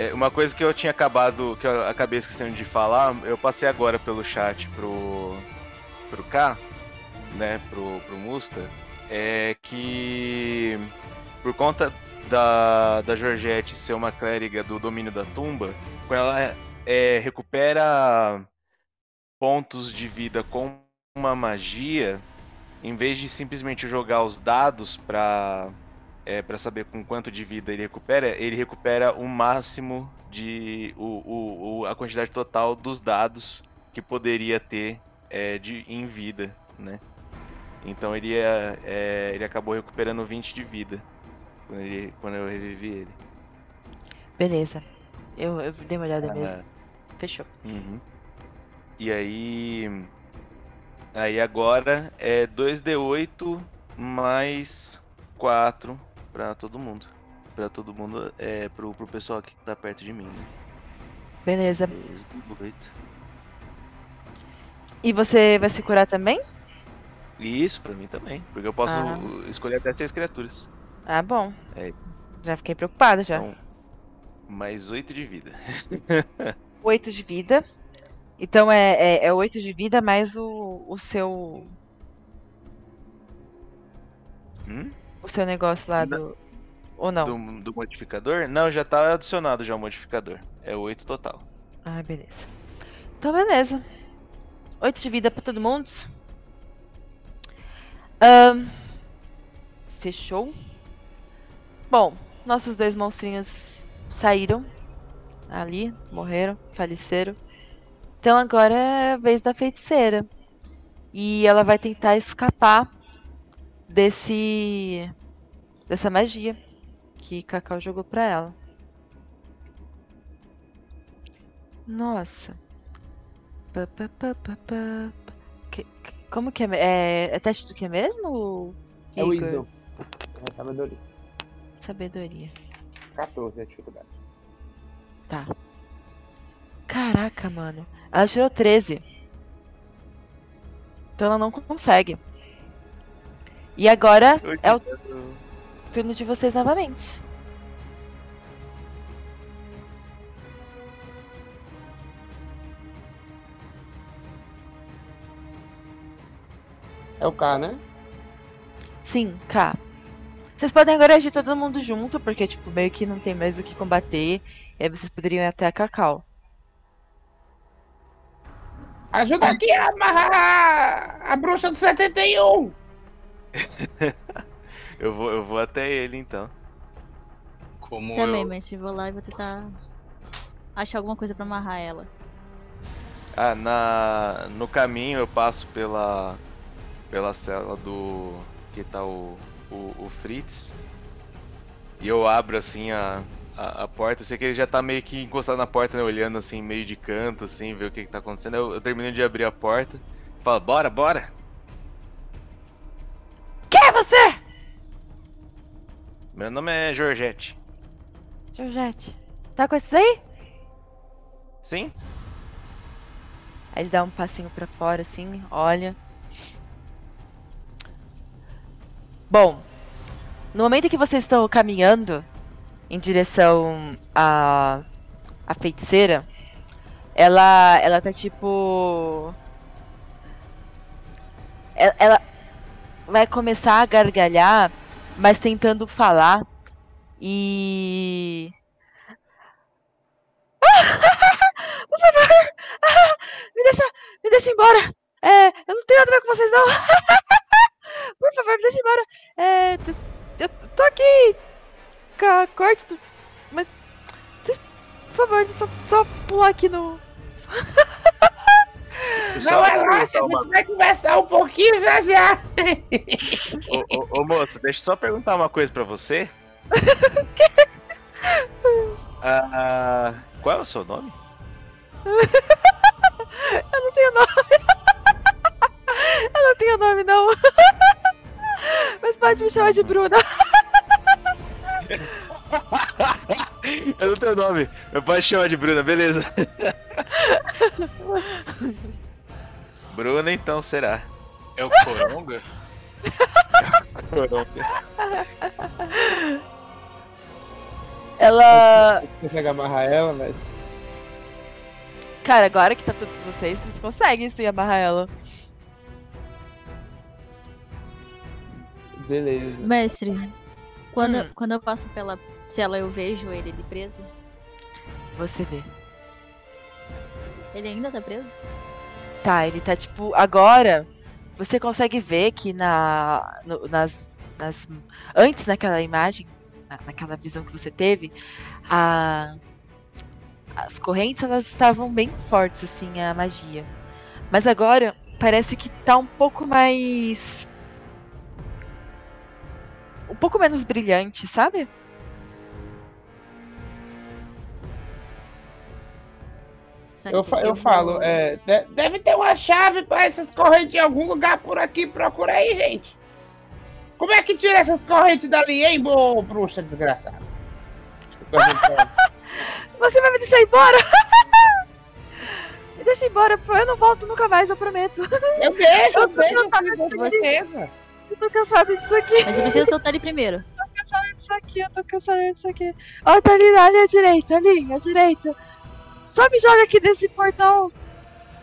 É, uma coisa que eu tinha acabado, que eu acabei esquecendo de falar, eu passei agora pelo chat pro, pro K, né, pro, pro Musta, é que por conta da, da Georgette ser uma clériga do domínio da tumba, quando ela é, recupera pontos de vida com uma magia, em vez de simplesmente jogar os dados para é, para saber com quanto de vida ele recupera, ele recupera o máximo de o, o, a quantidade total dos dados que poderia ter é, de, em vida, né? Então ele, é, é, ele acabou recuperando 20 de vida quando, ele, quando eu revivi ele. Beleza. Eu, eu dei uma olhada Ah. mesmo. Fechou. Uhum. E aí. Aí agora é 2D8 mais 4 pra todo mundo. Pra todo mundo, é pro, pro pessoal aqui que tá perto de mim. Né? Beleza. 2D8. E você vai se curar também? Isso pra mim também. Porque eu posso Ah. escolher até seis criaturas. Ah, bom. É, Já fiquei preocupada já. então, mais 8 de vida. 8 de vida. Então é, é, é 8 de vida mais o, o seu. Hum? O seu negócio lá do. Ou não? Do, do modificador? Não, já tá adicionado já o modificador. É 8 total. Ah, beleza. Então, beleza. 8 de vida pra todo mundo. Ahn, fechou. Bom, nossos dois monstrinhos saíram ali, morreram, faleceram. Então agora é a vez da feiticeira. E ela vai tentar escapar desse dessa magia que Cacau jogou pra ela. Nossa. Pá, pá, pá. Que- que- como que é? É, é teste do que mesmo? É o Igor? É sabedoria. Sabedoria. 14 é dificuldade. Tá. Caraca, mano. Ela tirou 13. Então ela não consegue. E agora é o turno de vocês novamente. É o K, né? Sim, K. Vocês podem agora agir todo mundo junto, porque, tipo, meio que não tem mais o que combater. E aí vocês poderiam ir até a Cacau. Ajuda aqui a amarrar a bruxa do 71! eu, vou, eu vou até ele então. Como Também, eu. mas se vou lá e vou tentar achar alguma coisa pra amarrar ela. Ah, na, no caminho eu passo pela pela cela do que tá o, o, o Fritz e eu abro assim a, a, a porta. Eu sei que ele já tá meio que encostado na porta, né, olhando assim meio de canto, assim, ver o que, que tá acontecendo. Eu, eu termino de abrir a porta, falo bora, bora. Quem é você? Meu nome é Georgette. Georgette. Tá com esses aí? Sim? Aí ele dá um passinho pra fora, assim, olha. Bom, no momento que vocês estão caminhando em direção à, à feiticeira, ela, ela tá tipo. Ela, ela vai começar a gargalhar, mas tentando falar. E. Por favor! me, deixa, me deixa embora! É, eu não tenho nada a ver com vocês, não! Por favor, me deixa embora! É, eu tô aqui com a corte do. Mas. Por favor, só, só pular aqui no. Não relaxa, a gente vai conversar um pouquinho já já. ô, ô, ô, moço, deixa eu só perguntar uma coisa pra você. Ah, qual é o seu nome? Eu não tenho nome. Eu não tenho nome, não. Mas pode me chamar de Bruna. Eu não tenho nome. Meu pai chama de Bruna, beleza. Bruna, então será. É o Coronga? Coronga. Ela. Você consegue amarrar ela, mas. Cara, agora que tá todos vocês, vocês conseguem sim amarrar ela. Beleza. Mestre, quando, Hum. quando eu passo pela cela, eu vejo ele ali preso? Você vê. Ele ainda tá preso? Tá, ele tá tipo. Agora, você consegue ver que na. no- nas, nas. Antes naquela imagem, na- naquela visão que você teve, a. As correntes elas estavam bem fortes, assim, a magia. Mas agora parece que tá um pouco mais. Um pouco menos brilhante, sabe? Eu, fa- eu falo, é, de- deve ter uma chave pra essas correntes em algum lugar por aqui. Procura aí, gente. Como é que tira essas correntes dali, hein, bo bruxa desgraçada? Você vai me deixar embora? me deixa embora, eu não volto nunca mais, eu prometo. Eu deixo, eu tô deixo, com certeza. Eu tô cansada disso aqui. Mas eu preciso soltar ele primeiro. tô cansada disso aqui, eu tô cansada disso aqui. Ó, tá ali, ali à direita, ali, à direita. Só me joga aqui desse portão.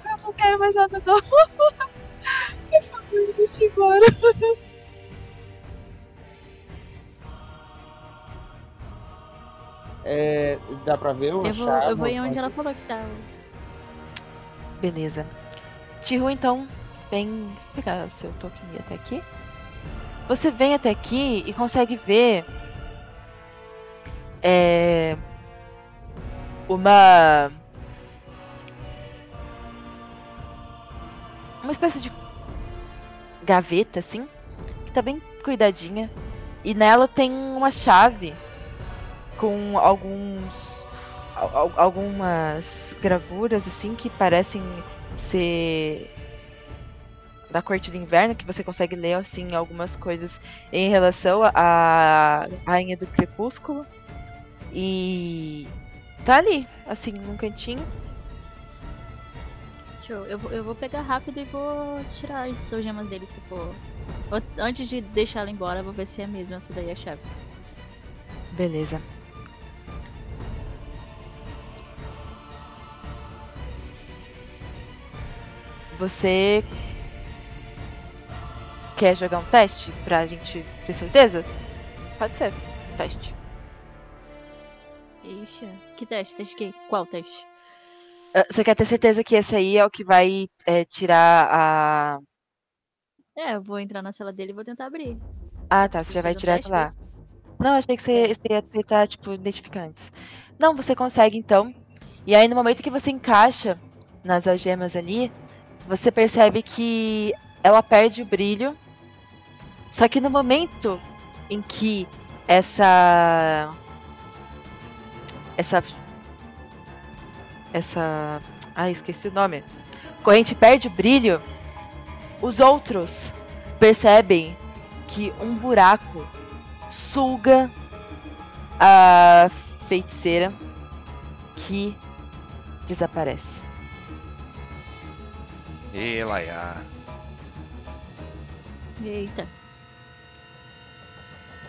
Eu não quero mais nada, não. Por favor, me deixa embora. É, dá pra ver uma Eu vou, eu vou em uma onde ela falou que tá. Beleza. Tihu, então, vem pegar o seu token e ir até aqui. Você vem até aqui e consegue ver é, uma uma espécie de gaveta assim, que tá bem cuidadinha. E nela tem uma chave com alguns al- al- algumas gravuras assim que parecem ser da corte do inverno que você consegue ler assim algumas coisas em relação à rainha do crepúsculo. E tá ali assim num cantinho Show. Eu, vou- eu vou pegar rápido e vou tirar as algemas dele se for. Antes de deixar ela embora, vou ver se é mesmo essa daí a chave. beleza você quer jogar um teste pra gente ter certeza pode ser um teste Ixi. Que teste? Teste que? Qual teste? Ah, Você quer ter certeza que esse aí é o que vai é, tirar a. É, eu vou entrar na cela dele e vou tentar abrir. Ah, tá. Você já vai direto teste, lá. foi Não, achei que você, você ia tentar, tipo, identificar antes. Não, você consegue então. E aí, no momento que você encaixa nas algemas ali, você percebe que ela perde o brilho. Só que no momento em que essa. Essa. Essa. Ah, esqueci o nome. Corrente perde o brilho. Os outros percebem que um buraco suga a feiticeira que desaparece. E Laia. Eita.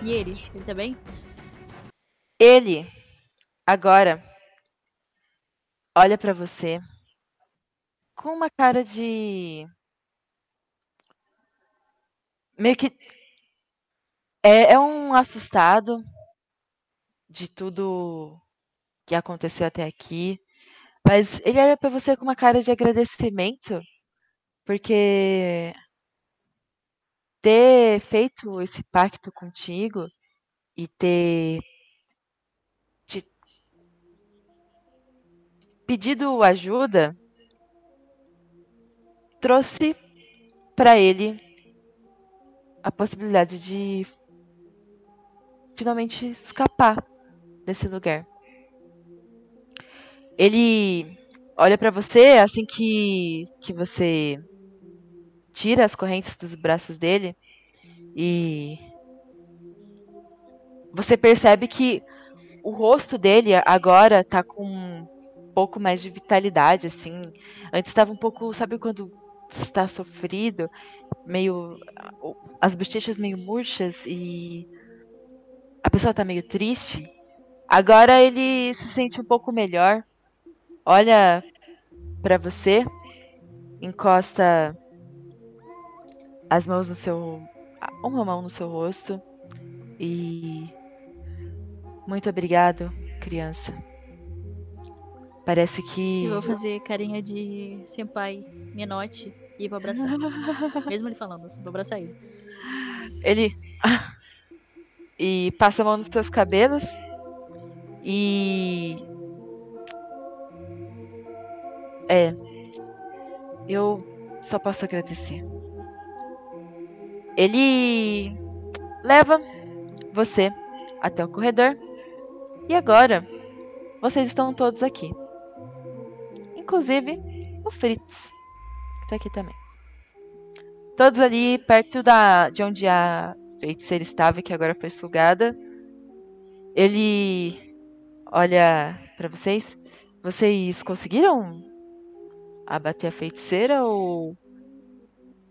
E ele? Ele tá bem? Ele agora olha pra você com uma cara de meio que é, é um assustado de tudo que aconteceu até aqui, mas ele olha pra você com uma cara de agradecimento porque ter feito esse pacto contigo e ter pedido ajuda trouxe para ele a possibilidade de finalmente escapar desse lugar. Ele olha para você assim que que você tira as correntes dos braços dele e você percebe que o rosto dele agora tá com pouco mais de vitalidade, assim. Antes estava um pouco, sabe quando está sofrido, meio as bochechas meio murchas e a pessoa tá meio triste. Agora ele se sente um pouco melhor. Olha para você, encosta as mãos no seu uma mão no seu rosto e muito obrigado, criança. Parece que. Eu vou fazer carinha de senpai, menote e vou abraçar. Mesmo ele falando assim, vou abraçar ele. Ele. E passa a mão nos seus cabelos. E. É. Eu só posso agradecer. Ele leva você até o corredor e agora, vocês estão todos aqui. Inclusive o Fritz, que tá aqui também. Todos ali perto da, de onde a feiticeira estava, que agora foi sugada. Ele olha para vocês. Vocês conseguiram abater a feiticeira ou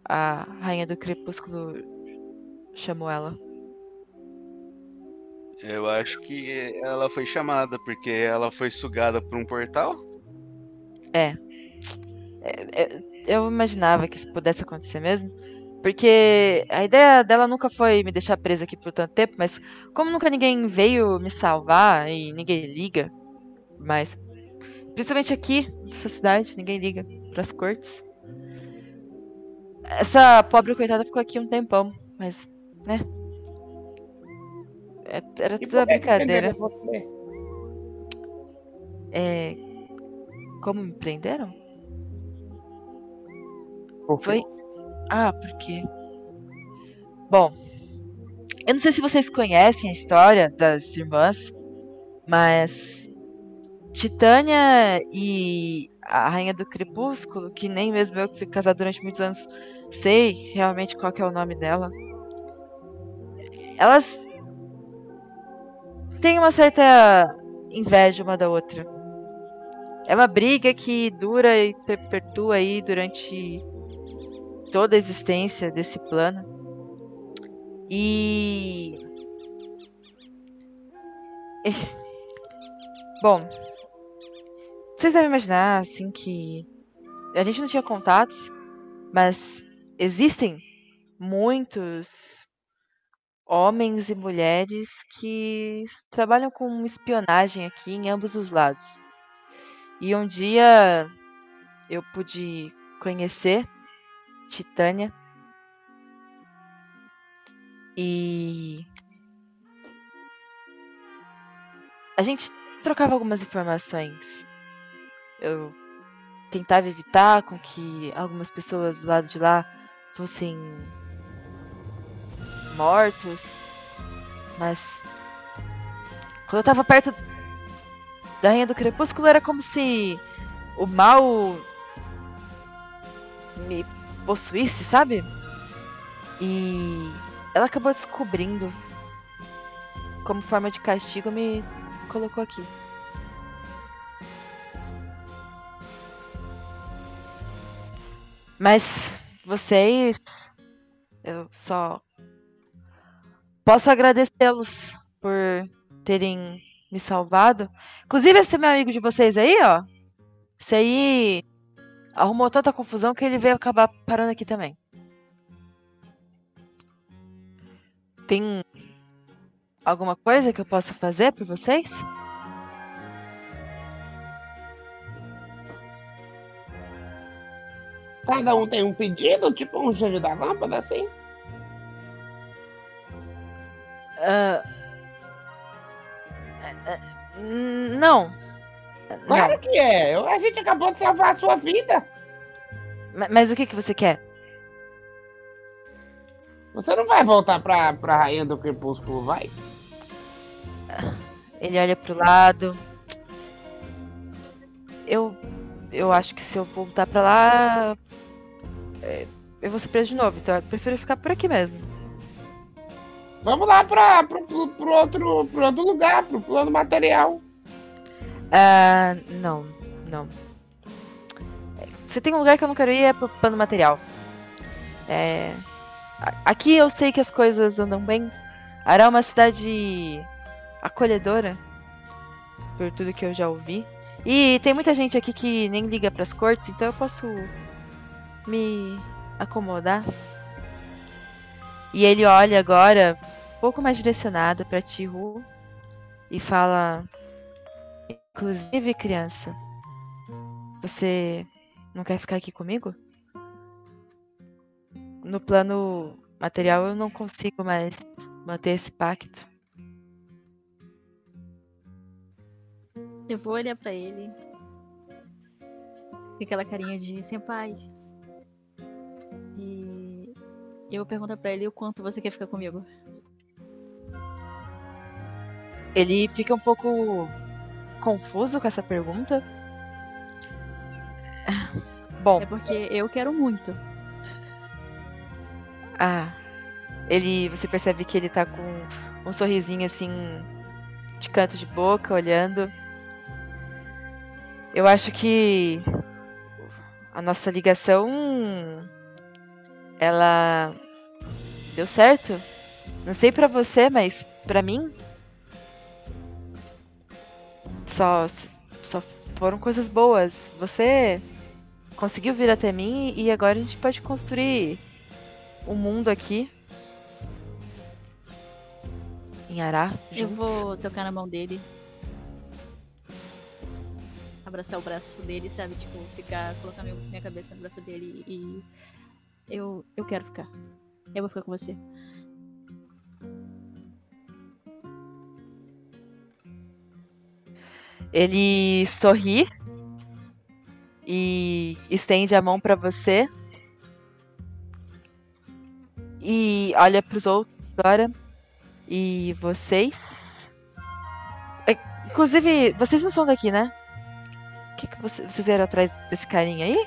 a rainha do crepúsculo chamou ela? Eu acho que ela foi chamada porque ela foi sugada por um portal. É. é, é eu imaginava que isso pudesse acontecer mesmo. Porque a ideia dela nunca foi me deixar presa aqui por tanto tempo, mas como nunca ninguém veio me salvar e ninguém liga, mas principalmente aqui nessa cidade, ninguém liga para as cortes. Essa pobre coitada ficou aqui um tempão, mas, né, é, era tudo brincadeira. É. Como me prenderam? Por Foi. Ah, porque. Bom. Eu não sei se vocês conhecem a história das irmãs, mas. Titânia e a Rainha do Crepúsculo, que nem mesmo eu que fui casada durante muitos anos sei realmente qual é o nome dela. Elas tem uma certa inveja uma da outra. É uma briga que dura e perpetua aí durante toda a existência desse plano. E. Bom, vocês devem imaginar assim que a gente não tinha contatos, mas existem muitos homens e mulheres que trabalham com espionagem aqui em ambos os lados. E um dia eu pude conhecer Titânia e a gente trocava algumas informações. Eu tentava evitar com que algumas pessoas do lado de lá fossem mortos. Mas. Quando eu tava perto da Rainha do Crepúsculo, era como se o mal me possuísse, sabe? E ela acabou descobrindo. Como forma de castigo, me colocou aqui. Mas vocês. Eu só Posso agradecê-los por terem me salvado. Inclusive, esse meu amigo de vocês aí, ó. Esse aí arrumou tanta confusão que ele veio acabar parando aqui também. Tem alguma coisa que eu possa fazer por vocês? Cada um tem um pedido, tipo um gênio da lâmpada, assim? Uh, não. Claro que é. A gente acabou de salvar a sua vida. Ma- Mas o que, que você quer? Você não vai voltar pra, pra Rainha do Crepúsculo, vai? Ele olha pro lado. Eu. Eu acho que se eu voltar pra lá. é, eu vou ser preso de novo, então eu prefiro ficar por aqui mesmo. Vamos lá pra, pro, outro, pro outro lugar, pro plano material. Ah, não, não. Se tem um lugar que eu não quero ir é pro plano material. É, aqui eu sei que as coisas andam bem. Ará é uma cidade acolhedora, por tudo que eu já ouvi. E tem muita gente aqui que nem liga pras cortes, então eu posso me acomodar. E ele olha agora, pouco mais direcionado pra ti, Ru, e fala: Inclusive, criança, você não quer ficar aqui comigo? No plano material eu não consigo mais manter esse pacto. Eu vou olhar pra ele. Com aquela carinha de senpai. E eu vou perguntar pra ele o quanto você quer ficar comigo. Ele fica um pouco confuso com essa pergunta. Bom. É porque eu quero muito. Ah, ele, você percebe que ele tá com um sorrisinho assim de canto de boca, olhando. Eu acho que a nossa ligação ela deu certo. Não sei pra você, mas pra mim só só foram coisas boas. Você conseguiu vir até mim e agora a gente pode construir o mundo aqui em Ará. Eu juntos. vou tocar na mão dele. Abraçar o braço dele, sabe? Tipo, ficar, colocar meu- minha cabeça no braço dele e. Eu, eu quero ficar. Eu vou ficar com você. Ele sorri e estende a mão pra você. E olha pros outros agora. E vocês. É, Inclusive, vocês não são daqui, né? O que, que você- vocês vieram atrás desse carinha aí?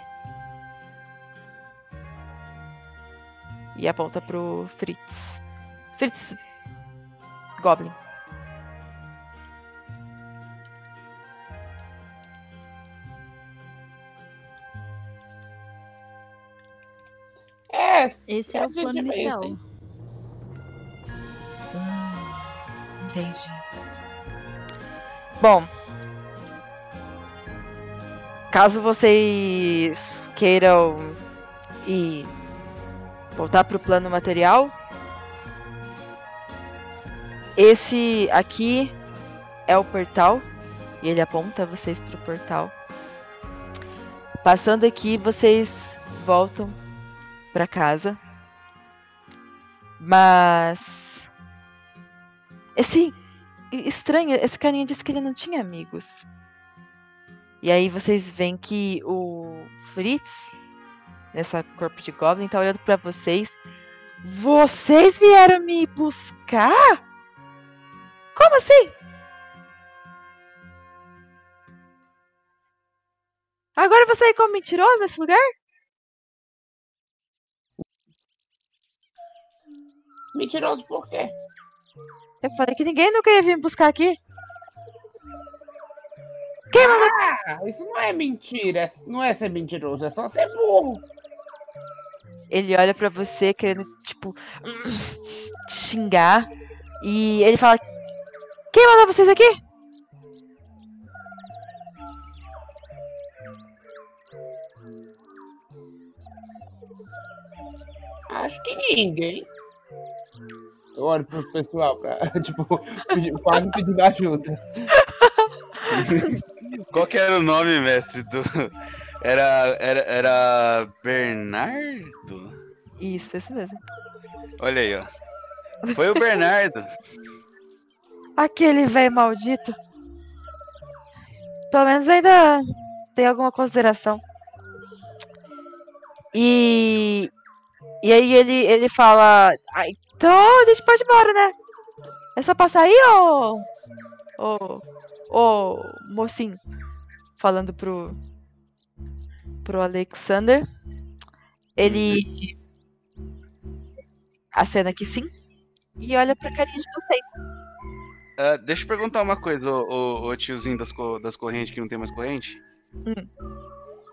E aponta pro Fritz. Fritz. Goblin. É. Esse era a o plano é inicial. assim. Entendi. Bom. Caso vocês queiram ir voltar pro plano material, esse aqui é o portal e ele aponta vocês pro portal. Passando aqui, vocês voltam pra casa. Mas esse estranho, esse carinha disse que ele não tinha amigos. E aí vocês veem que o Fritz, nessa corpo de Goblin, tá olhando pra vocês. Vocês vieram me buscar? Como assim? Agora você é como mentiroso nesse lugar? Mentiroso por quê? Eu falei que ninguém nunca ia vir me buscar aqui. Ah, isso não é mentira. Não é ser mentiroso, é só ser burro. Ele olha pra você querendo, tipo, te xingar. E ele fala: Quem mandou vocês aqui? Acho que ninguém. Eu olho pro pessoal pra, tipo, pedir- quase pedindo ajuda. Qual que era o nome, mestre? Do... Era, era, era Bernardo? Isso, esse mesmo. Olha aí, ó. Foi o Bernardo. Aquele velho maldito. pelo menos ainda tem alguma consideração. E. E aí ele, ele fala. "Ah, então a gente pode ir embora, né? É só passar aí, ô. Ô. Ô, mocinho. Falando pro. Pro Alexander. Ele. Acena que sim. E olha pra carinha de vocês. Ah, deixa eu perguntar uma coisa, ô, ô- ô tiozinho das, co- das correntes que não tem mais corrente. Hum.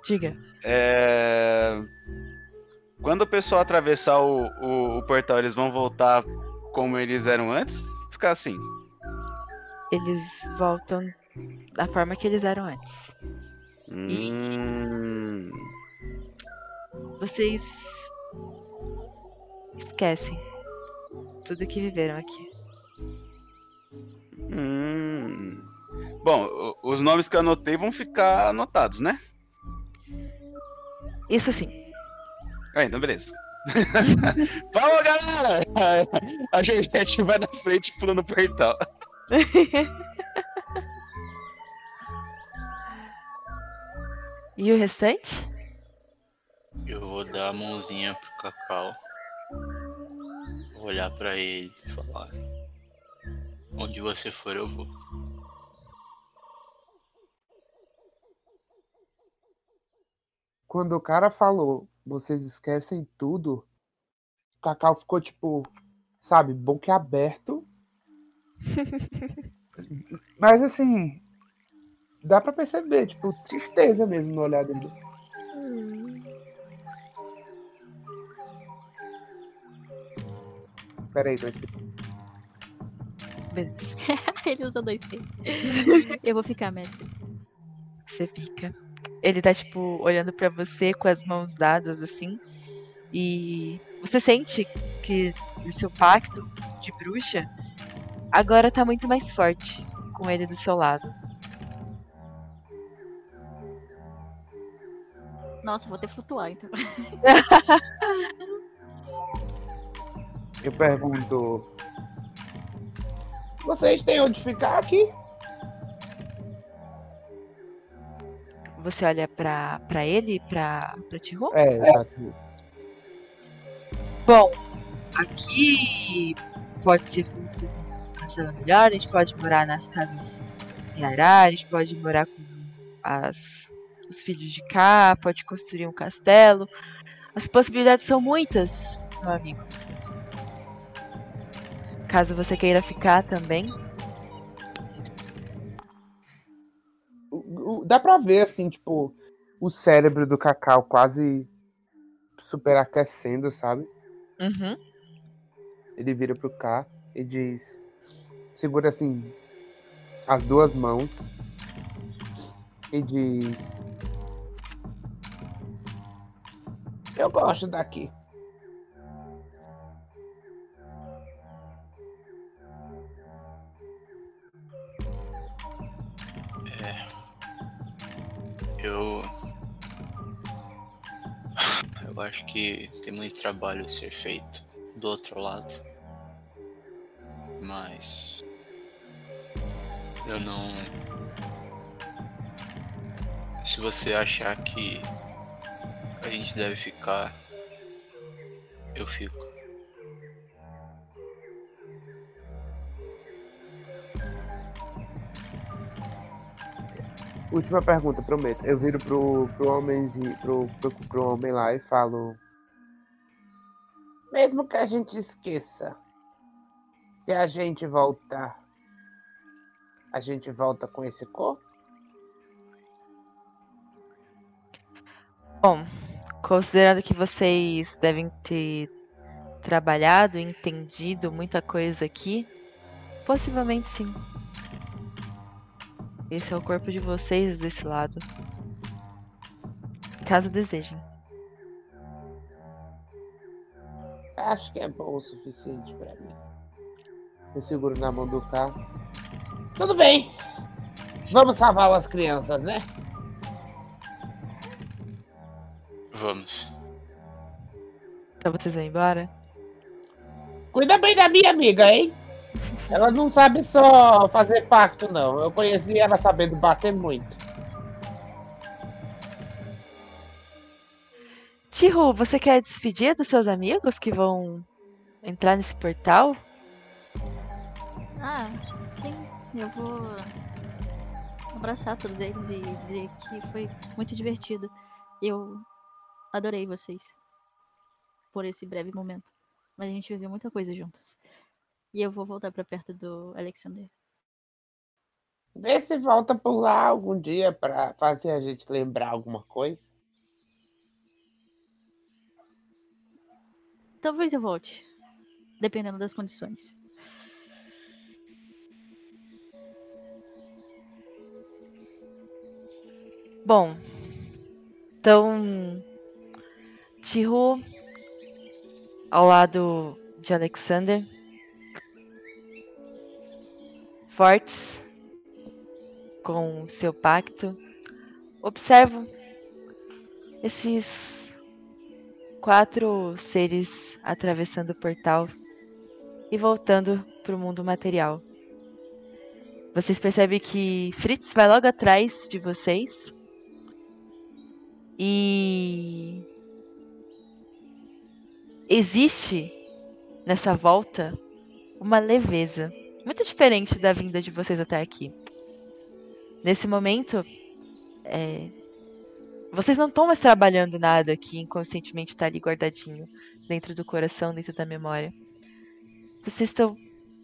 Diga. É... Quando o pessoal atravessar o, o, o portal, eles vão voltar como eles eram antes? Ficar assim. Eles voltam da forma que eles eram antes. Hum... Vocês esquecem tudo que viveram aqui. Hum... Bom, os nomes que eu anotei vão ficar anotados, né? Isso sim. Ah, então beleza. Vamos, galera! A Juliette vai na frente e pula no portal. E o restante? Eu vou dar a mãozinha pro Cacau. Vou olhar pra ele e falar: Onde você for, eu vou. Quando o cara falou, vocês esquecem tudo, o Cacau ficou tipo, sabe, boquiaberto. Mas assim, dá pra perceber, tipo, tristeza mesmo no olhar dele. Peraí, tô explicando. Beleza. Ele usa dois T. Eu vou ficar, mestre. Você fica. Ele tá, tipo, olhando pra você com as mãos dadas, assim. E você sente que o seu pacto de bruxa agora tá muito mais forte com ele do seu lado. Nossa, vou ter que flutuar, então. Eu pergunto. Vocês têm onde ficar aqui? Você olha pra, pra ele e pra, pra Tihu? É, exato. Bom, aqui pode ser construído um castelo melhor, a gente pode morar nas casas em Ará, a gente pode morar com as, os filhos de cá, pode construir um castelo. As possibilidades são muitas, meu amigo. Caso você queira ficar também. O- Dá pra ver, assim, tipo, o cérebro do Cacau quase superaquecendo, sabe? Uhum. Ele vira pro K e diz: segura assim as duas mãos e diz: Eu gosto daqui. Eu. Eu acho que tem muito trabalho a ser feito do outro lado. Mas. Eu não. Se você achar que a gente deve ficar, eu fico. Última pergunta, prometo. Eu viro pro, pro, homenzinho, pro, pro, pro homem lá e falo: Mesmo que a gente esqueça, se a gente voltar, a gente volta com esse corpo? Bom, considerando que vocês devem ter trabalhado entendido muita coisa aqui, possivelmente sim. Esse é o corpo de vocês desse lado. Caso desejem. Acho que é bom o suficiente pra mim. Eu seguro na mão do carro. Tudo bem. Vamos salvar as crianças, né? Vamos. Então vocês vão embora? Cuida bem da minha amiga, hein? Ela não sabe só fazer pacto, não. Eu conheci ela sabendo bater muito. Tiro, você quer despedir dos seus amigos que vão entrar nesse portal? Ah, sim. Eu vou abraçar todos eles e dizer que foi muito divertido. Eu adorei vocês por esse breve momento. Mas a gente viveu muita coisa juntas. E eu vou voltar para perto do Alexander. Vê se volta por lá algum dia para fazer a gente lembrar alguma coisa. Talvez eu volte, dependendo das condições. Bom, então Tihu ao lado de Alexander, fortes com seu pacto, observam esses quatro seres atravessando o portal e voltando para o mundo material. Vocês percebem que Fritz vai logo atrás de vocês e existe nessa volta uma leveza muito diferente da vinda de vocês até aqui. Nesse momento, é, vocês não estão mais trabalhando nada que inconscientemente está ali guardadinho dentro do coração, dentro da memória. Vocês estão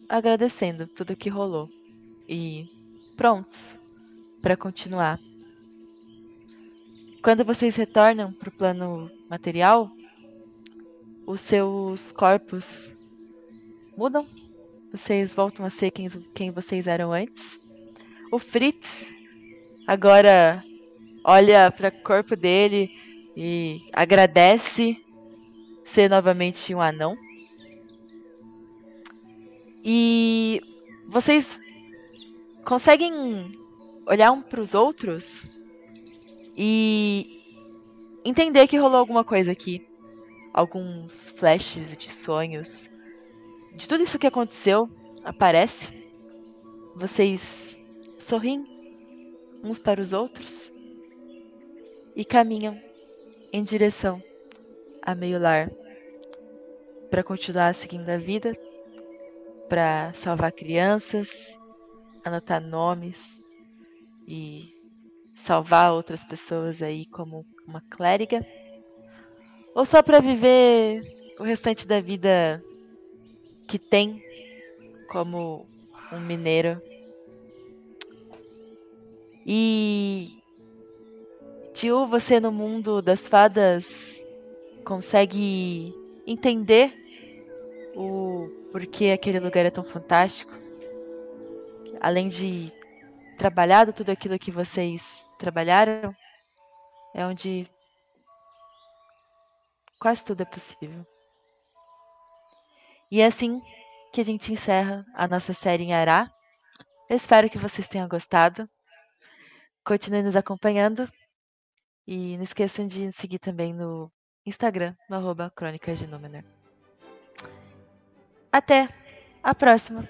agradecendo tudo o que rolou e prontos para continuar. Quando vocês retornam para o plano material, os seus corpos mudam. Vocês voltam a ser quem, quem vocês eram antes. O Fritz agora olha para o corpo dele e agradece ser novamente um anão. E vocês conseguem olhar um para os outros e entender que rolou alguma coisa aqui alguns flashes de sonhos. De tudo isso que aconteceu, aparece. Vocês sorriem uns para os outros e caminham em direção a meio lar para continuar seguindo a vida, para salvar crianças, anotar nomes e salvar outras pessoas aí como uma clériga. Ou só para viver o restante da vida que tem como um mineiro. E Tio, você no mundo das fadas consegue entender o porquê aquele lugar é tão fantástico? Além de trabalhado tudo aquilo que vocês trabalharam, é onde quase tudo é possível. E é assim que a gente encerra a nossa série em Ará. Eu espero que vocês tenham gostado. Continuem nos acompanhando. E não esqueçam de seguir também no Instagram, no arroba Crônicas de Númenor. Até a próxima!